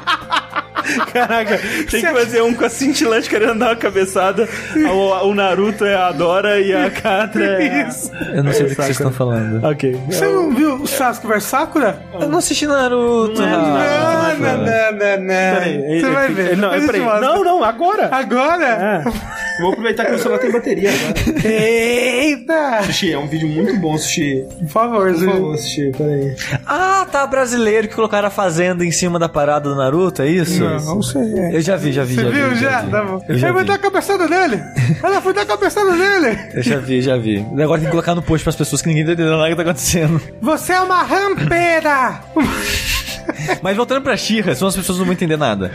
A: Caraca, tem que fazer um com a cintilante querendo dar uma cabeçada. O, o Naruto é a Dora e a Katra é. a-
B: Isso.
C: Eu não sei do que
A: Sakura.
C: vocês estão falando.
A: Ok.
B: Você não viu o Sasuke vs Sakura?
C: Eu não assisti Naruto.
A: Não é
C: Ah,
B: Não, não, não, não,
A: Peraí,
B: não.
A: ele-
B: Você vai ver.
A: Não, é, peraí. Não, não, agora.
B: Agora?
A: É. Vou aproveitar que o celular tem bateria agora.
B: Eita!
A: Sushi, é um vídeo muito bom, Sushi.
B: Por favor,
A: Por
B: Zé.
A: favor, Sushi, peraí.
C: Ah, tá, brasileiro que colocaram a fazenda em cima da parada do Naruto, é isso?
B: Não, não sei.
C: Eu já vi, já vi,
B: Você
C: já
B: viu
C: vi.
B: já?
C: vi.
B: Tá bom.
C: Eu já vi.
B: dar a cabeçada nele. Ela foi dar a cabeçada nele.
C: Eu já vi, já vi. Agora tem que colocar no post pras pessoas que ninguém tá entendendo nada que tá acontecendo.
B: Você é uma rampeira.
C: Mas voltando pra Xirra, senão as pessoas não vão entender nada.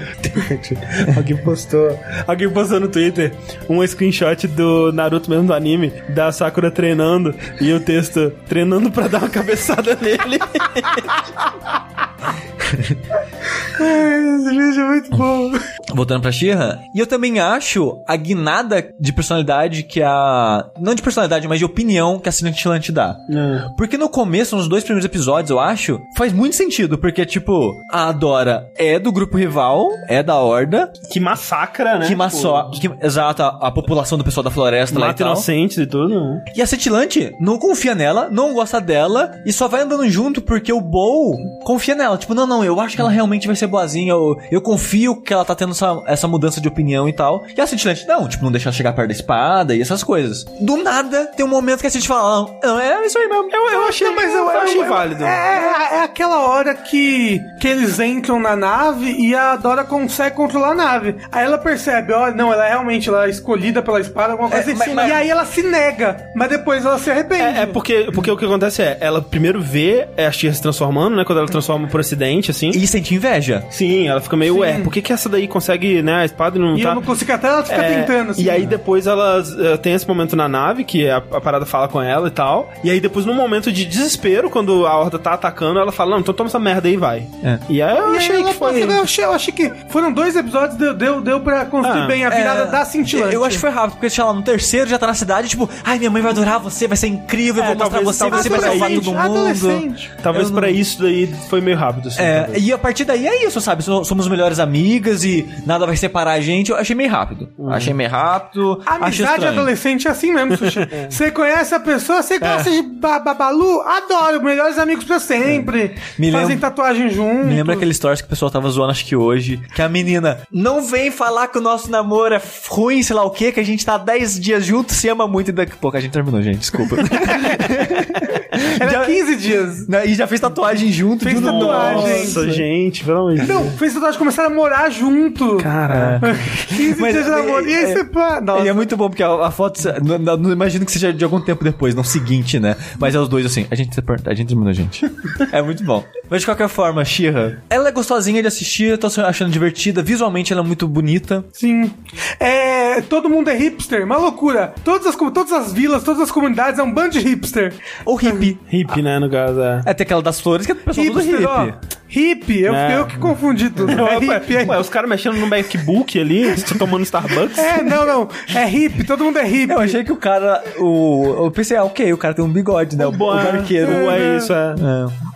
A: alguém postou. Alguém postou no Twitter um screenshot do Naruto mesmo do anime, da Sakura treinando, e o texto treinando pra dar uma cabeçada nele.
B: Esse vídeo é muito bom.
C: Voltando pra Xirra. E eu também acho a guinada de personalidade que a. Não de personalidade, mas de opinião que a Cintilante dá. Porque no começo, nos dois primeiros episódios, eu acho, faz muito sentido. Porque, tipo, a Dora é do grupo rival, é da Horda,
A: que massacra, né?
C: que maçó. Que, exato, a, a população do pessoal da floresta lá e
A: Mata
C: tal.
A: inocentes e tudo, né?
C: E a Cetilante não confia nela, não gosta dela e só vai andando junto porque o Bow confia nela. Tipo, não, não, eu acho que ela realmente vai ser boazinha. Eu, eu confio que ela tá tendo essa, essa mudança de opinião e tal. E a Cetilante, não, tipo, não deixa ela chegar perto da espada e essas coisas. Do nada, tem um momento que a gente fala, não, não, é isso aí mesmo.
A: Eu, eu achei, mas eu, achei válido.
B: É, é, é aquela hora que, que eles entram na nave e a Dora consegue controlar a nave. Aí ela percebe, ó, não, ela é realmente ela é escolhida pela espada, alguma coisa
C: É,
B: assim.
C: mas- mas-
B: E aí ela se nega, mas depois ela se arrepende.
A: É, é porque, porque o que acontece é, ela primeiro vê a Shira se transformando, né? Quando ela transforma por acidente, assim.
C: E sente inveja.
A: Sim, ela fica meio, ué, por que, que essa daí consegue, né, a espada e não
B: E
A: tá...
B: eu não consigo até ela fica
A: É,
B: tentando, assim.
A: e aí
B: né?
A: depois elas eh, tem esse momento na nave que a, a parada fala com ela e tal. E aí depois num momento de desespero, quando a horda tá atacando, ela fala: "Não, então toma essa merda aí e vai".
C: É.
A: E aí eu
B: E aí
A: achei
B: ela
A: que foi
B: passa- eu, achei, eu achei que foram dois episódios, deu, deu, deu pra construir
A: Ah,
B: bem a virada
C: É,
B: da cintilante.
C: Eu acho que foi rápido, porque sei lá, no terceiro já tá na cidade, tipo, ai, minha mãe vai adorar você, vai ser incrível, eu
A: É,
C: vou mostrar
A: talvez-
C: você, você vai salvar todo mundo.
A: Talvez
C: eu
A: pra
C: não-
A: isso daí foi meio rápido assim.
C: É, É, e a partir daí é isso, sabe? So- Somos melhores amigas e nada vai separar a gente. Eu achei meio rápido. Achei meio rápido.
B: A Amizade adolescente é assim mesmo, Sushi. Você conhece a pessoa, você gosta de ba- Babalu? Adoro, melhores amigos pra sempre.
C: Me
B: Fazem
C: lembra-
B: tatuagem juntos.
C: Me lembra aquele stories que o pessoal tava zoando, acho que hoje, que a menina não vem falar que o nosso namoro é ruim, sei lá o quê, que a gente tá 10 dias juntos, se ama muito e daqui a pouco a gente terminou, gente, desculpa.
B: Era
C: Já-
B: 15 dias.
C: Né, e já fez tatuagem junto.
B: Fez tatuagem.
A: Nossa, gente, pelo amor de Deus.
B: Não, fez tatuagem começaram a morar junto.
A: Cara,
B: 15
C: Mas-
B: dias de namoro. E aí
C: é-
B: você pá. Nossa.
C: E é muito bom, porque a, a foto, não, não- não imagino que seja de algum tempo depois, não seguinte, né? Mas é os dois assim, a gente, a gente terminou, gente. é muito bom. Mas de qualquer forma, Shira, ela é gostosinha de assistir, eu tô achando divertida, visualmente ela é muito bonita.
B: Sim. É, todo mundo é hipster, uma loucura. Todas as, todas as vilas, todas as comunidades é um bando de hipster.
C: Ou hippie.
A: Hippie, né, no caso. É.
C: É, tem aquela das flores que é do pessoal hippie.
B: Ó. Hippie, eu,
A: É.
B: eu que confundi tudo. É hippie, é
A: Ué, os caras mexendo no MacBook ali, tomando Starbucks.
B: É, não, não. É hippie, todo mundo é hippie.
C: Eu achei que o cara, o, eu pensei, ah, ok, o cara tem um bigode, né? O, o
A: Boa,
C: barqueiro.
A: É isso, é.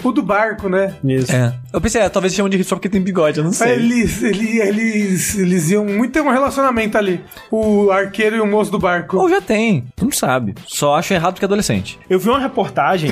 B: O do barco, né?
A: Isso.
C: É. Eu pensei, ah, talvez chamam de hippie só porque tem bigode, eu não sei.
B: Eles, eles, eles, eles iam muito ter um relacionamento ali. O arqueiro e o moço do barco.
C: Ou já tem, tu não sabe. Só acho errado porque é adolescente.
A: Eu vi uma reportagem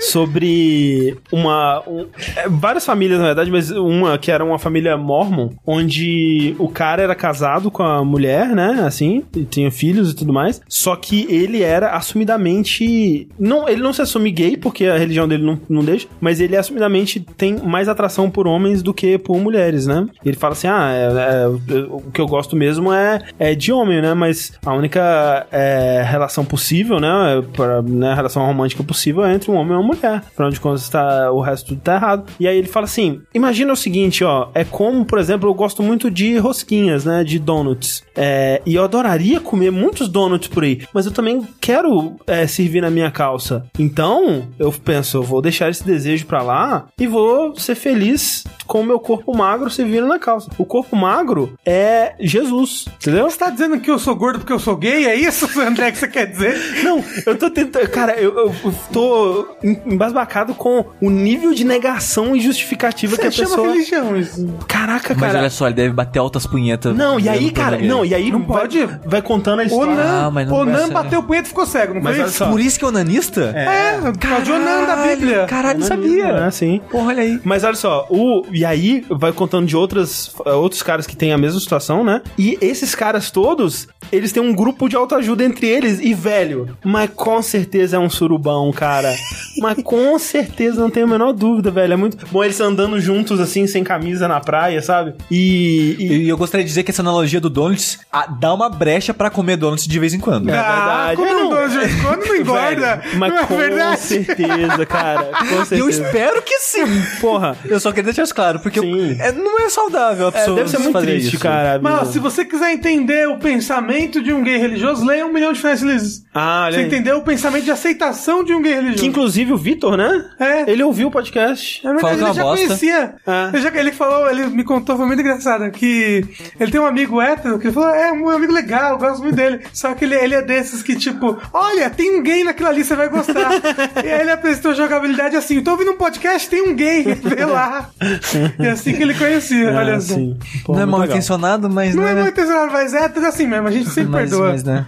A: sobre uma. um- é, várias famílias, na verdade, mas uma que era uma família mormon, onde o cara era casado com a mulher, né? Assim, e tinha filhos e tudo mais. Só que ele era assumidamente. Não, ele não se assume gay, porque a religião dele não, não deixa, mas ele assumidamente tem mais atração por homens do que por mulheres, né? Ele fala assim: ah, é- é, o que eu gosto mesmo é, é de homem, né? Mas a única é, relação possível, né? Pra, né? Relação romântica possível é entre um homem e uma mulher. Afinal de contas, tá, o resto tudo tá errado. E aí ele fala assim: imagina o seguinte, ó. É como, por exemplo, eu gosto muito de rosquinhas, né? De donuts. É, e eu adoraria comer muitos donuts por aí. Mas eu também quero é, servir na minha calça. Então, eu penso, eu vou deixar esse desejo pra lá e vou ser feliz com o meu corpo magro servindo na calça. O corpo magro é Jesus, entendeu?
B: Você tá dizendo que eu sou gordo porque eu sou gay? É isso, André, que você quer dizer?
A: Não, eu tô tentando. Cara, eu, eu tô em- embasbacado com o nível de negação e justificativa que
B: Você
A: a
B: chama
A: pessoa.
B: religião isso.
A: Caraca,
C: Mas
A: cara.
C: olha só, ele deve bater altas punhetas.
A: Não, e aí, cara, não, e aí
B: Não
A: vai,
B: pode?
A: vai contando a história.
B: Onan,
C: Ah, mas não
B: Onan bateu o punheta e ficou cego, não
A: Mas
B: foi isso?
C: Por isso que é onanista?
B: É, é de Onan da Bíblia.
C: Caralho, não
A: É,
C: sabia.
A: sim.
C: Porra, olha aí.
A: Mas olha só, o, e aí vai contando de outras, eh, outros caras que têm a mesma situação, né? E esses caras todos, eles têm um grupo de autoajuda entre eles. E, velho, mas com certeza é um surubão, cara. mas com certeza, não tenho a menor dúvida, velho. É muito bom eles andando juntos, assim, sem camisa na praia, sabe? E. e-
C: E eu gostaria de dizer que essa analogia do donuts ah, dá uma brecha pra comer donuts de vez em quando.
A: É
B: Ah,
A: verdade.
B: como
A: É,
B: não,
A: não.
B: dou de vez em quando não engorda.
A: Velho, mas
B: não é
A: com
B: verdade?
A: certeza, cara. Com
C: Eu
A: certeza.
C: espero que sim.
A: Porra.
C: Eu só queria deixar isso claro, porque
A: Sim.
C: eu- é, não é saudável a
A: É,
C: pessoa
A: deve ser muito
C: fazer
A: triste,
C: isso.
A: cara.
B: Mas ó, se você quiser entender o pensamento de um gay religioso, leia um milhão de finais felizes.
A: Ah, olha
B: Você
A: aí.
B: entendeu o pensamento de aceitação de um gay religioso.
A: Que inclusive o Vitor, né?
B: É.
A: Ele ouviu o podcast.
B: É verdade,
C: é
B: ele
C: uma
B: já
C: bosta.
B: conhecia.
A: É.
B: Ele, já- ele falou, ele me contou, foi muito engraçado, que ele tem um amigo hétero que ele falou, é um amigo legal, eu gosto muito dele. Só que ele, ele é desses que, tipo, olha, tem um gay naquilo ali, você vai gostar. e aí ele apresentou jogabilidade assim, tô ouvindo um podcast, tem um gay, vê lá. e assim que ele conhecia, olha
A: Ah,
B: só.
A: sim. Pô,
C: não é mal
A: legal.
C: intencionado, mas
B: Não
C: não,
B: é muito intencionado, mas é assim mesmo, a gente sempre
C: mas,
B: perdoa.
C: mas, né?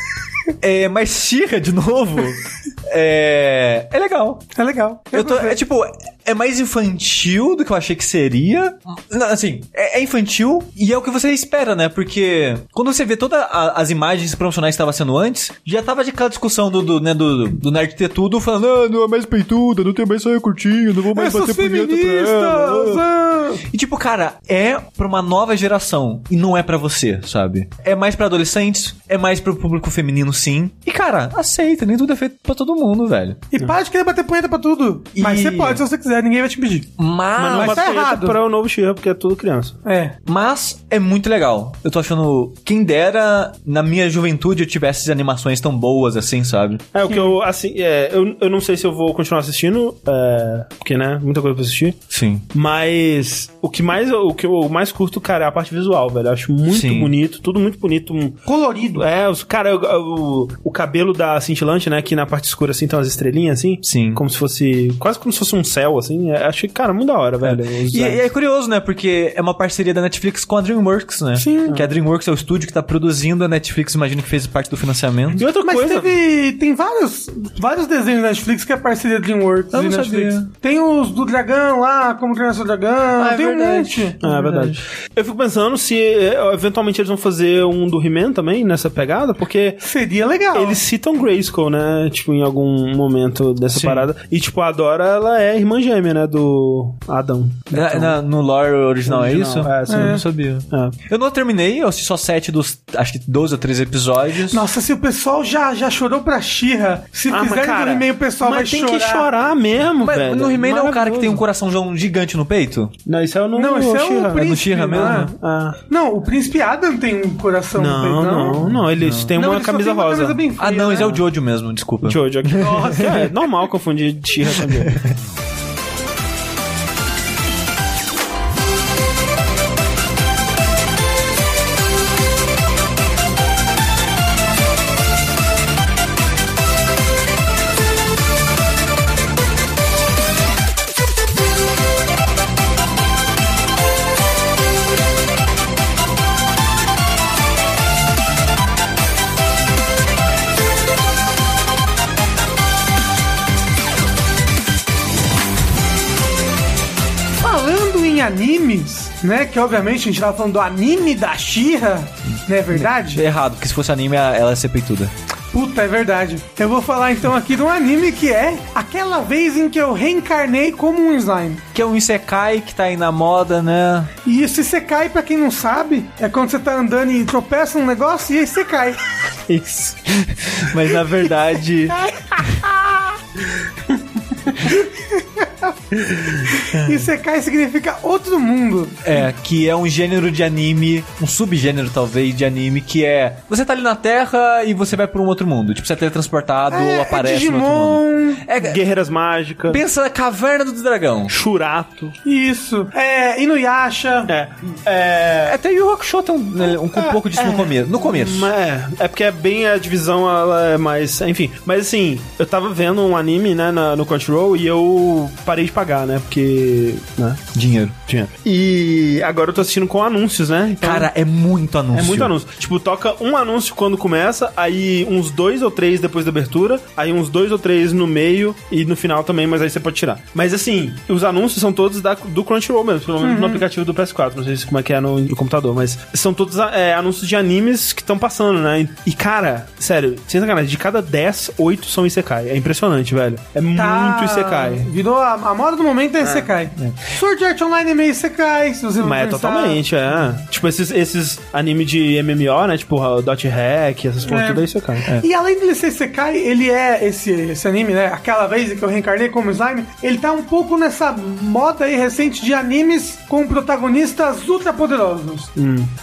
C: é, mas Xirra, de novo, é, é legal.
B: É legal.
C: Eu tô, é tipo, é mais infantil do que eu achei que seria. Não, assim, é, é infantil e é o que você espera, né? Porque quando você vê todas as imagens promocionais que estava sendo antes, já tava de aquela discussão do, do, né, do, do nerd ter tudo, falando, ah, não é mais peituda, não tem mais saia curtinho, não vou mais
B: Essas
C: bater punheta pra ela.
B: ah.
C: E tipo, cara, é pra uma nova geração e não é pra você, sabe? É mais pra adolescentes, é mais pro público feminino, sim. E cara, aceita, nem tudo é feito pra todo mundo, velho.
B: E para de querer bater punheta pra tudo. Mas
C: E-
B: você pode se você quiser, ninguém vai te impedir.
C: Mas,
A: Mas não
B: Mas tá errado.
A: para o novo She-Ra, porque é tudo criança.
B: É.
C: Mas é muito legal. Eu tô achando. Quem dera na minha juventude eu tivesse animações tão boas assim, sabe?
A: É, o que eu, assim, é, eu, eu não sei se eu vou continuar assistindo, é, porque, né, muita coisa pra assistir.
C: Sim.
A: Mas o que mais o que eu mais curto, cara, é a parte visual, velho. Eu acho muito
C: Sim.
A: bonito, tudo muito bonito.
B: Colorido.
A: É, os, cara, o, o, o cabelo da cintilante, né, aqui na parte escura, assim, tem umas estrelinhas, assim.
C: Sim.
A: Como se fosse, quase como se fosse um céu, assim. É, achei, cara, muito da hora, velho. os
C: E, e é curioso, né? Porque é uma parceria da Netflix com a DreamWorks, né?
B: Sim.
C: Que a DreamWorks é o estúdio que tá produzindo, a Netflix imagino que fez parte do financiamento.
A: E outra
B: Mas
A: coisa.
B: teve. Tem vários, vários desenhos da Netflix que é parceria DreamWorks
C: Eu
B: e
C: não
B: Netflix.
C: sabia.
B: Tem os do dragão lá, como treinar seu dragão.
C: é
B: tem um
C: verdade.
B: monte.
A: Ah, é verdade. Eu fico pensando se eventualmente eles vão fazer um do He-Man também, nessa pegada, porque
B: Seria legal.
A: eles citam Grayskull, né? Tipo, em algum momento dessa
C: Sim.
A: parada. E, tipo, a Dora, ela é irmã gêmea, né? Do Adão.
C: Na- na- no lore original, é isso?
A: Original, é, sim.
C: Eu não sabia.
A: É.
C: Eu não terminei, eu assisti só sete dos, acho que 12 ou 13 episódios.
B: Nossa, se o pessoal já, já chorou pra Xirra, se
A: Ah, mas,
B: fizerem
A: cara,
B: do He-Man, o pessoal vai
A: mas tem
B: chorar.
A: que chorar mesmo,
C: Mas
A: velho.
C: no He-Man não é o cara que tem um coraçãozão gigante no peito?
A: Não, isso é no
B: Não, esse é o
A: She-Ra.
C: no
B: príncipe,
C: She-Ra mesmo?
B: né?
A: Ah.
B: Não, o príncipe Adam tem um coração no
A: Não,
B: peito,
A: não, não, eles têm
B: Não,
A: uma
B: ele só
A: camisa
B: tem uma
A: rosa.
B: camisa bem
C: Ah, não,
B: né?
C: esse é o Jojo mesmo, desculpa.
A: Jojo aqui. Nossa, é normal confundir She-Ra também.
B: Falando animes, né? Que obviamente a gente tava falando do anime da Xirra, não é verdade?
C: Errado, porque se fosse anime, ela ia ser peituda.
B: Puta, é verdade. Eu vou falar então aqui de um anime que é aquela vez em que eu reencarnei como um slime.
C: Que é um Isekai que tá aí na moda, né?
B: E esse cai, pra quem não sabe, é quando você tá andando e tropeça num negócio e aí você cai.
C: Isso. Mas na verdade.
B: E você cai significa outro mundo.
C: É, que é um gênero de anime, um subgênero talvez de anime, que é. Você tá ali na Terra e você vai pra um outro mundo. Tipo, você é teletransportado ou
B: É,
C: aparece
B: é
C: no outro mundo.
B: Digimon.
C: É,
A: Guerreiras Mágicas.
C: pensa na caverna do dragão.
A: Churato.
B: Isso. É, Inuyasha.
A: É. É.
C: Até Yu Hakusho tem um, né, um, um pouco disso no começo. No começo.
A: É, é porque é bem a divisão, ela é mais. Enfim. Mas assim, eu tava vendo um anime, né, na- no Crunchyroll e eu parei de pagar, né? Porque. né?
C: Dinheiro.
A: Tinha. E agora eu tô assistindo com anúncios, né? Então,
C: Cara, é muito anúncio.
A: É muito anúncio. Tipo, toca um anúncio quando começa, aí uns dois ou três depois da abertura, aí uns dois ou três no meio e no final também, mas aí você pode tirar. Mas assim, os anúncios são todos da, do Crunchyroll mesmo, pelo menos no aplicativo do PS4. Não sei se como é que é no, no computador, mas são todos é, anúncios de animes que estão passando, né? E cara, sério, sem sacanagem, de cada 10, 8 são Isekai. É impressionante, velho. É
B: Tá-
A: muito Isekai.
B: Virou a, a moda do momento é Isekai. Sword Art Online é meio Isekai, se você for
A: Mas é
B: pensar.
A: totalmente, é. Tipo, esses, esses anime de MMO, né? Tipo, o Dot Hack, essas porra,
B: É.
A: tudo é Isekai. É.
B: E além dele ser Isekai, ele é esse, esse anime, né? Aquela vez que eu reencarnei como slime, ele tá um pouco nessa moda aí recente de animes com protagonistas ultra poderosos.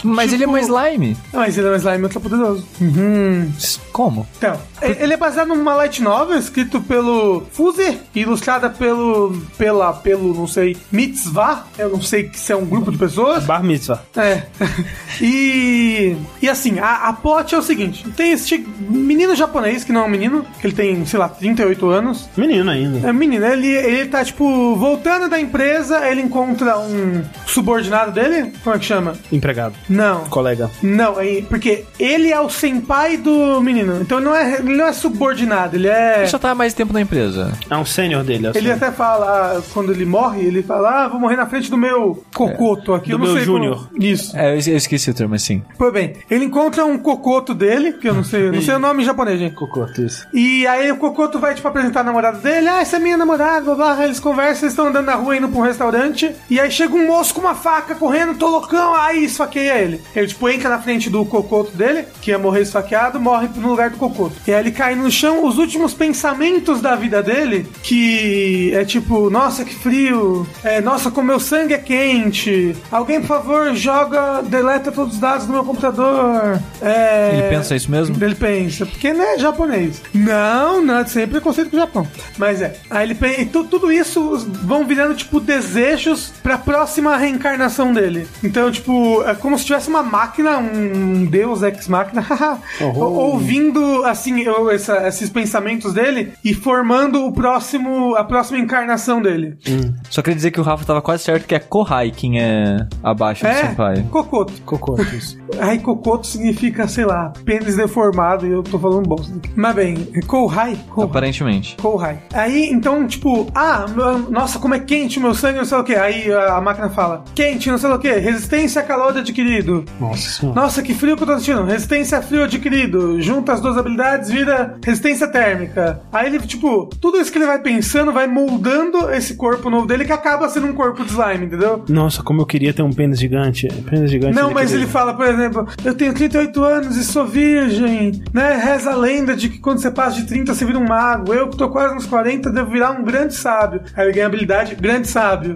C: Mas ele é mais slime.
B: Mas ele é um slime ultra poderoso. Uhum.
C: Como?
B: Então, ele é baseado numa light novel escrito pelo Fuzer e ilustrada pelo, pela, pelo, não sei, Mitzvah. Eu não sei se é um grupo de pessoas.
A: Bar Mitzvah.
B: É. E. E assim, a, a plot é o seguinte: tem esse menino japonês, que não é um menino, que ele tem, sei lá, 38 anos.
A: Menino ainda.
B: É um menino, ele, ele tá, tipo, voltando da empresa, ele encontra um subordinado dele. Como é que chama?
A: Empregado.
B: Não.
A: Colega.
B: Não, é- porque ele é o senpai do menino. Então ele não é, ele não é subordinado, ele é.
C: Ele só tá há mais tempo na empresa.
A: É um sênior dele, assim.
B: Ele até fala, ah, quando ele morre, ele fala: Ah, vou morrer na frente do meu cocoto aqui.
A: Do
B: eu não
A: meu
B: sei como-
A: júnior.
B: Isso.
C: É, eu esqueci o termo assim.
B: Pois bem, ele encontra um cocoto dele, que eu não sei, eu não sei o nome em japonês, gente.
A: Cocoto, isso.
B: E aí o cocoto vai, tipo, apresentar a namorada dele. Ah, essa é minha namorada, blá blá. Eles conversam, eles estão andando na rua indo pra um restaurante. E aí chega um moço com uma faca correndo, tô loucão, aí esfaqueia ele. Ele, tipo, entra na frente do cocoto dele, que ia morrer esfaqueado, morre no lugar do cocoto. E aí ele cai no chão, os últimos pensamentos da vida dele, que é tipo, nossa, que frio. É, nossa, como meu sangue é quente. Alguém, por favor, joga, deleta todos os dados do meu computador. É...
C: Ele pensa isso mesmo?
B: Ele pensa, porque não é japonês. Não, não, sem preconceito com o Japão. Mas é. Aí ele pensa, e tu- tudo isso vão virando, tipo, desejos pra próxima reencarnação dele. Então, tipo, é como se tivesse uma máquina, um deus ex-máquina, ouvindo, assim, eu- essa- esses pensamentos dele e formando o próximo, a próxima encarnação dele. dele.
C: Só queria dizer que o Rafa tava quase certo que é Kohai quem é abaixo do
B: É,
C: Senpai.
B: Cocoto.
A: Cocô, isso.
B: Aí Cocoto significa, sei lá, pênis deformado e eu tô falando bosta. Mas bem? Kohai.
C: Aparentemente.
B: Kohai. Aí, então, tipo, ah, nossa, como é quente o meu sangue, não sei o que. Aí a, a máquina fala, quente, não sei o que. Resistência a calor adquirido.
A: Nossa senhora.
B: Nossa, que frio que eu tô sentindo. Resistência a frio adquirido. Junta as duas habilidades, vira resistência térmica. Aí ele, tipo, tudo isso que ele vai pensando vai moldando esse corpo novo dele que acaba sendo um corpo de slime, entendeu?
A: Nossa, como eu queria ter um pênis gigante. Pênis gigante.
B: Não,
A: ele
B: mas
A: queria.
B: ele fala, por exemplo, eu tenho 38 anos e sou virgem, né? Reza a lenda de que quando você passa de 30 você vira um mago. Eu que tô quase nos 40 devo virar um grande sábio. Aí ele ganha habilidade grande sábio.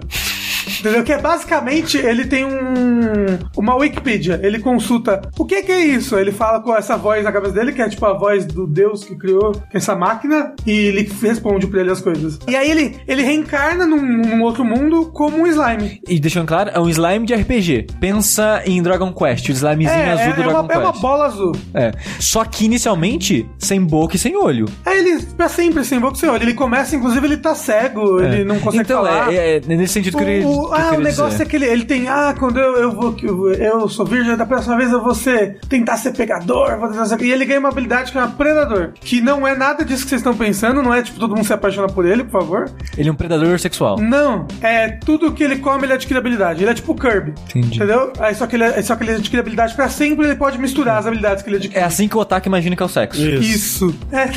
B: Entendeu? Que é basicamente, ele tem um uma Wikipedia. Ele consulta o que que é isso? Ele fala com essa voz na cabeça dele, que é tipo a voz do Deus que criou essa máquina, e ele responde pra ele as coisas. E aí ele, ele reencarna num, num outro mundo como um slime.
C: E deixando claro, é um slime de RPG. Pensa em Dragon Quest, o slimezinho
B: É,
C: azul
B: é,
C: do
B: é
C: Dragon
B: uma, é uma
C: Quest.
B: bola azul.
C: É. Só que inicialmente, sem boca e sem olho.
B: É, ele pra sempre sem boca sem olho. Ele começa, inclusive, ele tá cego, ele não consegue
C: então,
B: falar.
C: é, é nesse sentido que eu queria,
B: O-
C: que
B: ah, o negócio
C: dizer.
B: é que ele, ele tem. Ah, quando eu, eu vou. Eu, eu sou virgem, da próxima vez eu vou ser, tentar ser pegador. Vou tentar ser, e ele ganha uma habilidade que é uma predador. Que não é nada disso que vocês estão pensando, não é tipo todo mundo se apaixona por ele, por favor.
C: Ele é um predador sexual.
B: Não, é tudo que ele come, ele adquire habilidade. Ele é tipo o Kirby.
C: Entendi.
B: Entendeu? Aí só que ele, é- só que ele adquire habilidade pra sempre, ele pode misturar as habilidades que ele adquire.
C: É assim que o Otaka imagina que é o sexo.
B: Isso. É.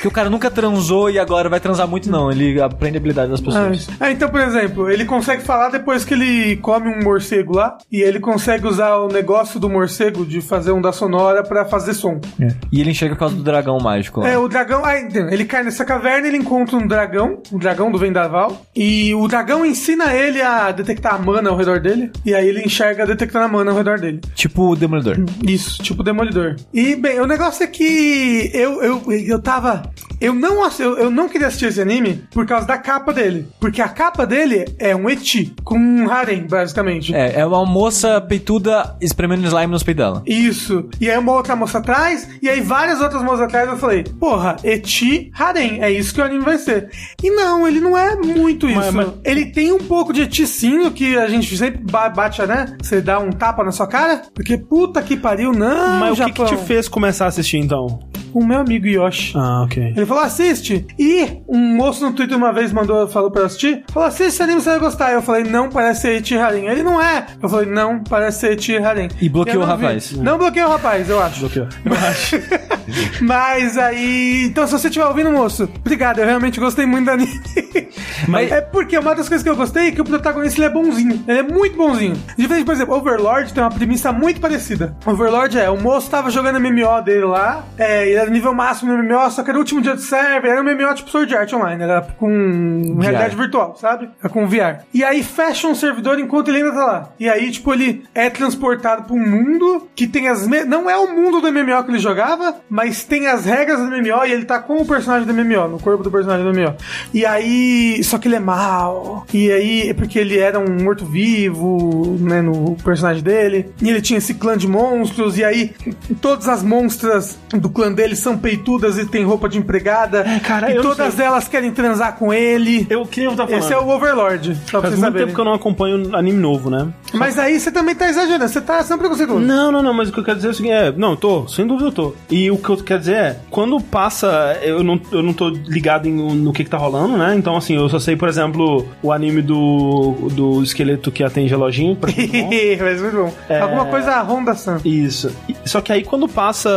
C: Que o cara nunca transou e agora vai transar muito, não. Ele aprende a habilidade das pessoas.
B: isso. Ah, então, por exemplo, ele consegue falar depois que ele come um morcego lá e ele consegue usar o negócio do morcego de fazer onda sonora pra fazer som.
C: E ele enxerga por causa do dragão mágico lá.
B: É, o dragão. Ah, então, ele cai nessa caverna ele encontra um dragão, um dragão do Vendaval. E o dragão ensina ele a detectar a mana ao redor dele. E aí ele enxerga detectando a mana ao redor dele.
C: Tipo o Demolidor.
B: Isso, tipo Demolidor. E, bem, o negócio é que eu, eu, eu tava. Eu não, eu, eu não queria assistir esse anime por causa da capa dele. Porque a capa dele é um eti, com um harem, basicamente.
C: É, é uma moça peituda espremendo slime nos peitos dela.
B: Isso. E aí uma outra moça atrás, e aí várias outras moças atrás, eu falei, porra, eti harem, é isso que o anime vai ser. E não, ele não é muito isso.
A: Mas- mas-
B: Ele tem um pouco de eticinho que a gente sempre ba- bate, né? Você dá um tapa na sua cara, porque puta que pariu, não,
A: Mas o que, que
B: Japão.
A: te fez começar a assistir então?
B: O meu amigo Yoshi.
A: Ah, ok.
B: Ele falou, assiste. E um moço no Twitter uma vez mandou, falou pra eu assistir. Falou, assiste esse anime, você vai gostar. Eu falei, não, parece ser Eti Harim. Ele não é. Eu falei, não, parece ser Eti Harim.
C: E bloqueou
B: Eu
C: o rapaz.
B: Não bloqueou o rapaz, eu acho.
A: Bloqueou.
B: Mas aí. Então, se você estiver ouvindo, moço, obrigado. Eu realmente gostei muito do anime.
C: Mas-
B: é porque uma das coisas que eu gostei é que o protagonista ele é bonzinho. Ele é muito bonzinho. Diferente, por exemplo, Overlord tem uma premissa muito parecida. Overlord é: o moço tava jogando MMO dele lá, é, era nível máximo no MMO, só que era o último dia do server, era um MMO tipo Sword Art Online, era com realidade virtual, sabe? Era com VR. E aí fecha um servidor enquanto ele ainda tá lá. E aí, tipo, ele é transportado pra um mundo que tem as. Me... Não é o mundo do MMO que ele jogava, mas tem as regras do MMO e ele tá com o personagem do MMO, no corpo do personagem do MMO. E aí. Só que ele é mal. E aí, é porque ele era um morto-vivo, né, no personagem dele. E ele tinha esse clã de monstros. E aí, todas as monstras do clã dele são peitudas e tem roupa de empregada.
A: É, cara,
B: e
A: eu
B: todas elas querem transar com ele.
A: Eu queria estar falando.
B: Esse é o Overlord, só
A: Faz muito
B: saberem.
A: tempo que eu não acompanho anime novo, né?
B: Mas aí você também tá exagerando, você tá sendo preconceituoso.
A: Não, não, não, mas o que eu quero dizer é o seguinte, é, não, eu tô, sem dúvida eu tô. E o que eu quero dizer é, quando passa, eu não, eu não tô ligado em, no que que tá rolando, né? Então, assim, eu só sei, por exemplo, o anime do, do esqueleto que atende reloginho, por exemplo.
B: Mas muito bom.
A: É.
B: Alguma coisa Honda San.
A: Isso. Só que aí quando passa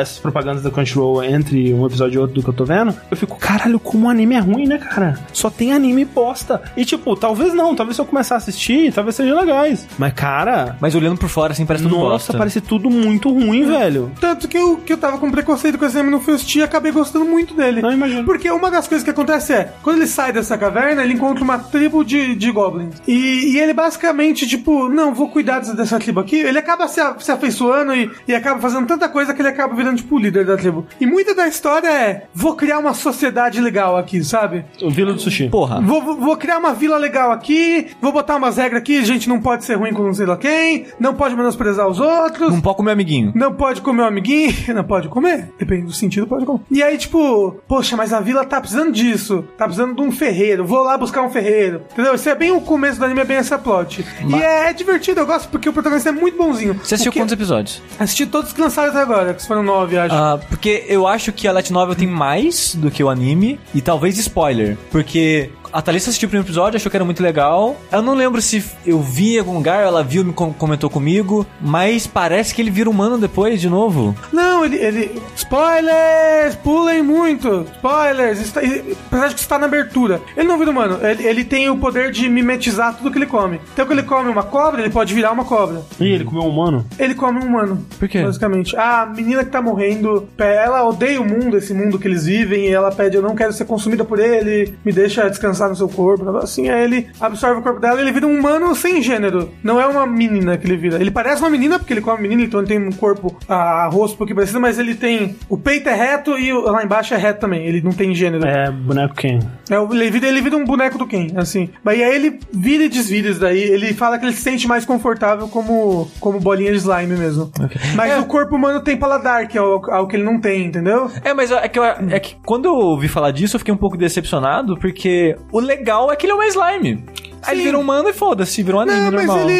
A: essas propagandas da Crunchyroll entre um episódio e outro do que eu tô vendo, eu fico, caralho, como o anime é ruim, né, cara? Só tem anime bosta. E tipo, talvez não, talvez se eu começar a assistir, talvez sejam legais. Mas, cara,
C: Mas olhando por fora, assim, parece tudo
A: nossa,
C: bosta.
A: parece tudo muito ruim, velho.
B: Tanto que eu, que eu tava com preconceito com esse anime no fui assistir e acabei gostando muito dele.
A: Não, imagino.
B: Porque uma das coisas que acontece é, quando ele sai dessa caverna, ele encontra uma tribo de, de goblins. E, e ele basicamente, tipo, não, vou cuidar dessa- dessa tribo aqui. Ele acaba se, a- se afeiçoando e, e acaba fazendo tanta coisa que ele acaba virando, tipo, o líder da tribo. E muita da história é, vou criar uma sociedade legal aqui, sabe?
A: O Vila do Sushi.
C: Porra.
B: Vou, vou- vou criar uma vila legal aqui, vou botar umas regras aqui, gente não pode ser ruim com não sei lá quem, não pode menosprezar os outros.
C: Um pouco meu amiguinho.
B: Não pode comer um amiguinho, não pode Pode comer. Depende do sentido, pode comer. E aí, tipo, poxa, mas a vila tá precisando disso. Tá precisando de um ferreiro. Vou lá buscar um ferreiro. Entendeu? Isso é bem o começo do anime, é bem essa plot. E é, é divertido, eu gosto, porque o protagonista é muito bonzinho.
C: Você assistiu
B: O que-
C: quantos episódios?
B: Assisti todos que lançaram até agora, que foram nove, acho.
C: Ah, porque eu acho que a Light Novel tem mais do que o anime e talvez spoiler. Porque a Thalissa assistiu o primeiro episódio, achou que era muito legal. Eu não lembro se eu vi em algum lugar, ela viu, me com- comentou comigo, mas parece que ele vira humano depois de novo.
B: Não, ele, ele. Spoilers! Pulem muito! Spoilers! Está, e- apesar de que está na abertura. Ele não vira humano, ele, ele tem o poder de mimetizar tudo que ele come. Então, quando ele come uma cobra, ele pode virar uma cobra.
A: Ih, ele comeu um humano?
B: Ele come um humano.
C: Por quê?
B: Basicamente. A menina que tá morrendo, ela odeia o mundo, esse mundo que eles vivem, e ela pede: Eu não quero ser consumida por ele, me deixa descansar no seu corpo. Assim, aí ele absorve o corpo dela e ele vira um humano sem gênero. Não é uma menina que ele vira. Ele parece uma menina, porque ele come menina, então ele tem um corpo, a rosto um pouquinho parecido, mas ele tem. O peito é reto e o- lá embaixo é reto também. Ele não tem gênero.
A: É, boneco quem?
B: É, o- ele, vira, ele vira um boneco do Ken, assim. Mas aí ele vira e desvira isso daí. Ele fala que ele se sente mais confortável como, como bolinha de slime mesmo. Mas o corpo humano tem paladar, que é o- algo que ele não tem, entendeu?
C: É, mas é que, eu- é que quando eu ouvi falar disso, eu fiquei um pouco decepcionado, porque o legal é que ele é um slime. Aí ele vira humano e foda-se, virou um anime
B: Não, mas
C: normal.
B: ele,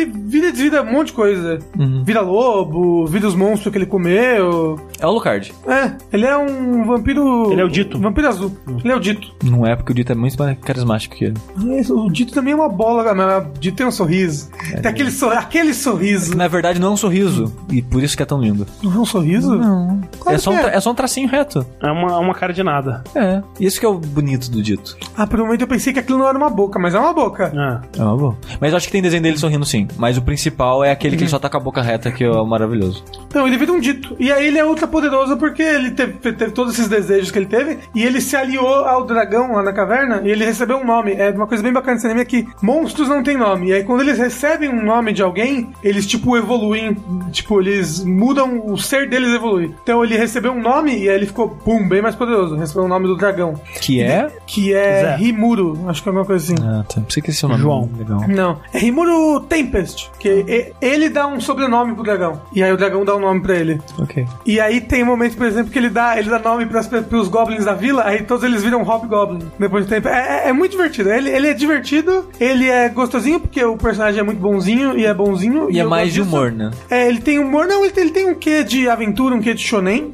B: ele vira e desvira um monte de coisa. Vira lobo, vira os monstros que ele comeu.
C: É o Lucard.
B: É, ele é um vampiro.
A: Ele é o Dito.
B: Vampiro azul. Ele é o Dito.
C: Não é, porque o Dito é muito mais carismático que ele.
B: Mas O Dito também é uma bola, mas o Dito tem um sorriso. Tem aquele, sor- aquele sorriso.
C: Na verdade, não é um sorriso. E por isso que é tão lindo.
B: Não é um sorriso? Não.
C: é, só um tra- é só um tracinho reto.
A: É uma, uma cara de nada.
C: É. Isso que é o bonito do Dito.
B: Ah, por um momento eu pensei que aquilo não era uma boca, mas é uma boca.
A: É.
C: É uma boa. Mas eu acho que tem desenho dele sorrindo sim. Mas o principal é aquele que ele só tá com a boca reta, que é o maravilhoso.
B: Então, ele vira um dito. E aí ele é ultra poderoso porque ele teve, teve todos esses desejos que ele teve. E ele se aliou ao dragão lá na caverna. E ele recebeu um nome. É uma coisa bem bacana desse anime é que monstros não têm nome. E aí quando eles recebem um nome de alguém, eles tipo evoluem. Tipo, eles mudam. O ser deles evolui. Então ele recebeu um nome e aí ele ficou, pum, bem mais poderoso. Recebeu o nome do dragão.
C: Que é.
B: Que é
A: Zé.
B: Rimuro. Acho que é alguma coisa assim.
C: Ah, tá. Pensei que esse é o nome.
A: João.
C: Legal.
B: Não, é Rimuro Tempest, que e- ele dá um sobrenome pro dragão. E aí o dragão dá um nome pra ele.
C: Ok.
B: E aí tem um momento, por exemplo, que ele dá, ele dá nome pras, pros goblins da vila, aí todos eles viram Hobgoblin depois do tempo. É, é- é muito divertido. Ele, ele é divertido, ele é gostosinho, porque o personagem é muito bonzinho e é bonzinho.
C: E é
B: eu
C: mais de
B: disso.
C: humor, né?
B: É, ele tem humor, não, ele tem, ele tem um quê de aventura, um quê de shonen,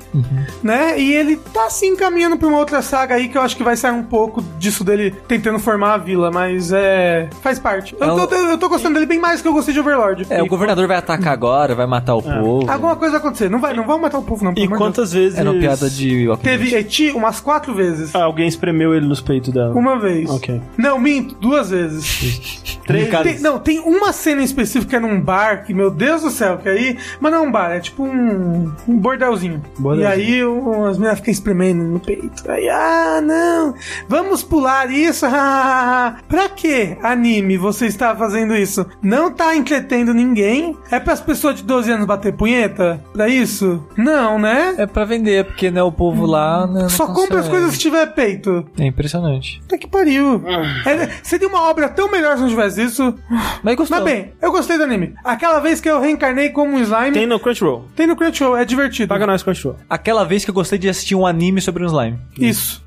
B: né? E ele tá assim caminhando pra uma outra saga aí que eu acho que vai sair um pouco disso dele tentando formar a vila, mas é. Faz parte. Eu,
C: É o-
B: tô, eu tô gostando dele bem mais do que eu gostei de Overlord.
C: É, o governador vai atacar agora, vai matar o povo.
B: Alguma coisa vai acontecer. Não vai, não vão matar o povo, não.
A: E quantas vezes.
C: Era uma piada de.
B: Teve eti umas quatro vezes.
A: Ah, alguém espremeu ele nos peitos dela.
B: Uma vez.
A: Ok.
B: Não, minto, duas vezes.
C: Três.
B: Tem- não, tem uma cena em específico que é num bar, que, meu Deus do céu, que aí. Mas não é um bar, é tipo um, um bordelzinho.
A: Bordelzinho.
B: E aí o- as meninas ficam espremendo no peito. Aí, ah, não, vamos pular isso. pra que anime você está fazendo isso? Não tá entretendo ninguém? É para as pessoas de 12 anos bater punheta? Pra isso? Não, né?
C: É pra vender, porque né, o povo lá. Né,
B: Só compra as coisas se tiver peito.
C: É impressionante.
B: Puta que pariu. É, seria uma obra tão melhor se não tivesse isso.
C: Mas gostou.
B: Mas bem, eu gostei do anime. Aquela vez que eu reencarnei como um slime,
A: Tem
B: tem,
A: no Crunchyroll.
B: no Crunchyroll, é divertido.
A: Paga nós, Crunchyroll.
C: Aquela vez que eu gostei de assistir um anime sobre um slime.
B: Isso.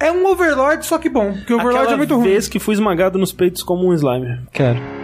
B: É um Overlord, só que bom. Porque o Overlord
A: Aquela
B: é muito ruim.
A: vez que fui esmagado nos peitos como um slime.
C: Quero.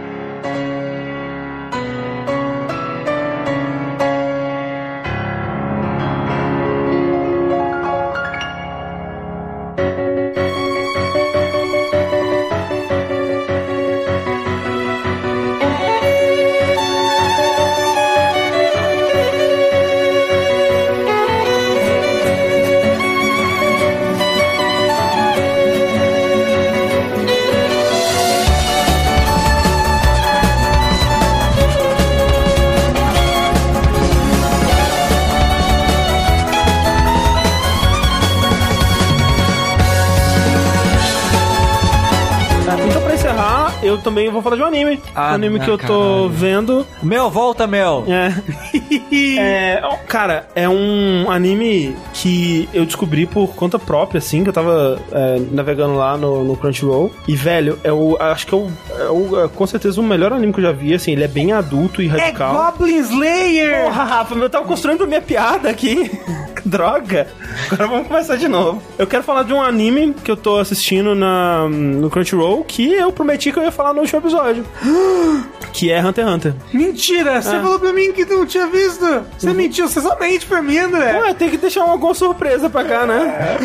A: Falar de um anime.
C: Ah,
A: um anime que eu tô
C: caralho.
A: vendo.
C: Mel, volta, Mel.
A: É. É, cara, é um anime que eu descobri por conta própria, assim, que eu tava é, navegando lá no, no Crunchyroll. E, velho, é o, acho que é, o, é o- é com certeza o melhor anime que eu já vi, assim, ele é bem adulto e
B: É
A: radical.
B: Goblin Slayer!
A: Porra, Rafa, eu tava construindo a minha piada aqui. Droga. Agora vamos começar de novo. Eu quero falar de um anime que eu tô assistindo na, no Crunchyroll que eu prometi que eu ia falar no último episódio. Que é Hunter x Hunter.
B: Mentira! Você
A: É.
B: falou pra mim que não tinha visto! Você mentiu, você só mente pra mim, André!
A: Ué, tem que deixar alguma surpresa pra cá, né?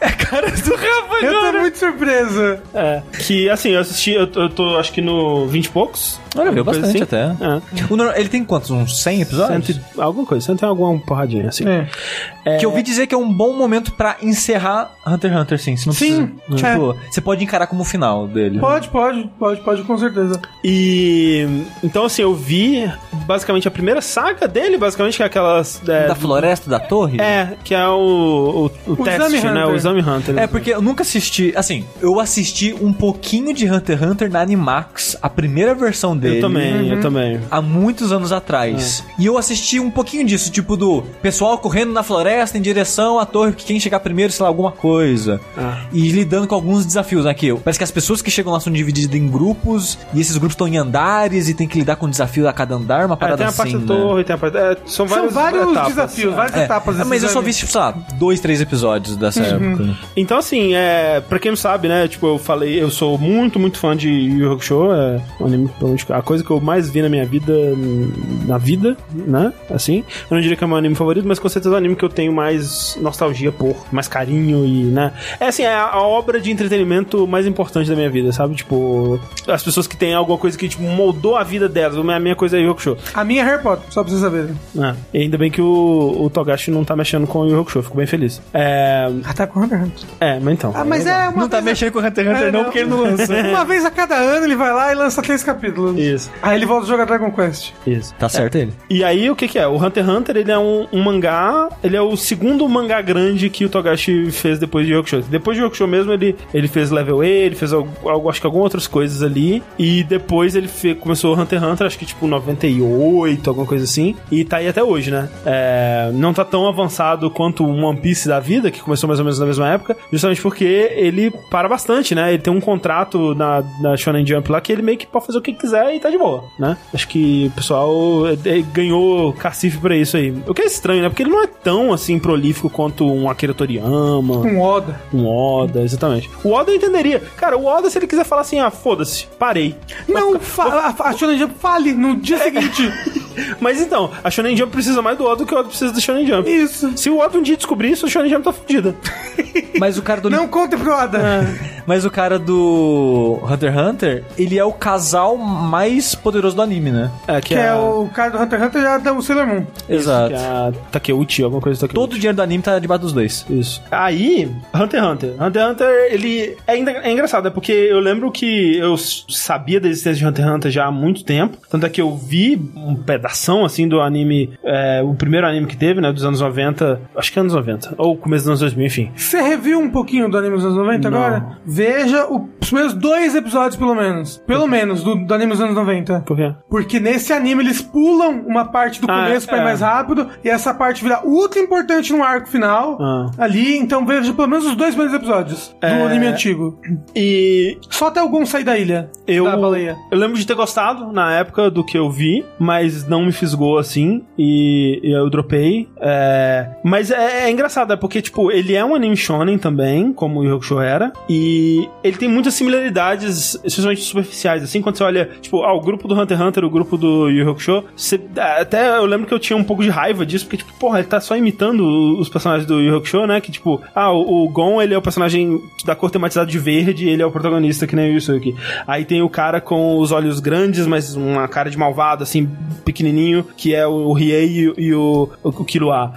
A: É cara do Rafa
B: Eu tô muito surpresa.
A: É. Que, assim, eu assisti, eu, eu tô acho que no 20 e poucos.
C: Olha, viu bastante
A: assim.
C: até.
A: É.
C: Ele tem quantos? Uns 100 episódios?
A: Cento alguma coisa, cento e alguma porradinha, assim.
B: É.
C: Que eu ouvi dizer que é um bom momento pra encerrar Hunter x Hunter, sim. Você não
B: Sim,
C: precisa.
B: é.
C: Tipo, você pode encarar como o final dele.
B: Pode, pode, pode, pode, com certeza.
A: E então assim, eu vi basicamente a primeira saga dele, basicamente, que é aquelas. É,
C: Da floresta da torre?
A: é, que é o, o, o, teste,
B: Exame
A: né?
B: Hunter.
A: O Exame Hunter.
C: É, porque eu nunca assisti. Assim, eu assisti um pouquinho de Hunter x Hunter na Animax, a primeira versão dele.
A: Eu também, eu também.
C: Há muitos anos atrás. E eu assisti um pouquinho disso, tipo do pessoal correndo na floresta em direção à torre, que quem chegar primeiro, sei lá, alguma coisa.
A: Ah.
C: E lidando com alguns desafios, né? Que parece que as pessoas que chegam lá são divididas em grupos, e esses grupos estão em andares, e tem que lidar com desafios a cada andar, uma
A: É,
C: parada
A: tem a
C: assim.
A: parte da
C: né?
A: torre, tem a parte. é, são
B: São
A: vários,
B: vários
A: etapas.
B: desafios, várias
C: É,
B: etapas desse
C: mas eu só vi, tipo, sei lá, dois, três episódios dessa época.
A: Então, assim, é, pra quem não sabe, né, tipo, eu falei, eu sou muito, muito fã de Yu Yu Hakusho, é um anime, provavelmente, a coisa que eu mais vi na minha vida, na vida, né, assim, eu não diria que é o meu anime favorito, mas com certeza é o anime que eu tenho mais nostalgia por, mais carinho e, né, é assim, é a, a obra de entretenimento mais importante da minha vida, sabe, tipo, as pessoas que têm alguma coisa que, tipo, moldou a vida delas, a minha, a minha coisa é Yu Yu Hakusho,
B: A minha é Harry Potter, só pra vocês saberem.
A: né, e ainda bem que o, o Togashi não tá mexendo com o Yu Yu Hakusho, fico bem feliz. É,
B: Ah, tá com Hunter x Hunter.
A: é mas então.
B: Ah, mas é uma
C: Não tá
B: a-
C: mexendo com Hunter x Hunter,
B: É,
C: não, porque ele não lançou.
B: Uma vez a cada ano ele vai lá e lança três capítulos.
A: Isso.
B: Aí ele volta a jogar Dragon Quest.
A: Isso.
C: Tá certo ele.
A: E aí, o que que é? O Hunter x Hunter, ele é um, um mangá, ele é o segundo mangá grande que o Togashi fez depois de Yokusho. Depois de Yokusho mesmo, ele, ele fez Level E, ele fez algo, algo- acho que algumas outras coisas ali, e depois ele fe- começou o Hunter x Hunter, acho que tipo 98, alguma coisa assim, e tá aí até hoje, né? É, não tá tão avançado quanto o One Piece da vida, que começou mais ou menos na mesma época, justamente porque ele para bastante, né? Ele tem um contrato na, na Shonen Jump lá que ele meio que pode fazer o que quiser e tá de boa, né? Acho que o pessoal é, é, ganhou cacife pra isso aí. O que é estranho, né? Porque ele não é tão, assim, prolífico quanto um Akira Toriyama,
B: Com Oda.
A: um Oda, exatamente. O Oda eu entenderia. Cara, o Oda, se ele quiser falar assim, ah, foda-se, parei.
B: Não, fa- a, a Shonen Jump fale no dia seguinte.
A: Mas então, a Shonen Jump precisa mais do Oda do que o Oda precisa do Shonen Jump.
B: Isso.
A: Se o Oda um dia descobrir isso, a Shonen Jump tá fudida.
C: Mas o cara do.
B: Não conte pro Oda.
C: Mas o cara do Hunter x Hunter, ele é o casal mais poderoso do anime, né?
A: É,
B: Que é o cara do Hunter x Hunter já dá o Sailor Moon.
C: Exato.
A: Que é a Takeuchi, alguma coisa do Takeuchi.
C: Todo o dinheiro do anime tá debaixo dos dois.
A: Isso. Aí, Hunter x Hunter. Hunter x Hunter, ele é, ainda, é engraçado, é porque eu lembro que eu sabia da existência de Hunter x Hunter já há muito tempo. Tanto é que eu vi um pedação, assim, do anime, é, o primeiro anime que teve, né, dos anos 90, acho que anos 90, ou começo dos anos 2000, enfim.
B: Você reviu um pouquinho do anime dos anos 90
A: Não.
B: agora? Veja o- os primeiros dois episódios, pelo menos. Pelo menos, do, do anime dos anos 90.
A: Por quê?
B: Porque nesse anime eles pulam uma parte do
A: Ah,
B: começo pra ir
A: é.
B: mais rápido, e essa parte vira ultra importante no arco final.
A: Ah.
B: Ali, então veja pelo menos os dois primeiros episódios do
A: É.
B: anime antigo.
A: E
B: Só até o Gon sair da ilha.
A: Eu,
B: Da baleia.
A: eu lembro de ter gostado na época do que eu vi, mas não me fisgou assim, e, e eu dropei. É, mas é, é engraçado, é porque, tipo, ele é um anime shonen também, como o Yu Hakusho era, e ele tem muitas similaridades, especialmente superficiais, assim, quando você olha, tipo, ah, o grupo do Hunter x Hunter, o grupo do Yu Hakusho, você, até eu lembro que eu tinha um pouco de raiva disso, porque, tipo, porra, ele tá só imitando os personagens do Yu Hakusho, né, que, tipo, ah, o, o Gon, ele é o personagem da cor tematizada de verde, ele é o protagonista, que nem o Yusuke. Aí tem o cara com os olhos grandes, mas uma cara de malvado, assim, pequenininho, que é o Riei e, o- o.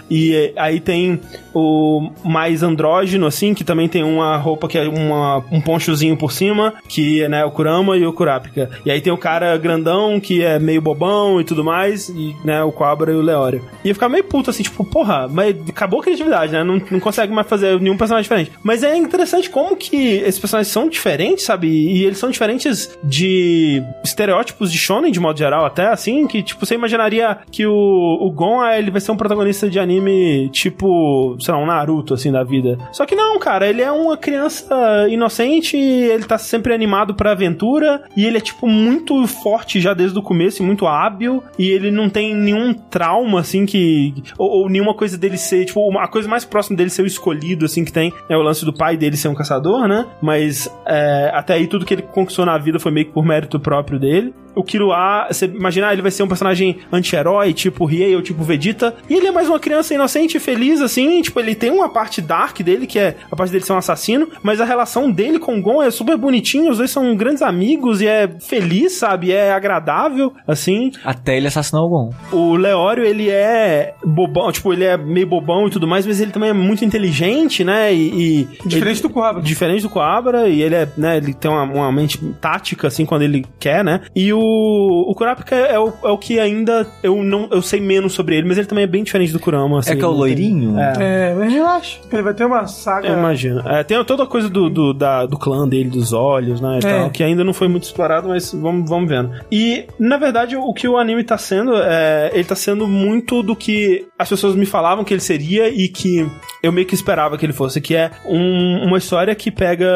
A: E eh, aí tem o mais andrógeno, assim, que também tem uma roupa que é uma um ponchozinho por cima, que né, o Kurama e o Kurapika. E aí tem o cara grandão, que é meio bobão e tudo mais, e né, o Cobra e o Leório. E eu ficava meio puto assim, tipo, porra, mas acabou a criatividade, né? Não, não consegue mais fazer nenhum personagem diferente. Mas é interessante como que esses personagens são diferentes, sabe? E eles são diferentes de estereótipos de shonen, de modo geral, até assim, que, tipo, você imaginaria que o, o Gon, ah, ele vai ser um protagonista de anime, tipo, sei lá, um Naruto, assim, da vida. Só que não, cara, ele é uma criança inocente, ele tá sempre animado pra aventura, e ele é, tipo, muito forte já desde o começo, e muito hábil, e ele não tem nenhum trauma, assim, que... Ou, ou nenhuma coisa dele ser, tipo, uma- a coisa mais próxima dele ser o escolhido, assim, que tem, é o lance do pai dele ser um caçador, né? Mas, é, até aí, tudo que ele conquistou na vida foi meio que por mérito próprio dele. O Killua, você imaginar, ele vai ser um personagem anti-herói, tipo Riei ou tipo Vegeta, e ele é mais uma criança inocente e feliz, assim, tipo, ele tem uma parte dark dele, que é a parte dele ser um assassino, mas a relação dele com o Gon é super bonitinha, os dois são grandes amigos e é feliz, sabe? É agradável, assim.
C: Até ele assassinar o Gon.
A: O Leório, ele é bobão, tipo, ele é meio bobão e tudo mais, mas ele também é muito inteligente, né? E. e
B: Diferente
A: ele-
B: do Coabra.
A: Diferente do Coabra, e ele é, né, ele tem uma, uma mente tática, assim, quando ele quer, né? E o, o Kurapika é o, é o que ainda eu não eu sei menos sobre ele, mas ele também é bem diferente do Kurama, assim.
C: é que é o
A: não tem-
C: loirinho?
A: É.
B: É, mas relaxa. Ele vai ter uma saga.
A: Eu imagino. É, tem toda a coisa do, do, da- do clã dele, dos olhos, né? e
B: É.
A: tal, que ainda não foi muito explorado, mas vamos, vamos vendo. E, na verdade, o que o anime tá sendo, é, ele tá sendo muito do que as pessoas me falavam que ele seria e que eu meio que esperava que ele fosse, que é um- uma história que pega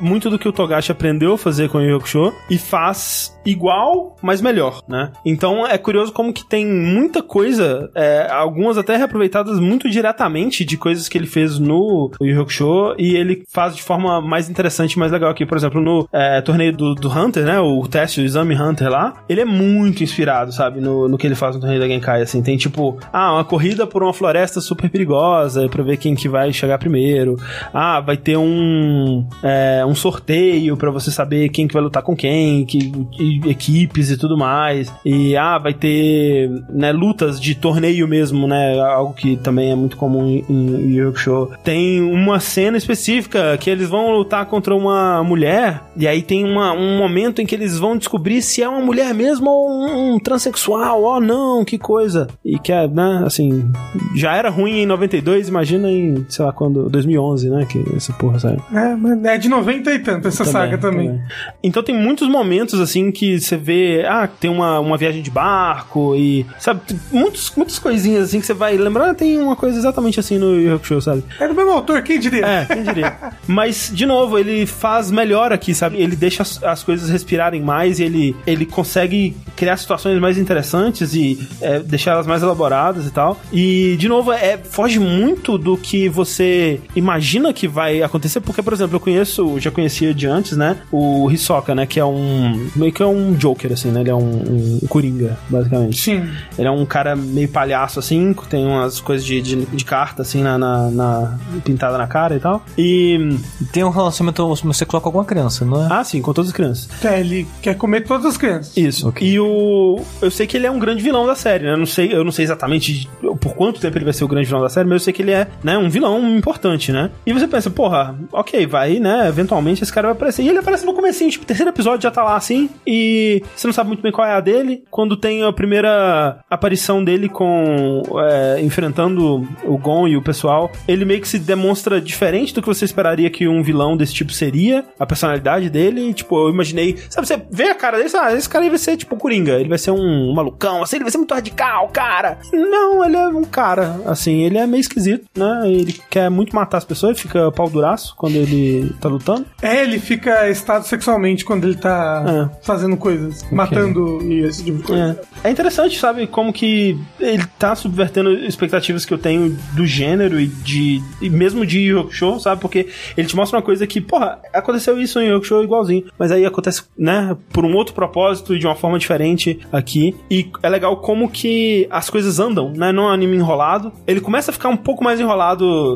A: muito do que o Togashi aprendeu a fazer com o Yu Hakusho e faz igual, mas melhor, né? Então é curioso como que tem muita coisa, é, algumas até reaproveitadas muito diretamente de coisas que ele fez no Yu Hakusho e ele faz de forma mais interessante mais legal aqui. Por exemplo, no é, torneio do, do Hunter, né? O teste, o exame Hunter lá, ele é muito inspirado, sabe? No, no que ele faz no torneio da Genkai, assim. Tem tipo, ah, uma corrida por uma floresta super perigosa pra ver quem que vai chegar primeiro. Ah, vai ter um, é, um sorteio pra você saber quem que vai lutar com quem, que, e equipes e tudo mais. E ah, vai ter né, lutas de torneio mesmo, né? Algo que também é muito comum em, Hakusho. Tem uma cena específica que eles vão lutar contra uma mulher e aí tem uma, um momento em que eles vão descobrir se é uma mulher mesmo ou um, um transexual. Oh, não, que coisa. E que é, né, assim, já era ruim em 92, imagina em, sei lá, quando, 2011, né, que essa porra saiu.
B: É, mas é de 90 e tanto essa saga também.
A: Então tem muitos momentos assim que você vê, ah, tem uma, uma viagem de barco e, sabe, muitos, muitas coisinhas assim que você vai lembrar, tem uma coisa exatamente assim no Yu Hakusho, sabe?
B: É do mesmo autor, quem diria?
A: É, quem diria. Mas, de novo, ele faz melhor aqui, sabe? Ele deixa as, as coisas respirarem mais e ele, ele consegue criar situações mais interessantes e é, deixar elas mais elaboradas e tal. E, de novo, é, foge muito do que você imagina que vai acontecer, porque, por exemplo, eu conheço, já conhecia de antes, né? O Hisoka, né? Que é um. meio que é um Joker, assim, né? Ele é um, um Coringa, basicamente.
B: Sim.
A: Ele é um cara meio palhaço, assim, que tem umas coisas de, de, de carta, assim, na, na, na- pintada na cara e tal. E.
C: Tem um relacionamento homossexual com alguma criança, não é?
A: Ah, sim, com todas as crianças.
B: É, ele quer comer todas as crianças.
A: Isso. E o. Eu sei que ele é um grande vilão da série, né? Eu não sei, eu não sei exatamente por quanto tempo ele vai ser o grande vilão da série, mas eu sei que ele é, né, um vilão importante, né? E você pensa, porra, ok, vai, né? Eventualmente esse cara vai aparecer. E ele aparece no comecinho, tipo, terceiro episódio já tá lá assim. E você não sabe muito bem qual é a dele. Quando tem a primeira aparição dele com. é, enfrentando o Gon e o pessoal, ele meio que se demonstra diferente do que você esperaria que um vilão desse tipo seria. A personalidade dele, tipo, eu imaginei. Sabe, você vê a cara dele, ah, esse cara aí vai ser tipo Coringa. Ele vai ser um malucão, assim, ele vai ser muito radical, cara. Não, ele é um cara, assim, ele é meio esquisito, né? Ele quer muito matar as pessoas, fica pau duraço quando ele tá lutando.
B: É, ele fica estado sexualmente quando ele tá
A: É.
B: fazendo coisas, matando e esse tipo de coisa.
A: É. É interessante, sabe, como que ele tá subvertendo expectativas que eu tenho do gênero e de e mesmo de Yu Hakusho, sabe? Porque ele te mostra uma coisa que, porra, aconteceu isso em Yu Hakusho igualzinho, mas aí acontece, né, por um outro propósito e de uma forma diferente aqui. E é legal como que as coisas andam, né? Não é um anime enrolado. Ele começa a ficar um pouco mais enrolado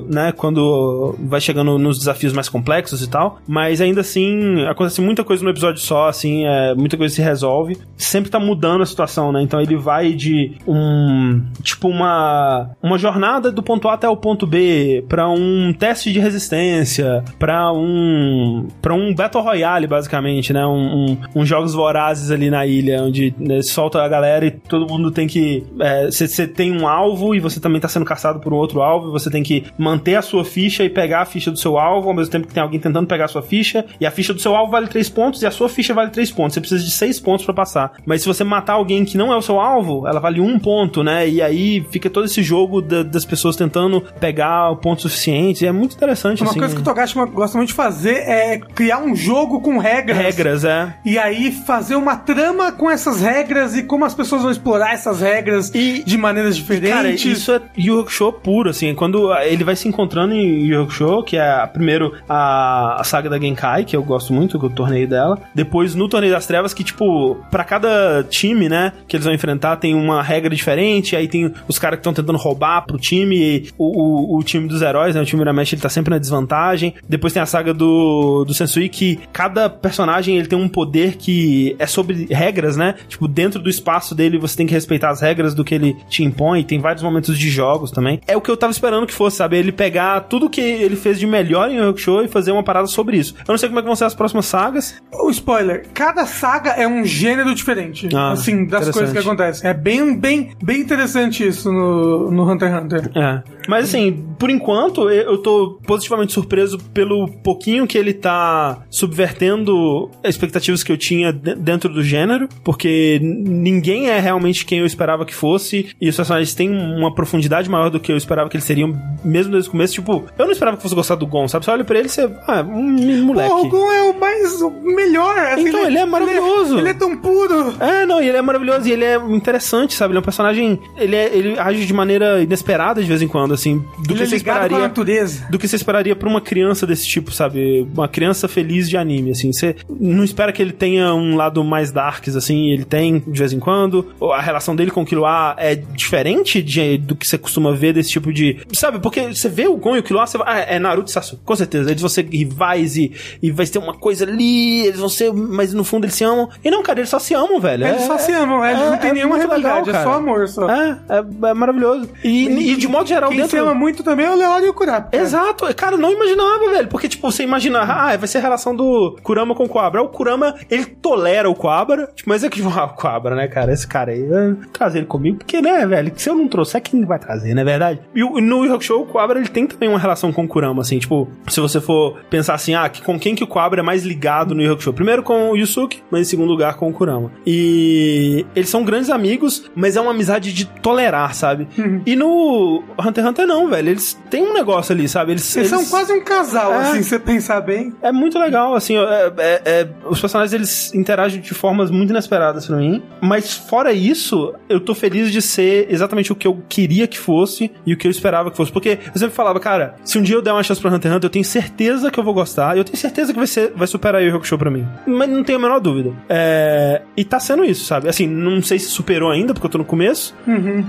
A: né, quando vai chegando nos desafios mais complexos e tal, mas ainda assim acontece muita coisa no episódio só, assim, é, muita coisa se resolve. Sempre tá mudando a situação, né? Então ele vai de um tipo uma uma jornada do ponto A até o ponto B para um teste de resistência, para um para um battle royale basicamente, né? Um, um, um jogos vorazes ali na ilha onde né, solta a galera e todo mundo tem que você é, tem um alvo e você também tá sendo caçado por outro alvo, e você tem que manter a sua ficha e pegar a ficha do seu alvo ao mesmo tempo que tem alguém tentando pegar a sua ficha, e a ficha do seu alvo vale 3 pontos e a sua ficha vale 3 pontos. Você precisa de 6 pontos para passar. Mas se você matar alguém que não é o seu alvo, ela vale 1 ponto, né? E aí fica todo esse jogo da, das pessoas tentando pegar o ponto suficiente. É muito interessante,
B: Uma
A: assim.
B: coisa que o Togashi gosta muito de fazer é criar um jogo com regras.
A: Regras, é.
B: E aí fazer uma trama com essas regras e como as pessoas vão explorar essas regras
A: E-
B: de maneiras diferentes.
A: Cara, isso é Yu Hakusho puro, assim. Quando ele vai se encontrando em Yu Hakusho, que é primeiro a, a saga da Genkai, que eu gosto muito, que torneio dela. Depois no Torneio das Trevas, que, tipo, pra cada time, né, que eles vão enfrentar, tem uma regra diferente. Aí tem os caras que estão tentando roubar pro time. O, o, o time dos heróis, né, o time Uramesh, ele tá sempre na desvantagem. Depois tem a saga do, do Sensui, que cada personagem ele tem um poder que é sobre regras, né? Tipo, dentro do espaço dele você tem que respeitar as regras do que ele te impõe. Tem vários momentos de jogos também. É o que eu tava esperando que fosse, sabe? Ele pegar tudo que ele fez de melhor em Hakusho e fazer uma parada sobre isso. Eu não sei como é que vão ser as próximas sagas.
B: O spoiler, cada saga é um gênero diferente.
A: Ah,
B: assim, das coisas que acontecem. É bem, bem, bem interessante isso no, no Hunter x Hunter.
A: É. Mas assim, por enquanto, eu tô positivamente surpreso pelo pouquinho que ele tá subvertendo expectativas que eu tinha de- dentro do gênero, porque ninguém é realmente quem eu esperava que fosse, e os personagens têm uma profundidade maior do que eu esperava que eles seriam, mesmo desde o começo. Tipo, eu não esperava que fosse gostar do Gon, sabe? Você olha pra ele e você. Ah, um moleque.
B: Pô, o Gon é o mais o melhor. assim,
A: Então, ele é maravilhoso.
B: Ele é, tão puro.
A: É, não, e ele é maravilhoso e ele é interessante, sabe? Ele é um personagem. Ele, é- ele age de maneira inesperada de vez em quando, assim. Do
B: ele
A: que
B: é
A: você esperaria.
B: natureza.
A: Do que você esperaria pra uma criança desse tipo, sabe? Uma criança feliz de anime, assim. Você não espera que ele tenha um lado mais darks, assim. Ele tem de vez em quando. A relação dele com o Killua é diferente de, do que você costuma ver desse tipo de. Sabe? Porque você vê o Gon e o Killua, você vai. Ah, é Naruto e Sasuke. Com certeza. Eles vão ser rivais e, e vai ter uma coisa ali. Eles vão ser. Mas no fundo eles se amam. E não, cara, eles só se amam, velho.
B: Eles
A: É-
B: só se amam, eles não tem nenhuma
A: muito legal,
B: é só amor. Só.
A: É, é, é maravilhoso. E, e de modo geral,
B: Quem se ama muito também é o Leório e o Kurapika.
A: Exato, cara, eu não imaginava, velho. Porque, tipo, você imagina, ah, vai ser a relação do Kurama com o Quabra. O Kurama, ele tolera o Quabra, tipo, mas é que, ah, o Quabra, né, cara? Esse cara aí, eu trazer ele comigo, porque, né, velho, se eu não trouxer, quem vai trazer, não é verdade? E no Yu Hakusho, o Quabra, ele tem também uma relação com o Kurama, assim, tipo, se você for pensar assim, ah, com quem que o Quabra é mais ligado no Yu Hakusho? Primeiro com o Yusuke, mas em segundo lugar com o Kurama. E eles são grandes amigos, mas é uma amizade de tolerar, sabe? E no Hunter x Hunter não, velho, eles têm um negócio ali, sabe? Eles,
B: Eles são
A: eles-
B: quase um casal,
A: É.
B: assim, se você pensar bem.
A: é muito legal, assim, é- é- é- os personagens eles interagem de formas muito inesperadas pra mim, mas fora isso, eu tô feliz de ser exatamente o que eu queria que fosse e o que eu esperava que fosse, porque eu sempre falava, cara, se um dia eu der uma chance pra Hunter x Hunter, eu tenho certeza que eu vou gostar, e eu tenho certeza que vai, ser, vai superar o Hakusho pra mim, mas não tenho a menor dúvida. É, e tá sendo isso, sabe? Assim, não sei se superou ainda, porque eu tô no começo,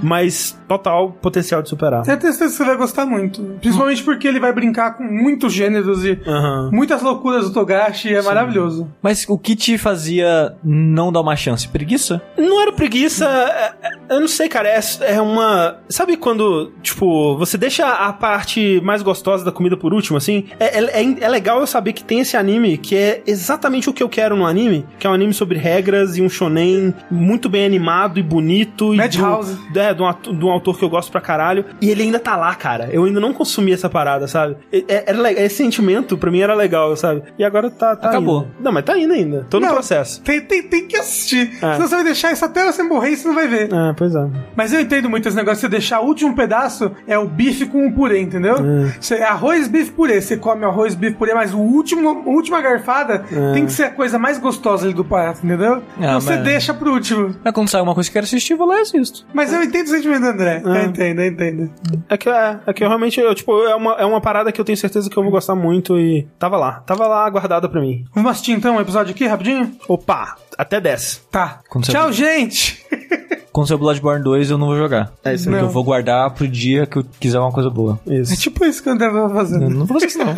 A: mas total potencial de superar.
B: Tenho certeza que você vai gostar muito. Principalmente porque ele vai brincar com muitos gêneros e
A: Aham.
B: muitas loucuras do Togashi. É maravilhoso.
C: Mas o que te fazia não dar uma chance? Preguiça?
A: Não era preguiça, é- é- eu não sei, cara, é, é uma. Sabe quando, tipo, você deixa a parte mais gostosa da comida por último, assim? É, é, é- é legal eu saber que tem esse anime que é exatamente o que eu quero no anime, que é um anime sobre regras e um shonen muito bem animado e bonito. e
B: Madhouse.
A: do- É, de um, de um autor que eu gosto pra caralho. E ele ainda tá lá, cara. Eu ainda não consumi essa parada, sabe? É- é- esse sentimento pra mim era legal, sabe? E agora tá. tá
C: Acabou.
A: indo. Não, mas tá indo ainda. Tô no
B: Não,
A: processo.
B: Tem, tem, tem que assistir.
A: É.
B: Senão você vai deixar isso até você morrer e você não vai ver.
A: É, pois é.
B: Mas eu entendo muito esse negócio de você deixar o último pedaço é o bife com o purê, entendeu? Você, arroz, bife, purê. Você come arroz, bife, purê, mas o último, a última garfada tem que ser a coisa mais gostosa ali do prato, entendeu? então você
C: mas-
B: deixa pro último.
C: Mas quando sai uma coisa que eu quero assistir, eu vou lá e assisto.
B: Mas eu entendo o sentimento do André. Eu entendo, eu entendo.
A: É que, é, é que eu realmente, eu, tipo, é uma, é uma parada que eu tenho certeza que eu vou gostar muito e tava lá. Tava lá guardada pra mim.
B: Vamos assistir então um episódio aqui, rapidinho?
A: Opa, até 10.
B: Tá.
C: Quando
B: Tchau, gente!
C: sair o Bloodborne 2 eu não vou jogar.
A: É isso aí.
C: Porque
B: Não.
C: eu vou guardar pro dia que eu quiser uma coisa boa.
B: É
A: Isso.
B: tipo isso que o André vai
C: Eu
B: fazendo.
C: não vou fazer isso não.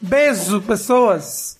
B: Beijo, pessoas!